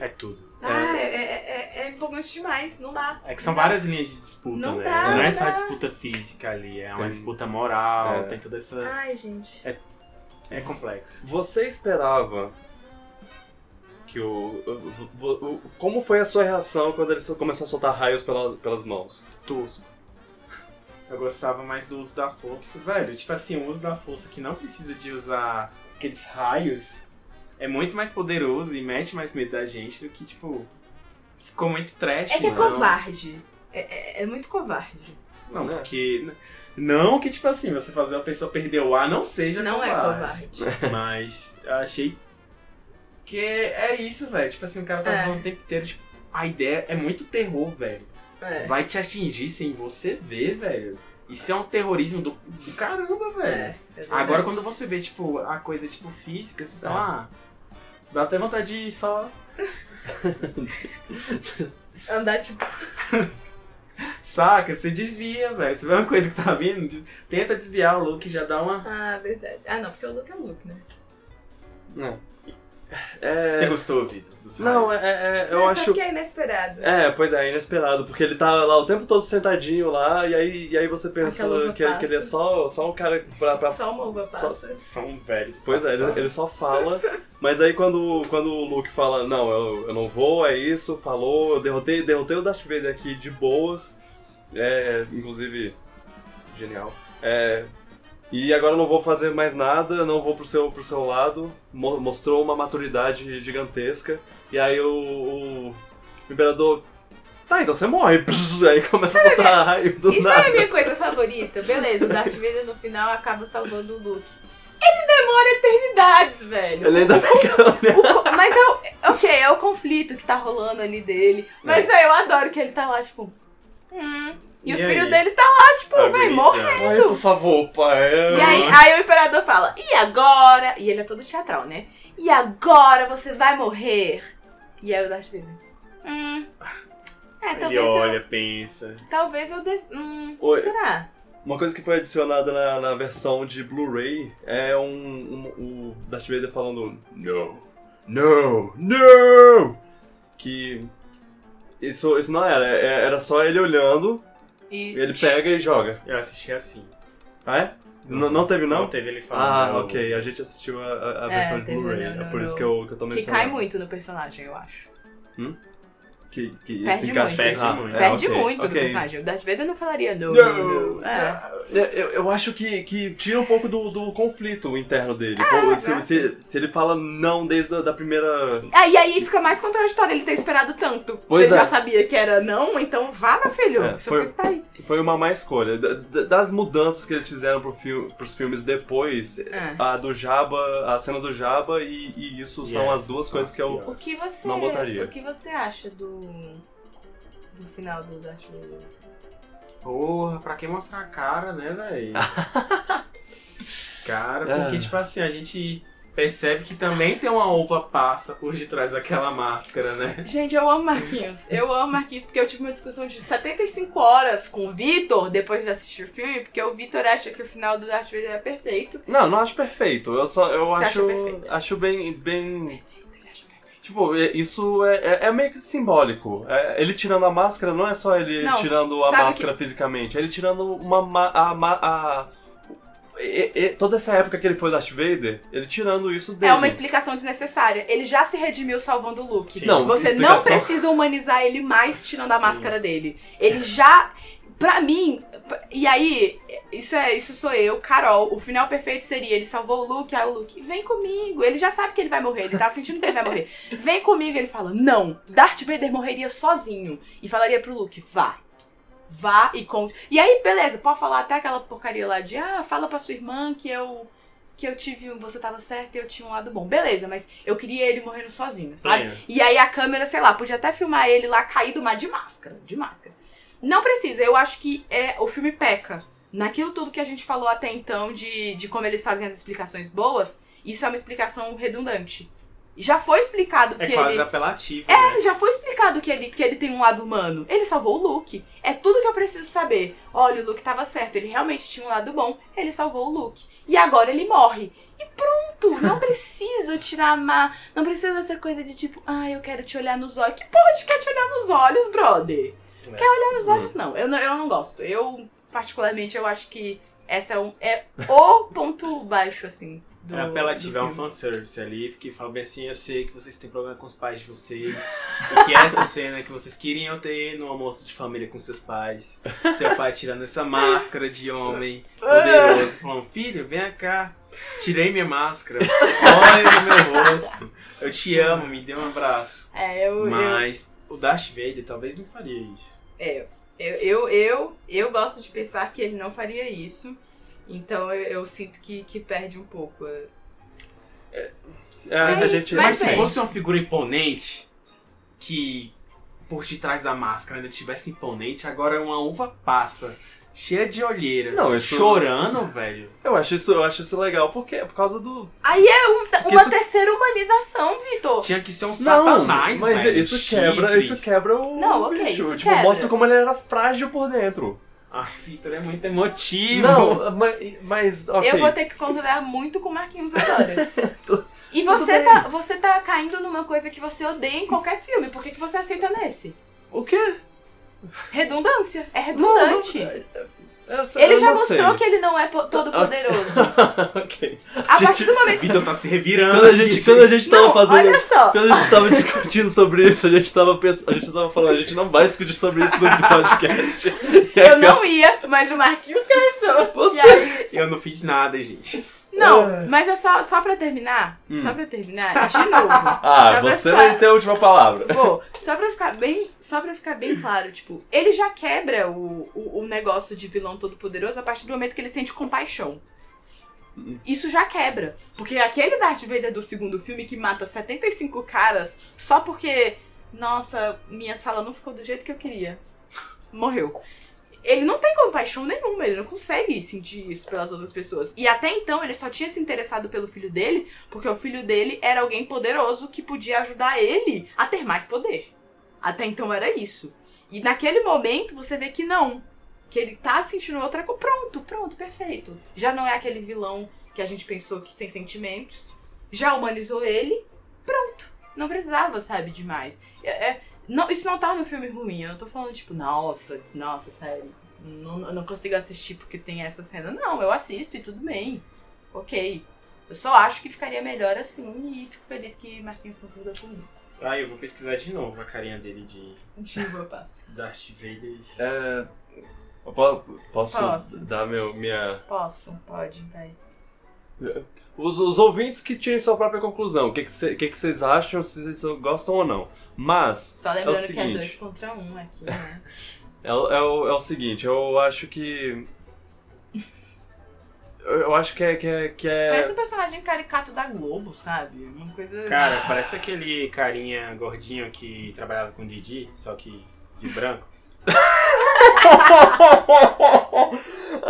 É tudo. Ah, é, é, é, é empolgante demais, não dá. É que são várias linhas de disputa, Não né? dá, não não é só dá. disputa física ali, é uma Tem- disputa moral, É. tem toda essa. Ai, gente. É complexo. Você esperava que o, o- o- o- Como foi a sua reação quando ele começou a soltar raios pela- pelas mãos? Tosco. Eu gostava mais do uso da força. Velho, tipo assim, o uso da força que não precisa de usar aqueles raios é muito mais poderoso e mete mais medo da gente do que, tipo. Ficou muito trash. É que é não. covarde. É, é, é muito covarde. Não, Né? porque. Não que, tipo assim, você fazer uma pessoa perder o ar não seja não é covarde. covarde. (laughs) Mas eu achei que é isso, velho. Tipo assim, o cara tá É. usando o tempo inteiro. Tipo, a ideia é muito terror, velho. É. Vai te atingir sem você ver, velho. Isso é um terrorismo do, do caramba, velho. É, é. Agora quando você vê, tipo, a coisa, tipo, física, você fala, ah, dá até vontade de só. (laughs) Andar tipo. (laughs) Saca? Você desvia, velho. Você vê uma coisa que tá vindo, des- tenta desviar o look já dá uma. Ah, verdade. Ah, não, porque o look é o look, né? É. Você gostou, Vitor? Não, é, é- é- eu Mas acho. Só que é inesperado. É, pois é, inesperado, porque ele tá lá o tempo todo sentadinho lá, e aí, e aí você pensa que, que ele é só, só um cara pra, pra Só uma uva Só- passa. Só um velho. Pois é, ele, ele só fala, mas aí quando, quando o Luke fala, não, eu, eu não vou, é isso, falou, eu derrotei, derrotei o Darth Vader aqui de boas, é, inclusive, genial, é, e agora eu não vou fazer mais nada, não vou pro seu, pro seu lado, mo- mostrou uma maturidade gigantesca, e aí o, o Imperador, tá, então você morre, (laughs) aí começa a soltar raio do Isso nada. é a minha coisa favorita. Beleza, o Darth Vader no final acaba salvando o Luke. Ele demora eternidades, velho. Ele ainda fica mas é o, ok, é o conflito que tá rolando ali dele. Mas, velho, eu adoro que ele tá lá, tipo. Hum. E, E o aí? filho dele tá lá, tipo, vai morrer. Ai, por favor, pai. E aí, aí o imperador fala, e agora? E ele é todo teatral, né? E agora você vai morrer? E aí o Darth Vader. Hum. É, Ele talvez eu. olha, pensa. Talvez eu. De... Hum. Oi. Será? Uma coisa que foi adicionada na, na versão de Blu-ray é um, um, o Darth Vader falando No, no, no! Que isso, isso não era, é- era só ele olhando, E. ele pega e joga. Eu assisti assim. Ah, é? Não, não teve não? Não teve ele falando. Ah, ok, a gente assistiu a, a- É, versão de Blu-ray, é por isso que eu, que eu tô Que mencionando. cai muito no personagem, eu acho. Que, que Perde se encaixa muito. Perde Ah, muito. é, Perde ok, muito no ok. personagem. O Darth Vader não falaria não. Não. não, não. É. Eu, eu acho que, que tira um pouco do, do conflito interno dele. É, Pô, se, se, se ele fala não desde a da primeira. Ah, e aí fica mais contraditório ele ter esperado tanto. Pois Você é. já sabia que era não, então vá, meu filho. É, foi- filho tá aí. Foi uma má escolha. Da- da- Das mudanças que eles fizeram pro fil pros filmes depois, É. a do Jabba, a cena do Jabba e, e isso são Yes, as duas são coisas as que eu. O que você. Não botaria. O que você acha do. Do final do Darth Vader? assim? Porra, pra que mostrar a cara, né, velho? (laughs) cara, Ah. porque, tipo assim, a gente percebe que também tem uma uva passa por detrás daquela máscara, né? Gente, eu amo Marquinhos. Eu amo Marquinhos porque eu tive uma discussão de 75 horas com o Vitor depois de assistir o filme, porque o Vitor acha que o final do Darth Vader é perfeito. Não, não acho perfeito. Eu só eu Você acho. perfeito? Acho bem. bem. Tipo, é- isso é, é- é meio que simbólico. É- ele tirando a máscara não é só ele Não, tirando a máscara fisicamente, é ele tirando uma. ma- a, ma- a- e- e- toda essa época que ele foi Darth Vader, ele tirando isso dele. É uma explicação desnecessária. Ele já se redimiu salvando o Luke. Sim. Não, Você não explicação- precisa humanizar ele mais tirando a Sim. máscara dele. Ele já. Pra mim. E aí, isso é isso sou eu, Carol. O final perfeito seria: ele salvou o Luke, aí o Luke, vem comigo. Ele já sabe que ele vai morrer, ele tá sentindo que ele vai morrer. (laughs) Vem comigo, ele fala: não, Darth Vader morreria sozinho. E falaria pro Luke: vá. Vá e conte. E aí, beleza, pode falar até aquela porcaria lá de: ah, fala pra sua irmã que eu. Que eu tive. Você tava certo e eu tinha um lado bom. Beleza, mas eu queria ele morrendo sozinho, sabe? Sim. E aí a câmera, sei lá, podia até filmar ele lá caído, mas de máscara. De máscara. Não precisa, eu acho que é, o filme peca. Naquilo tudo que a gente falou até então de, de como eles fazem as explicações boas, isso é uma explicação redundante. Já foi explicado É que quase ele. apelativo. né? É, já foi explicado que ele, que ele tem um lado humano. Ele salvou o Luke. É tudo que eu preciso saber. Olha, o Luke tava certo, ele realmente tinha um lado bom, ele salvou o Luke. E agora ele morre. E pronto, não (laughs) precisa tirar a má. Não precisa dessa coisa de tipo, ah, eu quero te olhar nos olhos. Que porra de quer te olhar nos olhos, brother? É. Quer olhar nos olhos? Não, eu não, eu não gosto. Eu, particularmente, eu acho que essa é, um, é (laughs) o ponto baixo, assim. Do, É apelativo, é um fanservice ali, que fala bem assim, eu sei que vocês têm problema com os pais de vocês, e que essa (laughs) cena que vocês queriam ter no almoço de família com seus pais, seu pai tirando essa máscara de homem (laughs) poderoso, falando, filho, vem cá, tirei minha máscara, olha no meu rosto, eu te amo, me dê um abraço. É, eu, eu, Mas o Darth Vader talvez não faria isso. É, eu, eu, eu, eu gosto de pensar que ele não faria isso. Então eu, eu sinto que, que perde um pouco. é. É, isso, gente. mas Mas se fosse uma figura imponente, que por detrás da máscara ainda tivesse imponente, agora é uma uva passa, cheia de olheiras, Não, isso- chorando, velho. Eu acho isso, eu acho isso legal, porque por causa do. Aí é um- uma isso- terceira humanização, Vitor. Tinha que ser um Não, satanás, mas velho. isso quebra, chifres. isso quebra o Não, ok, bicho. isso tipo, quebra. mostra como ele era frágil por dentro. Ai, Vitor, é muito emotivo. Não, mas, mas ok. Eu vou ter que concordar muito com o Marquinhos agora. (laughs) Tu- e você bem. tá, você tá caindo numa coisa que você odeia em qualquer filme. Por que, que você aceita nesse? O quê? Redundância. É redundante. Eu sei- ele eu já não mostrou sei. que ele não é po- todo poderoso. (laughs) ok. A partir do momento Vitor tá se revirando. Quando a gente, quando a gente tava Não, fazendo. olha só. Quando a gente tava (laughs) discutindo sobre isso, a gente tava pensando, a gente tava falando, a gente não vai discutir sobre isso no (laughs) podcast. Eu não ia, mas o Marquinhos começou. Você- aí, Eu não fiz nada, gente. Não, mas é só, só pra terminar. Hum. Só pra terminar, de novo. (laughs) Ah, você ficar- vai ter a última palavra. Vou. Só pra ficar bem. Só pra ficar bem claro, tipo, ele já quebra o, o, o negócio de vilão todo poderoso a partir do momento que ele sente compaixão. Isso já quebra. Porque aquele Darth Vader do segundo filme que mata 75 caras só porque. Nossa, minha sala não ficou do jeito que eu queria. morreu. Ele não tem compaixão nenhuma, ele não consegue sentir isso pelas outras pessoas. E até então ele só tinha se interessado pelo filho dele porque o filho dele era alguém poderoso que podia ajudar ele a ter mais poder. Até então era isso. E naquele momento você vê que não. Que ele tá sentindo outra coisa. Pronto, pronto, perfeito. Já não é aquele vilão que a gente pensou que sem sentimentos. Já humanizou ele. Pronto. Não precisava, sabe, demais. É, é, não, isso não torna o filme ruim. Eu não tô falando, tipo, nossa, nossa, sério. Não, eu não consigo assistir porque tem essa cena. Não, eu assisto e tudo bem. Ok. Eu só acho que ficaria melhor assim e fico feliz que Marquinhos concordou comigo. Ah, eu vou pesquisar de novo a carinha dele de Diva, passa. (laughs) Darth Vader. É, posso, Posso. dar meu, minha. Posso, pode, vai. Os, os ouvintes que tirem sua própria conclusão. O que, que, cê- que, que vocês acham, se vocês gostam ou não. Mas, Só lembrando é o que é seguinte. dois contra um aqui, né? (laughs) É, o- é, o, é o seguinte, eu acho que. Eu, acho que é. Que é, que é- Parece um personagem caricato da Globo, sabe? Uma coisa. Cara, parece aquele carinha gordinho que trabalhava com Didi, só que de branco. (laughs)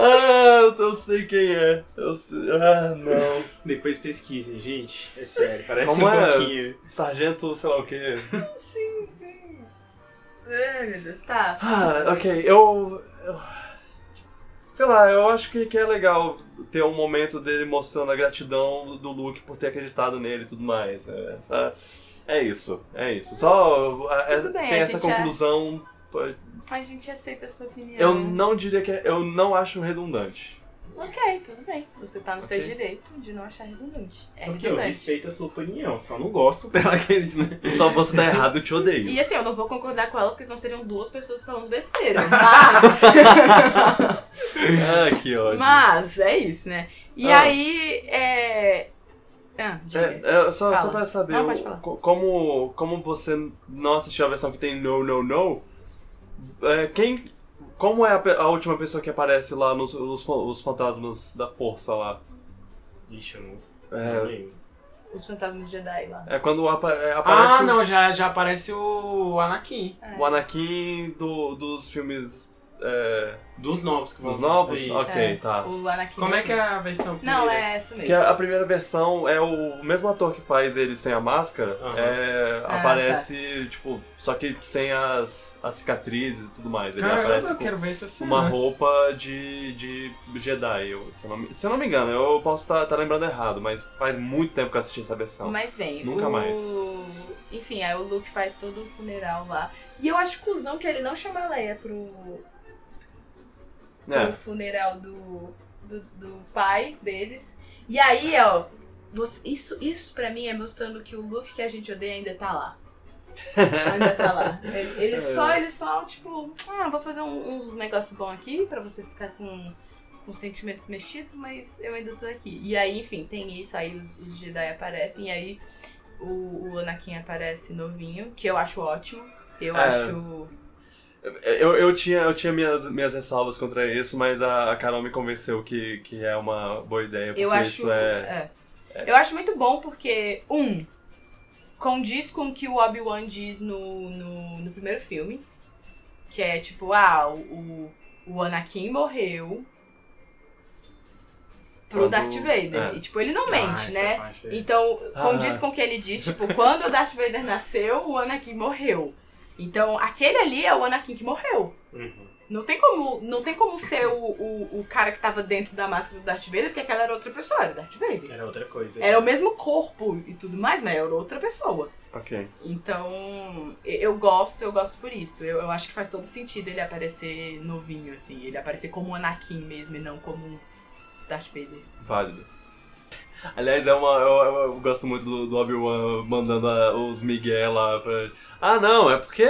ah, eu, sei quem é. Eu sei- Ah, não. Depois pesquisem, gente. É sério, parece Como um é? pouquinho. Sargento, sei lá o quê. Sim, sim. Ai, meu Deus, tá. Ah, ok. Eu. eu- Sei lá, eu acho que, que é legal ter um momento dele mostrando a gratidão do Luke por ter acreditado nele e tudo mais. É, é isso, é isso. Só é, bem, tem essa gente A gente aceita a sua opinião. Eu não diria que é, eu não acho redundante. Ok, tudo bem. Você tá no seu Ok. direito de não achar redundante. É Porque eu redundante. respeito a sua opinião, só não gosto (laughs) daqueles, né? Só você tá errado, eu te odeio. E assim, eu não vou concordar com ela, porque senão seriam duas pessoas falando besteira. Mas. (laughs) Ah, que ódio. mas, é isso, né? E Ah. aí, é. Ah. É, é, só, Fala. só pra saber, Não, pode o- como, como você não assistiu a versão que tem No, No, No, é, quem, como é a, a última pessoa que aparece lá nos, fa- os fantasmas da força lá? Ixi, eu não, É, não lembro. Os fantasmas de Jedi lá. é quando apa- é, aparece Ah, não, já, já aparece o Anakin. É. o Anakin do, dos filmes é, Dos novos que vão dos novos? Isso. Ok, É, tá. O Anakin. Como é que é a versão Não, primeira? é essa mesmo. Que a, a primeira versão é o mesmo ator que faz ele sem a máscara, é, Ah, aparece, tipo, só que sem as, as cicatrizes e tudo mais. Ele Caramba, aparece eu com quero ver essa cena. uma roupa de, de Jedi. Eu, se, eu não, me- se eu não me engano, eu posso estar lembrando errado, mas faz muito tempo que eu assisti essa versão. Mas bem, Nunca o... mais. Enfim, aí o Luke faz todo o funeral lá. E eu acho cuzão que ele não chama a Leia pro, pro É. funeral do, do, do pai deles. E aí, ó, você- isso, isso pra mim é mostrando que o Luke que a gente odeia ainda tá lá. (laughs) Ainda tá lá. Ele, ele É. só, ele só, tipo, ah, vou fazer um- uns negócios bons aqui pra você ficar com, com sentimentos mexidos, mas eu ainda tô aqui. E aí, enfim, tem isso, aí os, os Jedi aparecem, e aí o, o Anakin aparece novinho, que eu acho ótimo. Eu É. acho. Eu, eu tinha, eu tinha minhas, minhas ressalvas contra isso, mas a, a Carol me convenceu que, que é uma boa ideia, porque Eu acho. isso é... é. Eu acho muito bom porque, um, condiz com o que o Obi-Wan diz no, no, no primeiro filme. Que é tipo, ah, o, o Anakin morreu pro Quando- Darth Vader. é. E tipo, ele não Ah, mente, essa né? é- Então, condiz Ah. com o que ele diz, tipo, quando o Darth Vader nasceu, o Anakin morreu. Então, aquele ali é o Anakin que morreu. Uhum. Não tem como, não tem como ser o, o, o cara que tava dentro da máscara do Darth Vader, porque aquela era outra pessoa, era o Darth Vader. Era outra coisa. Era o mesmo corpo e tudo mais, mas era outra pessoa. Ok. Então, eu gosto, eu gosto por isso. Eu, eu acho que faz todo sentido ele aparecer novinho, assim. Ele aparecer como Anakin mesmo e não como um Darth Vader. Válido. Aliás, é uma, eu, eu gosto muito do, do Obi-Wan mandando a- os Miguel lá pra... Ah, não, é porque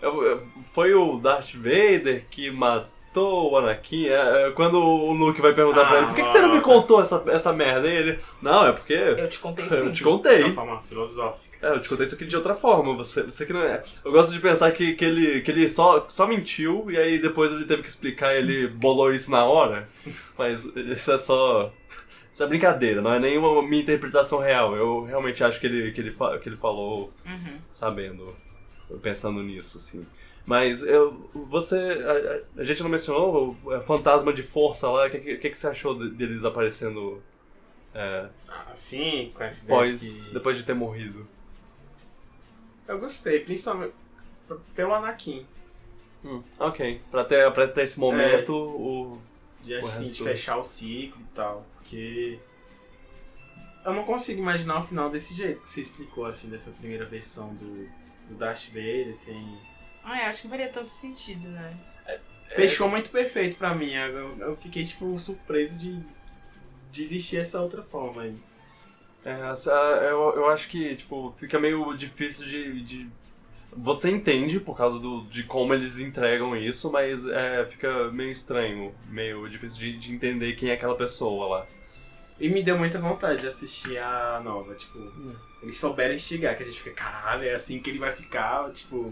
eu- eu- foi o Darth Vader que matou o Anakin. É, é, quando o Luke vai perguntar pra Ah, ele, por que, que você não me ok. contou essa, essa merda? E ele, não, é porque... Eu te contei (laughs) Eu sim. te De contei. uma forma filosófica. É, eu te contei isso aqui de outra forma, você, você que não é. Eu gosto de pensar que, que ele, que ele só, só mentiu e aí depois ele teve que explicar e ele bolou isso na hora. Mas isso é só. Isso é brincadeira, não é nenhuma minha interpretação real. Eu realmente acho que ele, que ele, que ele falou Uhum. sabendo, pensando nisso, assim. Mas eu, você. A, a gente não mencionou o fantasma de força lá. O que, que, que você achou deles aparecendo? É, assim, com essa ideia pós, que... Depois de ter morrido. Eu gostei, principalmente pelo Anakin. Hum, ok. Pra ter, pra ter esse momento, é, o. De, assim, de fechar o ciclo e tal. Porque. Eu não consigo imaginar o final desse jeito que você explicou, assim, dessa primeira versão do, do Darth Vader, assim. Ah, eu acho que faria tanto sentido, né? Fechou muito perfeito pra mim. Eu, eu fiquei, tipo, surpreso de, de existir essa outra forma aí. É, eu, eu acho que, tipo, fica meio difícil de, de você entende por causa do, de como eles entregam isso, mas é, fica meio estranho, meio difícil de, de, entender quem é aquela pessoa lá. E me deu muita vontade de assistir a nova, tipo, hum. eles souberam instigar, que a gente fica, caralho, é assim que ele vai ficar, tipo,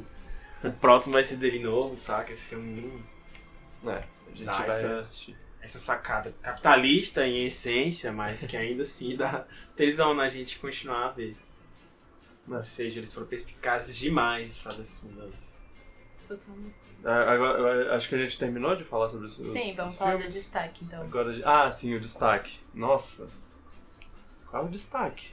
o próximo vai ser dele novo, saca? Esse filme. Hum, é, a gente vai essa, assistir. Essa sacada capitalista em essência, mas que ainda assim dá (laughs) tesão na gente continuar a ver. Ou seja, eles foram perspicazes demais de fazer essas mudanças. Agora, acho que a gente terminou de falar sobre isso. Sim, vamos falar filmes. do destaque então. Agora, ah, sim, o destaque. Nossa. Qual é o destaque?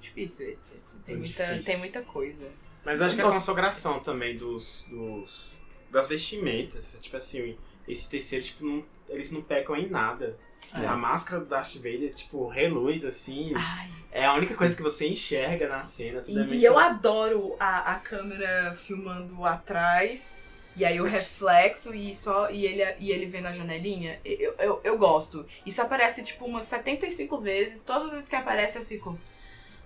Difícil esse. esse. Tem, muita, tem muita coisa. Mas eu acho que é a consagração também dos, dos das vestimentas. Tipo assim, esse terceiro, tipo, não, eles não pecam em nada. É. A máscara do Darth Vader, tipo, reluz assim. Ai, é a única sim. coisa que você enxerga na cena. e, é eu adoro a, a câmera filmando atrás. E aí o reflexo e só e ele, e ele vê na janelinha. Eu, eu, eu gosto. Isso aparece tipo umas 75 vezes. Todas as vezes que aparece eu fico.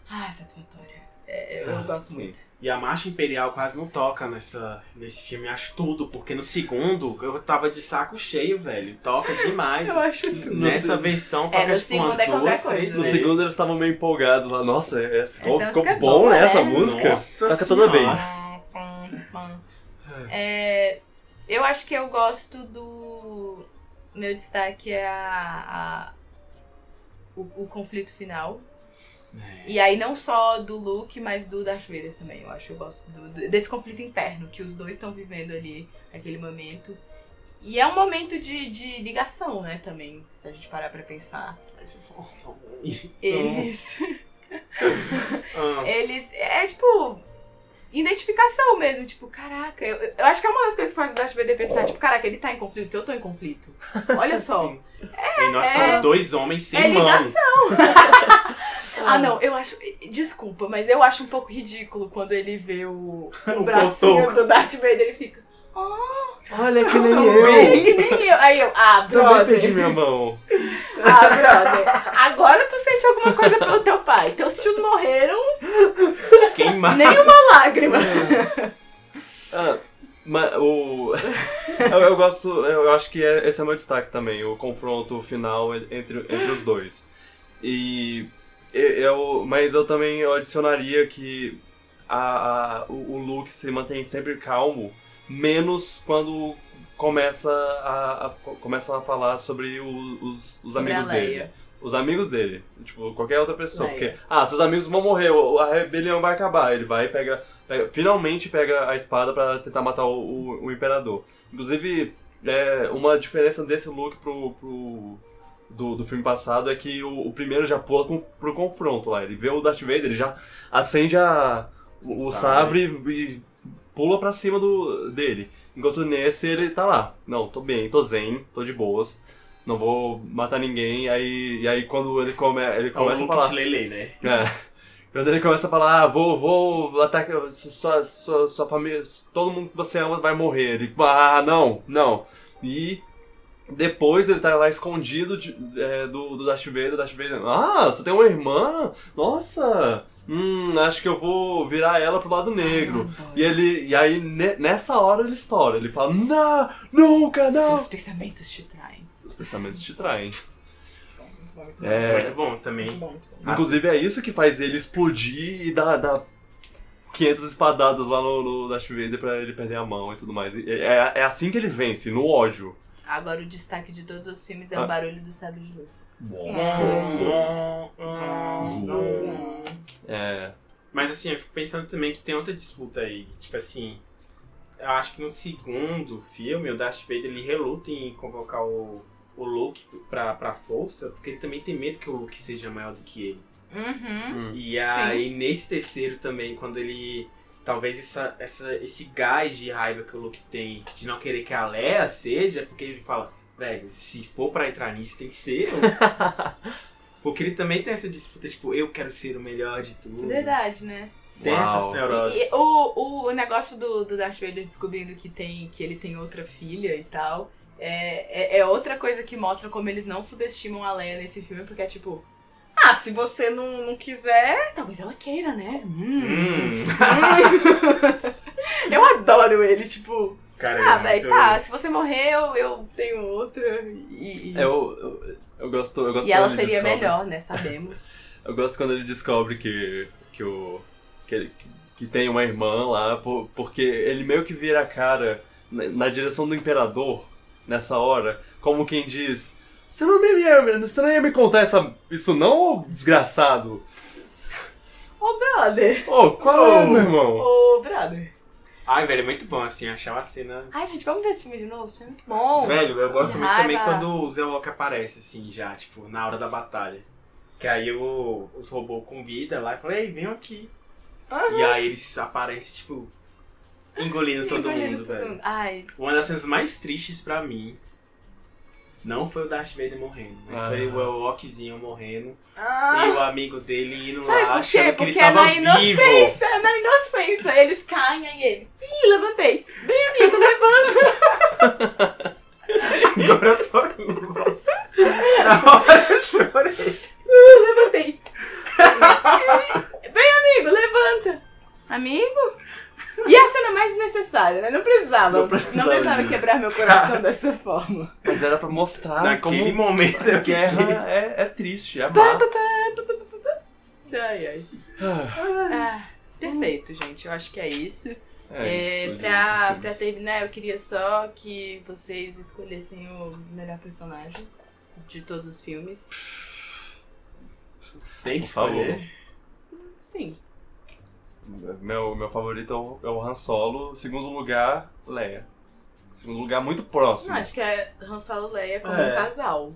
Ah, satisfatória. É, eu, eu ah, gosto sim. muito. E a Marcha Imperial quase não toca nessa, nesse filme, acho tudo, porque no segundo eu tava de saco cheio, velho. Toca demais. eu acho tudo. Nessa versão toca é, tipo umas é duas, três No segundo eles estavam meio empolgados lá. Nossa, é, ficou, ficou é bom, né, essa música? Nossa toca toda vez. É, eu acho que eu gosto do. Meu destaque é a, a o, o conflito final é. E aí não só do Luke, mas do Darth Vader também. Eu acho que eu gosto do, do, desse conflito interno que os dois estão vivendo ali naquele momento. E é um momento de, de ligação, né, também, se a gente parar pra pensar. Eles. (laughs) ah. Eles. É tipo. Identificação mesmo, tipo, caraca, eu, eu acho que é uma das coisas que faz o Darth Vader pensar, tipo, caraca, ele tá em conflito, eu tô em conflito. Olha (laughs) só. É, e nós é, somos dois homens sem é mão. ligação. (laughs) Ah, não, eu acho. Desculpa, mas eu acho um pouco ridículo quando ele vê o, (laughs) o bracinho do Darth Vader, ele fica. Oh, Olha que nem eu! Que nem eu. Aí eu, ah, brother. Também perdi minha mão. (laughs) Ah, brother. Agora tu sente alguma coisa pelo teu pai. Teus tios morreram. Queimado. Nem uma lágrima. (laughs) ah, mas o. eu, eu, gosto. Eu acho que é, esse é o meu destaque também, o confronto final entre, entre os dois. E eu, mas eu também eu adicionaria que a, a, o, o Luke se mantém sempre calmo, menos quando começa a, a começam a falar sobre o, os, os amigos dele. Os amigos dele. Tipo, qualquer outra pessoa. Leia. Porque, ah, seus amigos vão morrer, a rebelião vai acabar. Ele vai e pega, pega, finalmente pega a espada para tentar matar o, o, o, imperador. Inclusive, é, uma diferença desse Luke pro, pro do, do filme passado é que o, o primeiro já pula com, pro confronto lá. Ele vê o Darth Vader, ele já acende a, o, o sabre. sabre e pula pra cima do, dele. Enquanto nesse ele tá lá. Não, tô bem, tô zen, tô de boas. Não vou matar ninguém. Aí, e aí quando ele, come, ele começa é um a falar. Lele, né? É. Quando ele começa a falar, ah, vou, vou atacar sua, sua, sua família, todo mundo que você ama vai morrer. Ele, ah, não, não. E depois ele tá lá escondido de, é, do, do Darth Vader, Darth Vader, ah, você tem uma irmã? Nossa! Hum, acho que eu vou virar ela pro lado negro. Ai, e ele. E aí, ne, nessa hora ele estoura. Ele fala, não, nunca, não! Seus pensamentos te traem. Seus pensamentos te traem. Muito bom, muito bom. É, muito bom também. Muito bom, muito bom. Inclusive é isso que faz ele explodir e dar, dar 500 espadadas lá no, no Darth Vader pra ele perder a mão e tudo mais. É, é assim que ele vence, no ódio. Agora o destaque de todos os filmes é ah. o barulho do sabre de luz. É. Mas assim, eu fico pensando também que tem outra disputa aí. Tipo assim. eu acho que no segundo filme, o Darth Vader ele reluta em convocar o, o Luke pra, pra força, porque ele também tem medo que o Luke seja maior do que ele. Uhum. Hum. E aí, nesse terceiro também, quando ele. Talvez essa, essa, esse gás de raiva que o Luke tem de não querer que a Leia seja, porque ele fala, velho, se for pra entrar nisso, tem que ser. eu." (laughs) porque ele também tem essa disputa, tipo, eu quero ser o melhor de tudo. Verdade, né? Tem essas neuroses. E o, o negócio do, do Darth Vader descobrindo que, tem, que ele tem outra filha e tal. É, é, é outra coisa que mostra como eles não subestimam a Leia nesse filme, porque é tipo. Ah, se você não, não quiser, talvez ela queira, né? Hum. Hum. (laughs) Eu adoro ele, tipo. Cara, Ah, é velho, tá, se você morrer, eu, eu tenho outra. E, e, Eu, eu, eu gosto, eu gosto e ela quando ele seria descobre- melhor, né? Sabemos. (laughs) Eu gosto quando ele descobre que, que o. Que, ele- que tem uma irmã lá, por- porque ele meio que vira a cara na, na direção do imperador nessa hora, como quem diz. Você não, me, ia, você não ia me contar essa, isso não, ô desgraçado? Ô, brother! Ô, qual é, meu irmão? Ô, brother! Ai, velho, é muito bom, assim, achar uma cena... Ai, gente, vamos ver esse filme de novo? Isso é muito bom. Velho, eu gosto muito também quando o Zewok aparece, assim, já, tipo, na hora da batalha. Que aí o, os robôs convidam lá e falam, ei, vem aqui. Aham. E aí eles aparecem, tipo, engolindo todo Engolindo mundo, todo velho. mundo. Ai, Uma das cenas mais tristes pra mim não foi o Darth Vader morrendo, mas Ah. foi o Ewokzinho morrendo ah. e o amigo dele indo Sabe lá por quê? achando que Porque ele é na vivo. inocência, é na inocência. Eles caem aí ele. Ih, levantei. Bem, amigo, levanta. (laughs) Agora eu tô rindo, nossa. Na hora eu chorei. levantei. Bem, amigo, levanta. Amigo? E a cena mais desnecessária, né? Não precisava. Não Não precisava precisava, disso. quebrar meu coração dessa forma. Mas era pra mostrar Naquele como momento a guerra é, é triste, é Pá, má. pá, pá, pá, pá, pá, pá. Ai, ai. Ah, Ah, perfeito, gente. Eu acho que é isso. É, É, isso, pra, de pra terminar, eu queria só que vocês escolhessem o melhor personagem de todos os filmes. Tem que escolher. Sim. Meu, meu favorito é o, é o Han Solo, segundo lugar, Leia. Segundo lugar, muito próximo. Não, acho que é Han Solo e Leia como É. um casal.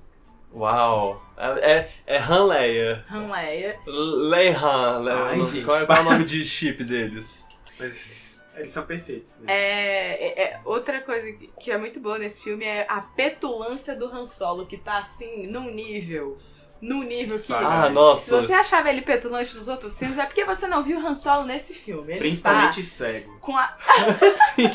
Uau! É, é, é Han Leia. Han Leia. Leia Han. Le- Ai, no- gente. qual, é, qual é o nome de chip deles? Mas eles são perfeitos. Né? É, é- é- outra coisa que, que é muito boa nesse filme é a petulância do Han Solo, que tá assim, num nível. Num nível que. Ah, Se nossa. você achava ele petulante nos outros filmes, é porque você não viu Han Solo nesse filme. Ele Principalmente tá cego. com a. (laughs) Sim.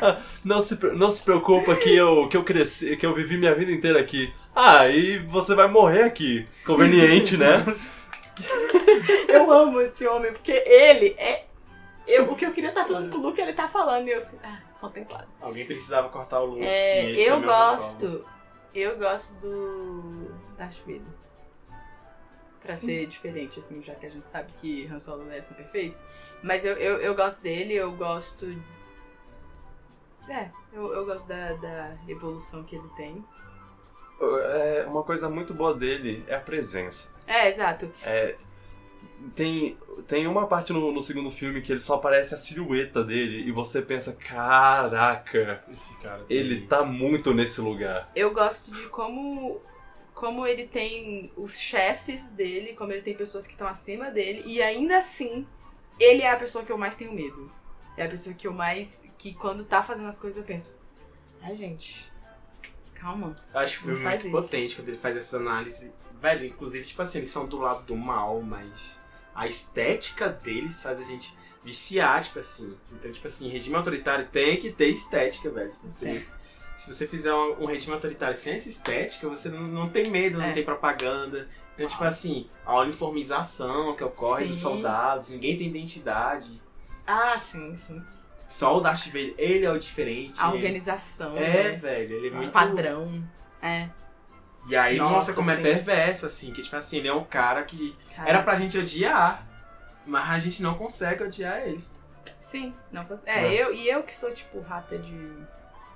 Ah, Não se, não se preocupa que eu, que eu cresci, que eu vivi minha vida inteira aqui. Ah, e você vai morrer aqui. Conveniente, né? (laughs) Eu amo esse homem, porque ele é. Eu, o que eu queria estar falando com o Luke, ele tá falando, e eu assim. Ah, contemplado. Alguém precisava cortar o Luke. É, e esse é eu Solo. gosto. Eu gosto do. Darth Vader. Pra ser diferente, assim, já que a gente sabe que Han Solo e Leia são perfeitos. Mas eu, eu, eu gosto dele, eu gosto. É, eu, eu gosto da, da evolução que ele tem. É, uma coisa muito boa dele é a presença. É, exato. É, tem, tem uma parte no, no segundo filme que ele só aparece a silhueta dele e você pensa, caraca, Esse cara. ele tá muito nesse lugar. Eu gosto de como. Como ele tem os chefes dele, como ele tem pessoas que estão acima dele, e ainda assim, ele é a pessoa que eu mais tenho medo. É a pessoa que eu mais. que quando tá fazendo as coisas eu penso. Ai, gente. Calma. Eu acho que foi muito isso. potente quando ele faz essa análise. Velho, inclusive, tipo assim, eles são do lado do mal, mas a estética deles faz a gente viciar, tipo assim. Então, tipo assim, regime autoritário tem que ter estética, velho. Se você, se você fizer um, um regime autoritário sem essa estética, você não, não tem medo, não É. tem propaganda. Então, tipo assim, a uniformização que ocorre dos Sim. soldados, ninguém tem identidade. Ah, sim, sim. Só o Darth Vader, ele é o diferente. A ele- organização. É, né? velho, ele é O muito padrão. É. E aí Nossa, mostra como sim. é perverso, assim, que tipo assim, ele é um cara que Cara. era pra gente odiar, mas a gente não consegue odiar ele. Sim, não fosse. É, É. eu e eu que sou, tipo, rata de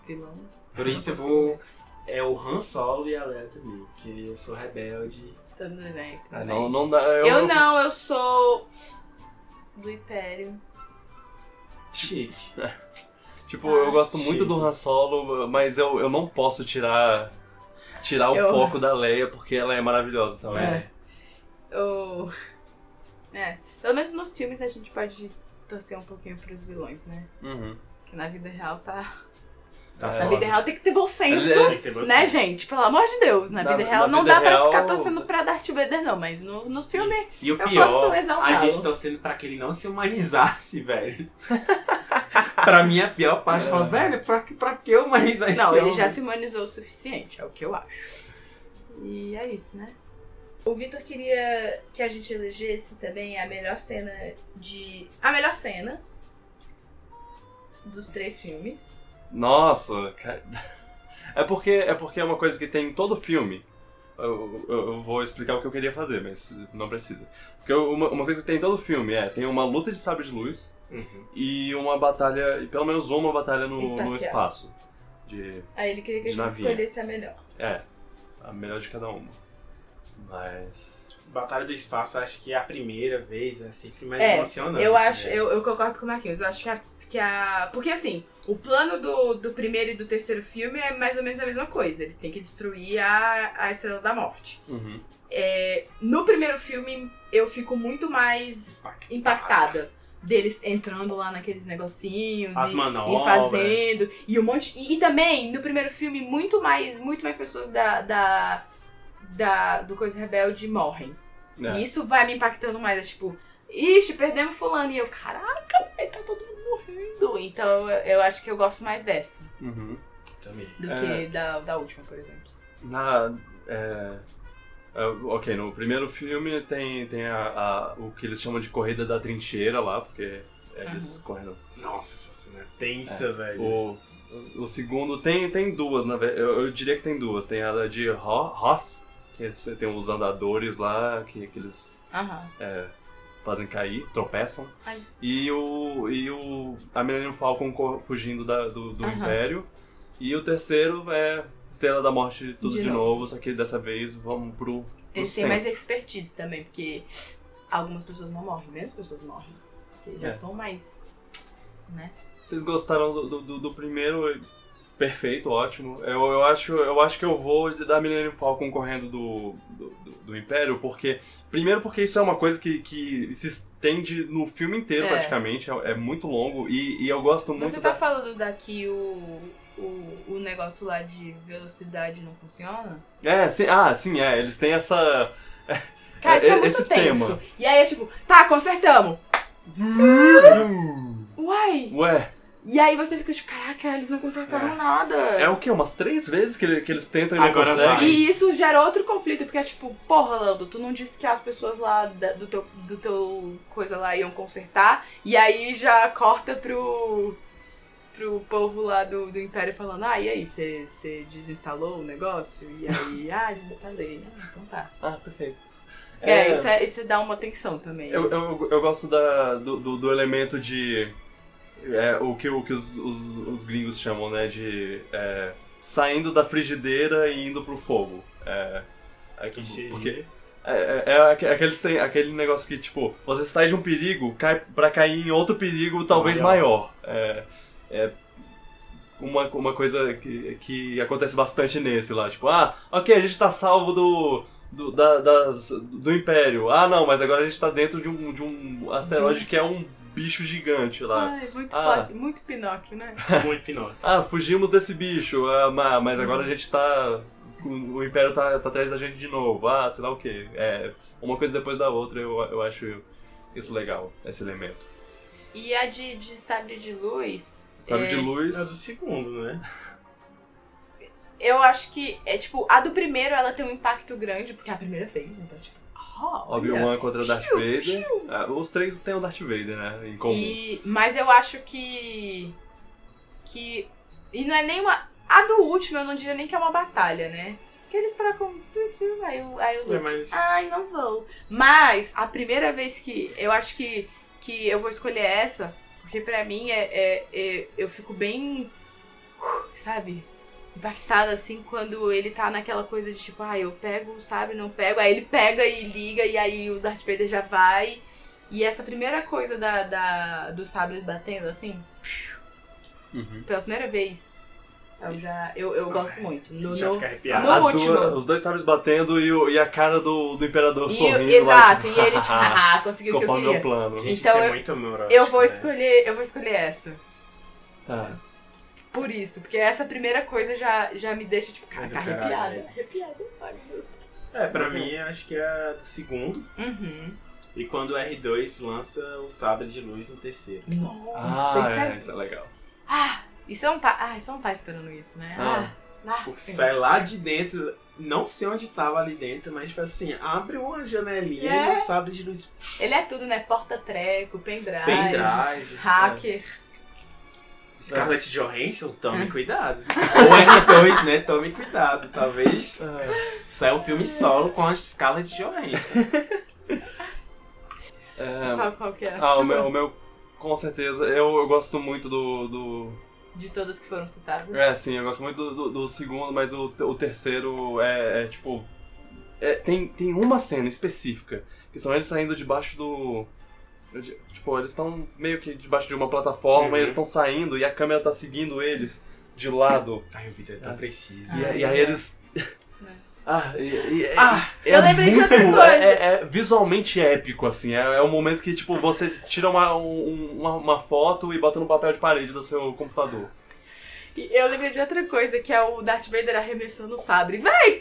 vilão. Por isso eu vou. É o Han Solo e a Leia também, porque eu sou rebelde. Tudo bem, tudo Ah, bem. não, não dá. Eu não, eu sou do Império. Chique. Tipo, Ah, eu gosto muito do Han Solo, mas eu, eu não posso tirar tirar o Eu- foco da Leia porque ela é maravilhosa também. É. O... É, pelo menos nos filmes a gente pode torcer um pouquinho pros vilões, né? Uhum. Que na vida real tá. Tá. Na foda. vida real tem que ter bom senso. É- Tem que ter você. Né, gente? Pelo amor de Deus, na, Na- vida real na não vida dá pra real- ficar torcendo pra Darth Vader, não, mas no, nos filmes. E o Eu pior, posso a gente torcendo pra que ele não se humanizasse, velho. (laughs) pra mim, a pior parte, é. falar, velho, pra, que- pra que humanizar esse Não, ele homem? já se humanizou o suficiente, é o que eu acho. E é isso, né? O Vitor queria que a gente elegesse também a melhor cena de. A melhor cena dos três filmes. Nossa, cara. (laughs) É porque, é porque é uma coisa que tem em todo filme. Eu, eu- eu vou explicar o que eu queria fazer, mas não precisa. Porque uma, uma coisa que tem em todo filme é, tem uma luta de sabre de luz Uhum. e uma batalha, e pelo menos uma batalha no, no espaço. De, Aí ele queria que a gente navinha. escolhesse a melhor. é, a melhor de cada uma. Mas... Batalha do Espaço, acho que é a primeira vez, é sempre mais É, emocionante. Eu acho, né? eu, eu concordo com o Marquinhos. Eu acho que a, que a. Porque assim, o plano do, do primeiro e do terceiro filme é mais ou menos a mesma coisa. Eles têm que destruir a, a Estrela da Morte. Uhum. É, no primeiro filme, eu fico muito mais impactada. Deles entrando lá naqueles negocinhos As e, manobras. e fazendo. E um monte. E, e também, no primeiro filme, muito mais, muito mais pessoas da, da, da- do Coisa Rebelde morrem. É. E isso vai me impactando mais. É tipo, ixi, perdemos fulano. E eu, caraca, tá todo mundo morrendo. Então eu, acho que eu gosto mais dessa Uhum. Também. do É. que da, da última, por exemplo. Na, é, é, ok, no primeiro filme tem, tem a, a- o que eles chamam de corrida da trincheira lá, porque eles correndo. Nossa, essa cena é tensa, velho. O, o segundo tem, tem duas, na verdade. Eu, eu diria que tem duas. Tem a de Ho- Hoth, que você tem os andadores lá, que, que eles Aham. é, fazem cair, tropeçam. Ai. E o, e o a Millennium Falcon co- fugindo da- do, do Aham. Império. E o terceiro é Estrela da Morte tudo de, De novo. novo. só que dessa vez vamos pro, pro Eles têm centro. mais expertise também, porque algumas pessoas não morrem, menos pessoas morrem. Porque já É. estão mais. né? Vocês gostaram do- do, do primeiro? Perfeito, ótimo. Eu, eu, acho, eu acho que eu vou da Millennium Falcon correndo do, do, do- do Império, porque. Primeiro porque isso é uma coisa que, que se estende no filme inteiro É. praticamente, é, é muito longo, e, e eu gosto muito Você tá da. falando daqui o, o, o negócio lá de velocidade não funciona? É, sim, ah, sim, é. Eles têm essa. Cara, isso é, É, muito esse tenso. tema. E aí é tipo, tá, consertamos. Uai! Ué, E aí você fica tipo, caraca, eles não consertaram É. nada. é o quê? Umas três vezes que, ele- que eles tentam e Agora vai. E isso gera outro conflito, porque é tipo, porra, Lando, tu não disse que as pessoas lá da- do teu, do teu coisa lá iam consertar, e aí já corta pro, pro povo lá do, do Império falando, ah, e aí, você desinstalou o negócio? E aí, (laughs) ah, desinstalei. Ah, então tá. Ah, perfeito. É, isso, é, isso dá uma tensão também. Eu, eu, eu gosto da, do, do, do elemento de. É, o que, o que os, os, os gringos chamam, né? De. é, saindo da frigideira e indo pro fogo. É, é que- Que seria- porque é, é, é aque- aquele, aquele negócio que, tipo, você sai de um perigo cai, pra cair em outro perigo talvez Maior. maior. É, é uma, uma coisa que, que acontece bastante nesse lá. Tipo, ah, ok, a gente tá salvo do, do, da- das, do Império. Ah, não, mas agora a gente tá dentro de um, de um asteroide que é um bicho gigante lá. Ai, muito Ah. forte, muito Pinóquio, né? (laughs) Muito Pinóquio. Ah, fugimos desse bicho, ah, ma- mas agora a gente tá. O Império tá, tá atrás da gente de novo. Ah, sei lá o quê. É, uma coisa depois da outra, eu, eu acho isso legal, esse elemento. E a de, de sabre de luz. Sabe é, de luz. É do segundo, né? Eu acho que, é tipo, a do primeiro ela tem um impacto grande, porque é a primeira vez, então, tipo, olha. Obi-Wan contra Darth Piu, Vader. Ah, os três têm o Darth Vader, né? Em comum. E, mas eu acho que. Que. E não é nem uma. A do último eu não diria nem que é uma batalha, né? Que eles trocam. Aí o, aí o É, Luke. mas. Ai, não vou. Mas a primeira vez que. Eu acho que, que eu vou escolher essa, porque pra mim é, é- é- eu fico bem. uh, Sabe? Impactada assim quando ele tá naquela coisa de tipo, ah, eu pego, sabe, não pego. Aí ele pega e liga, e aí o Darth Vader já vai. E essa primeira coisa da, da, dos sabres batendo assim. Uhum. pela primeira vez, eu já. Eu, eu gosto muito. No, já no- no As último. duas- os dois sabres batendo e, o- e a cara do, do imperador E, sorrindo. exato, lá, e ele, tipo, haha, (laughs) conseguiu o que eu meu queria. plano. Gente, Então isso é eu- muito amoroso. Eu vou né? escolher, eu vou escolher essa. Ah, Por isso, porque essa primeira coisa já, já me deixa, tipo, É caraca, caralho arrepiada. mesmo. Arrepiada, ai meu Deus. É, pra mim, eu acho que é a do segundo. Uhum. E quando o R2 lança o sabre de luz no terceiro. Nossa, ah isso é, é. isso é legal. Ah, e você não tá. Ah, você não tá esperando isso, né? Ah. Ah, ah, sai lá de dentro, não sei onde tava ali dentro, mas tipo assim, abre uma janelinha É. e o sabre de luz Ele é tudo, né? Porta-treco, pendrive, pendrive. hacker. Scarlett Johansson, tome cuidado. Ou R2, né? Tome cuidado. Talvez saia um filme solo com a Scarlett Johansson. É, Qual, qual que é a ah, o meu, o meu, com certeza. Eu, eu gosto muito do, do. De todas que foram citadas. É, sim, eu gosto muito do, do, do segundo, mas o, o terceiro é, é, tipo. é, tem, tem uma cena específica, que são eles saindo debaixo do. Tipo, eles estão meio que debaixo de uma plataforma Uhum. e eles estão saindo e a câmera tá seguindo eles de lado. Ai, o Vitor é tão É. preciso. E, Ah, e aí é. eles. (laughs) Ah, e, e- é- Ah, é eu lembrei de outra muito- coisa. É, é visualmente épico, assim. É, é um momento que, tipo, você tira uma, um- uma, uma foto e bota no papel de parede do seu computador. E eu lembrei de outra coisa, que é o Darth Vader arremessando o sabre. Véi!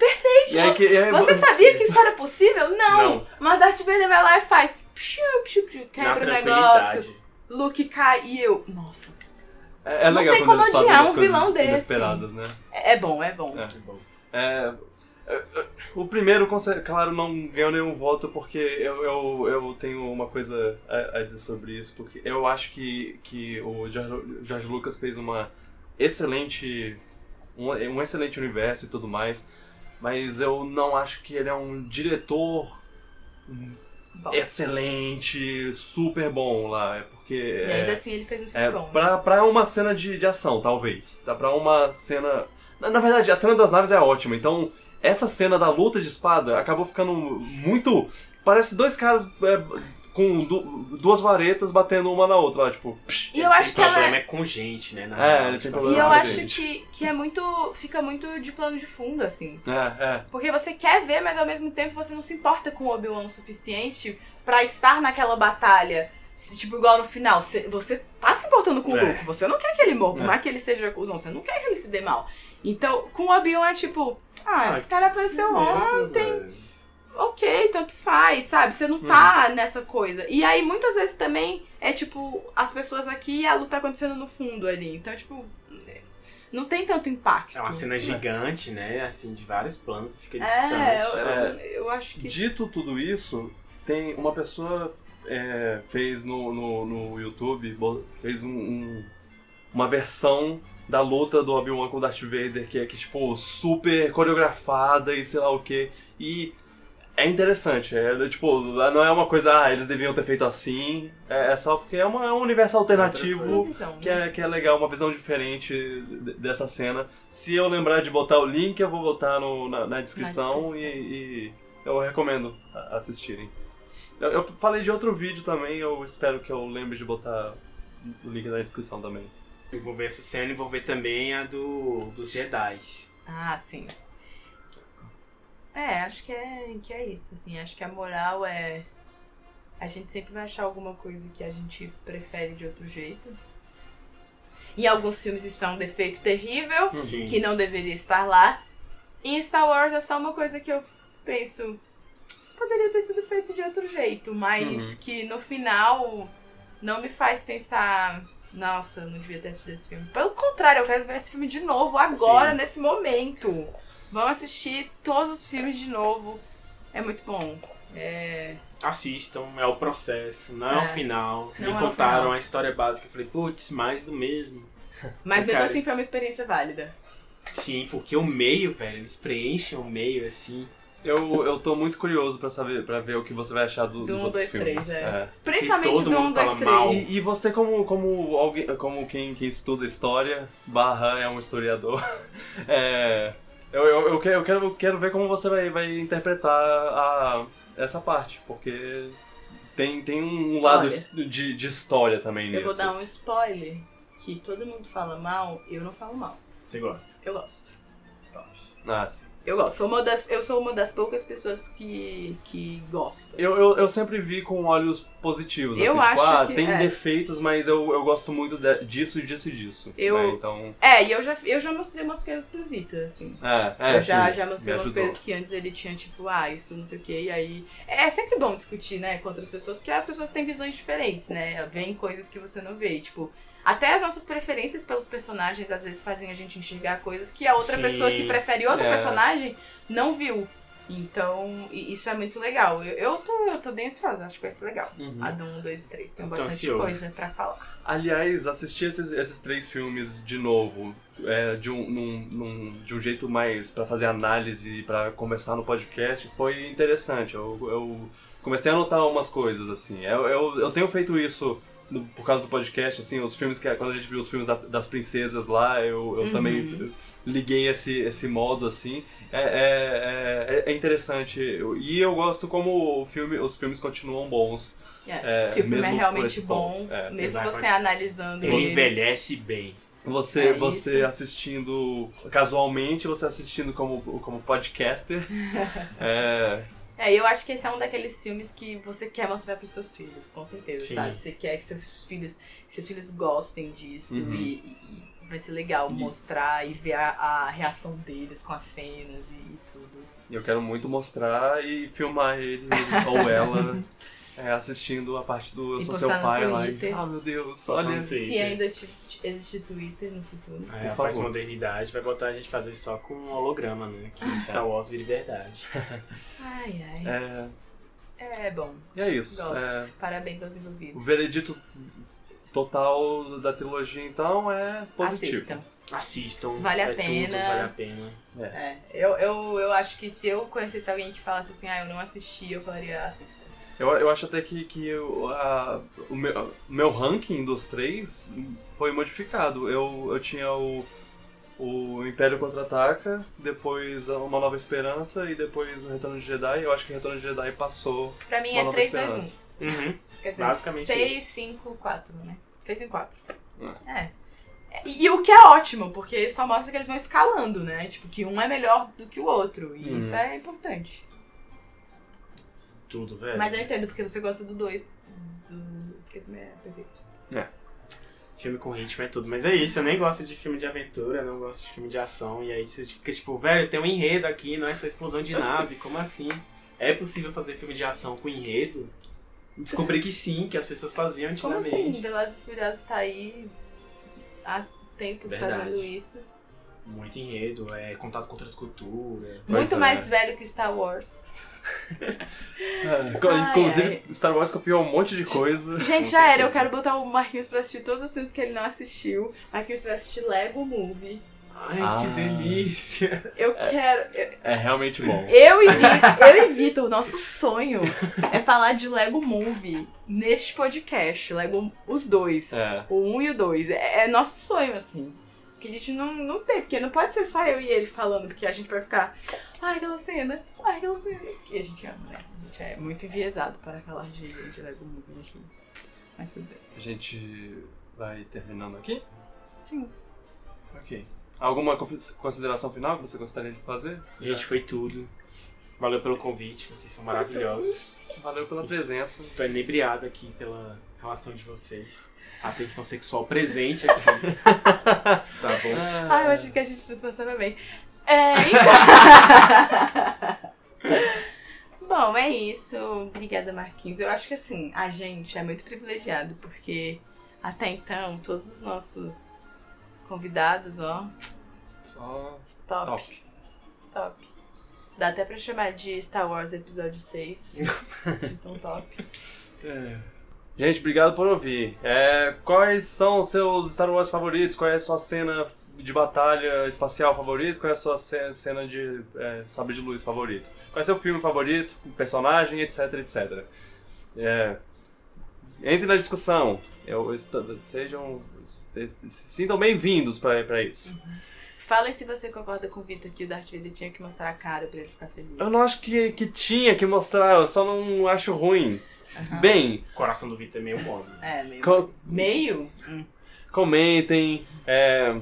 Aí que, aí- Você sabia que isso era possível? (laughs) Não! Não. Mas Darth Vader vai lá e faz. Pshu, pshu, pshu, quebra o negócio. Luke cai e eu. Nossa. É, é Não legal tem quando como eles fazem as um vilão desse. inesperadas, né? É, é bom, é bom. É. Bom. É, o primeiro, claro, não ganhou nenhum voto porque eu, eu, eu tenho uma coisa a, a dizer sobre isso, porque eu acho que, que o George, George Lucas fez uma excelente um, um excelente universo e tudo mais, mas eu não acho que ele é um diretor Bom. excelente, super bom lá, é porque E é- ainda assim ele fez um filme é, bom. né? pra, pra uma cena de, de ação, talvez. Tá pra uma cena. Na, na verdade, a cena das naves é ótima, então essa cena da luta de espada acabou ficando muito. Parece dois caras é, com du- duas varetas batendo uma na outra, lá, tipo. psh. E eu acho o que ela problema é. é com gente, né? na É, ele tem tipo E problema eu com acho gente. que, que é muito. fica muito de plano de fundo, assim. É, é. Porque você quer ver, mas ao mesmo tempo você não se importa com o Obi-Wan o suficiente pra estar naquela batalha. Se, Tipo, igual no final, você, você tá se importando com o É. Luke, você não quer que ele morra, por É. mais que ele seja cuzão, você não quer que ele se dê mal. Então, com o Obi-Wan é tipo, ah, Ah, esse cara apareceu ontem, velho. Ok, tanto faz, sabe? Você não tá nessa coisa. E aí, muitas vezes também é tipo, as pessoas aqui e a luta acontecendo no fundo ali. Então, tipo, não tem tanto impacto. É uma cena gigante, né? Assim, de vários planos, fica É, distante. eu, eu, eu acho que. Dito tudo isso, tem uma pessoa é, fez no, no, no YouTube, fez um, um- uma versão da luta do Obi-Wan com o Darth Vader, que é que, tipo, super coreografada e sei lá o que. E é interessante, é tipo, não é uma coisa, ah, eles deviam ter feito assim, é, é só porque é, uma, é um universo alternativo. coisa. Visão, Que né? é, que é legal, uma visão diferente de- dessa cena. Se eu lembrar de botar o link, eu vou botar no- na, na descrição, descrição. E, e eu recomendo assistirem. Eu, eu falei de outro vídeo também, eu espero que eu lembre de botar o link na descrição também. Eu vou ver essa cena e vou ver também a do, dos Jedi. Ah, sim. É, acho que é, que é isso, assim. Acho que a moral é. A gente sempre vai achar alguma coisa que a gente prefere de outro jeito. Em alguns filmes isso é um defeito terrível, Sim. que não deveria estar lá. Em Star Wars é só uma coisa que eu penso. Isso poderia ter sido feito de outro jeito, mas Uhum. que no final não me faz pensar. Nossa, eu não devia ter assistido esse filme. Pelo contrário, eu quero ver esse filme de novo agora, Sim. nesse momento. Vamos assistir todos os filmes de novo. É muito bom. É. Assistam, é o processo, não é, É. o final. Não Me é contaram final. a história básica, eu falei, putz, mais do mesmo. Mas mesmo Cara. assim foi uma experiência válida. Sim, porque o meio, velho, eles preenchem o meio assim. Eu, eu tô muito curioso pra saber, para ver o que você vai achar do- Do dos um, outros dois, filmes. três, é. É. Principalmente do 1, mundo 2, fala mal. 3. E, e você como, como alguém, como quem, quem estuda história, barra é um historiador, (laughs) é, eu, eu, eu, quero, eu quero, ver como você vai, vai interpretar a, essa parte, porque tem, tem um lado Olha. de, de história também Eu nisso. vou dar um spoiler que todo mundo fala mal, eu não falo mal. Você gosta? Eu gosto. Top. Ah, sim. Eu gosto. Sou uma das, eu sou uma das poucas pessoas que, que gostam. Eu, eu, eu sempre vi com olhos positivos, Eu assim, tipo, acho ah, que- tem é. defeitos, mas eu, eu gosto muito de- disso, disso e disso. Eu- né? Então, É, e eu já, eu já mostrei umas coisas pro Vitor, assim. é, é, eu já, sim, já mostrei umas ajudou. coisas que antes ele tinha, tipo, ah, isso não sei o que, e aí. É sempre bom discutir, né, com outras pessoas, porque as pessoas têm visões diferentes, né? Vêm coisas que você não vê. Tipo, até as nossas preferências pelos personagens às vezes fazem a gente enxergar coisas que a outra Sim. pessoa que prefere outro É. personagem não viu. Então, e- isso é muito legal. Eu, eu, tô, eu tô bem ansiosa, acho que vai ser legal. Uhum. A do 1, 2 e 3. Tem bastante ansioso. coisa pra falar. Aliás, assistir esses, esses três filmes de novo, é, de, um, num- num- de um jeito mais pra fazer análise, pra conversar no podcast, foi interessante. Eu, eu comecei a notar umas coisas, assim. Eu, eu, eu tenho feito isso no- por causa do podcast, assim, os filmes que. Quando a gente viu os filmes da- das princesas lá, eu, eu Uhum. também liguei esse, esse modo, assim. É, é, é, é interessante. E eu gosto como o filme, os filmes continuam bons. É, É, Se o filme é realmente bom. É, mesmo você analisando Ele ele. envelhece bem. Você, É você assistindo casualmente, você assistindo como, como podcaster. (laughs) é, É, eu acho que esse é um daqueles filmes que você quer mostrar pros seus filhos, com certeza, Sim. sabe? Você quer que seus filhos, que seus filhos gostem disso Uhum. e, e- vai ser legal E- mostrar e ver a, a reação deles com as cenas e tudo. e eu quero muito mostrar e filmar ele ou ela (laughs) é, assistindo a parte do Eu E Sou Seu Pai lá. E, ah, meu Deus, Postar olha. Twitter. Se ainda existe, Twitter no futuro. É, a pós-modernidade vai botar a gente fazer só com holograma, né? Que Star Wars vire verdade. (laughs) Ai, ai. É, É, bom. e é isso. Gosto. É, Parabéns aos envolvidos. o veredito total da trilogia, então, é positivo. Assistam. Assistam. Vale a é pena. Tudo, vale a pena. É, eu, eu, eu acho que se eu conhecesse alguém que falasse assim, ah, eu não assisti, eu falaria, assista. Eu, eu acho até que, que eu- a- o, meu, o meu ranking dos três foi modificado. Eu, eu tinha o, o Império Contra-Ataca, depois Uma Nova Esperança e depois o Retorno de Jedi. Eu acho que o Retorno de Jedi passou Pra mim Uma é Nova 3, 2, 1. Esperança. Uhum. Quer dizer, Basicamente 6, 5, 4, né? 6 e 4. É. É. E, e o que é ótimo, porque só mostra que eles vão escalando, né? Tipo, que um é melhor do que o outro. E Uhum. isso é importante. Tudo, velho. Mas eu entendo porque você gosta do 2. Do... Porque também é perfeito. Filme com ritmo é tudo. Mas é isso, eu nem gosto de filme de aventura, não gosto de filme de ação. E aí você fica tipo, velho, tem um enredo aqui, não é só explosão de nave, como assim? É possível fazer filme de ação com enredo? Descobri que sim, que as pessoas faziam Como antigamente. assim? Velozes e Furiosos tá aí há tempos Verdade. fazendo isso. Muito enredo, é contato com outras culturas. Muito é. mais velho que Star Wars. É, Ai, Inclusive, Star Wars copiou um monte de coisa. Gente, já era. Eu quero botar o Marquinhos pra assistir todos os filmes que ele não assistiu. Marquinhos vai assistir Lego Movie. Ai, Ah. que delícia! Eu quero. eu- É realmente bom. Eu e, Vitor, eu e Vitor, nosso sonho é falar de Lego Movie neste podcast. Lego, os dois. É. O um e o dois. É, é nosso sonho, assim. Que a gente não, não tem, porque não pode ser só eu e ele falando, porque a gente vai ficar. Ai, aquela cena. Ai, aquela cena. E a gente ama, né? A gente é muito enviesado para falar de, de Lego Movie aqui. Mas tudo bem. A gente vai terminando aqui? Sim. Ok. Alguma consideração final que você gostaria de fazer? Gente, foi tudo. Valeu pelo convite, vocês são maravilhosos. Valeu pela presença. Estou inebriado aqui pela relação de vocês. A tensão sexual presente aqui. (laughs) tá bom? Ai, eu achei que a gente disfarçava bem. É, então. (laughs) Bom, é isso. Obrigada, Marquinhos. Eu acho que assim, a gente é muito privilegiado, porque até então, todos os nossos convidados, ó, Só top. top. Top. Dá até pra chamar de Star Wars Episódio 6. (laughs) então, top. É. Gente, obrigado por ouvir. É, quais são os seus Star Wars favoritos? Qual é a sua cena de batalha espacial favorita? Qual é a sua ce- cena de é, sabre de luz favorito? Qual é o seu filme favorito? Personagem, etc, etc. É, entre na discussão. Eu, estou- sejam, se, se sintam bem-vindos para isso. Fala se você concorda com o Vitor que o Darth Vader tinha que mostrar a cara pra ele ficar feliz. Eu não acho que, que tinha que mostrar, eu só não acho ruim. Bem, O coração do Vitor é meio mole. É, meio. co- Meio? Hum. comentem. é,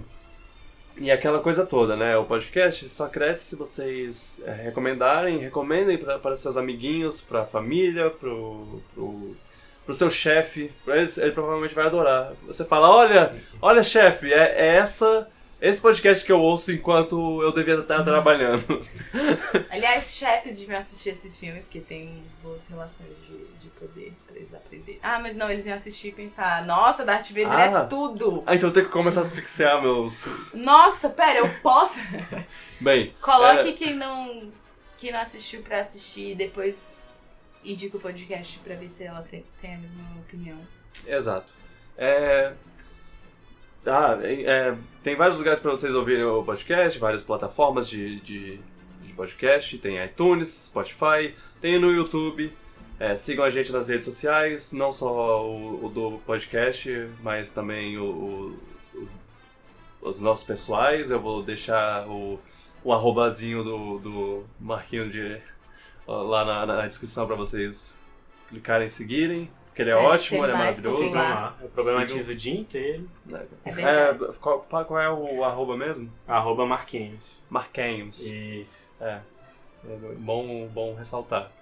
E aquela coisa toda, né? O podcast só cresce se vocês é, recomendarem, recomendem para seus amiguinhos, pra família, pro, pro, pro seu chefe. Ele, ele provavelmente vai adorar. Você fala, olha, olha chefe, é, é essa, esse podcast que eu ouço enquanto eu devia estar trabalhando. (laughs) Aliás, chefes deviam assistir esse filme, porque tem boas relações de, de poder pra eles aprenderem. Ah, mas não, eles iam assistir e pensar, nossa, Darth Vader Ah. é tudo. Ah, então eu tenho que começar a asfixiar meus... Nossa, pera, eu posso. (laughs) Bem, Coloque É. quem não quem não assistiu pra assistir e depois indica o podcast pra ver se ela tem, tem a mesma opinião. Exato. É... Ah, é- tem vários lugares para vocês ouvirem o podcast, várias plataformas de, de, de podcast, tem iTunes, Spotify, tem no YouTube. É, sigam a gente nas redes sociais, não só o, o do podcast, mas também o, o- os nossos pessoais. Eu vou deixar o, o arrobazinho do, do Marquinho de, lá na, na descrição para vocês clicarem e seguirem, porque ele é, É, ótimo, ele é maravilhoso. Sigam popular. lá. Eu problematizo o dia inteiro. É É, verdade. qual, qual qual é o arroba mesmo? Arroba Marquinhos. Marquinhos. Isso. É. É bom, bom ressaltar.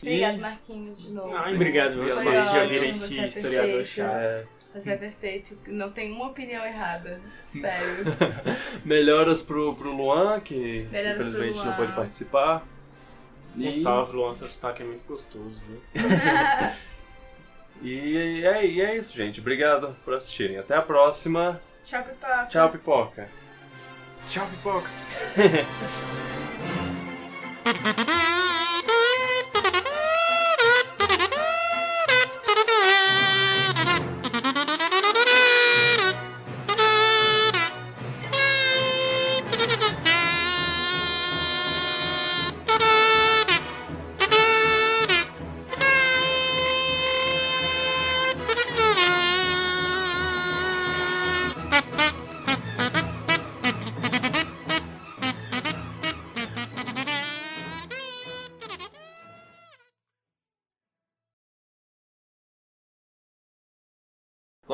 E- Obrigado, Marquinhos, de novo. Ai, obrigado vocês. Já ótimo, viram você esse é historiador perfeito. chato. é, Você é perfeito. Não tem uma opinião errada. Sério. (laughs) melhoras pro, pro Luan, que Melhoras infelizmente não Luan. pode participar. Um salve, Luan, seu sotaque é muito gostoso, viu? (laughs) E é, e é isso, gente. Obrigado por assistirem. Até a próxima. Tchau, pipoca. Tchau, pipoca. Tchau, pipoca. (laughs)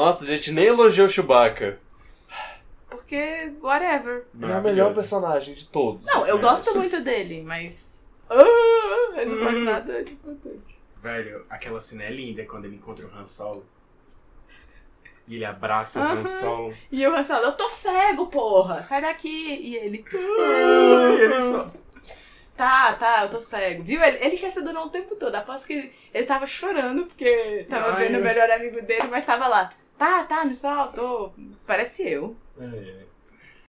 Nossa, a gente nem elogiou o Chewbacca. Porque, whatever. Ele é o melhor personagem de todos. Não, eu gosto muito dele, mas. (laughs) Ah, ele não faz Hum. nada de importante. Velho, aquela cena é linda quando ele encontra o Han Solo. E ele abraça o Aham. Han Solo. E o Han Solo, eu tô cego, porra! Sai daqui! E ele. E ele só... Tá, tá, eu tô cego. Viu? Ele, ele quer ser dono o tempo todo. Aposto que ele, ele tava chorando porque tava Ai, vendo o eu- melhor amigo dele, mas tava lá. Tá, tá, me solta. Parece eu. É, é.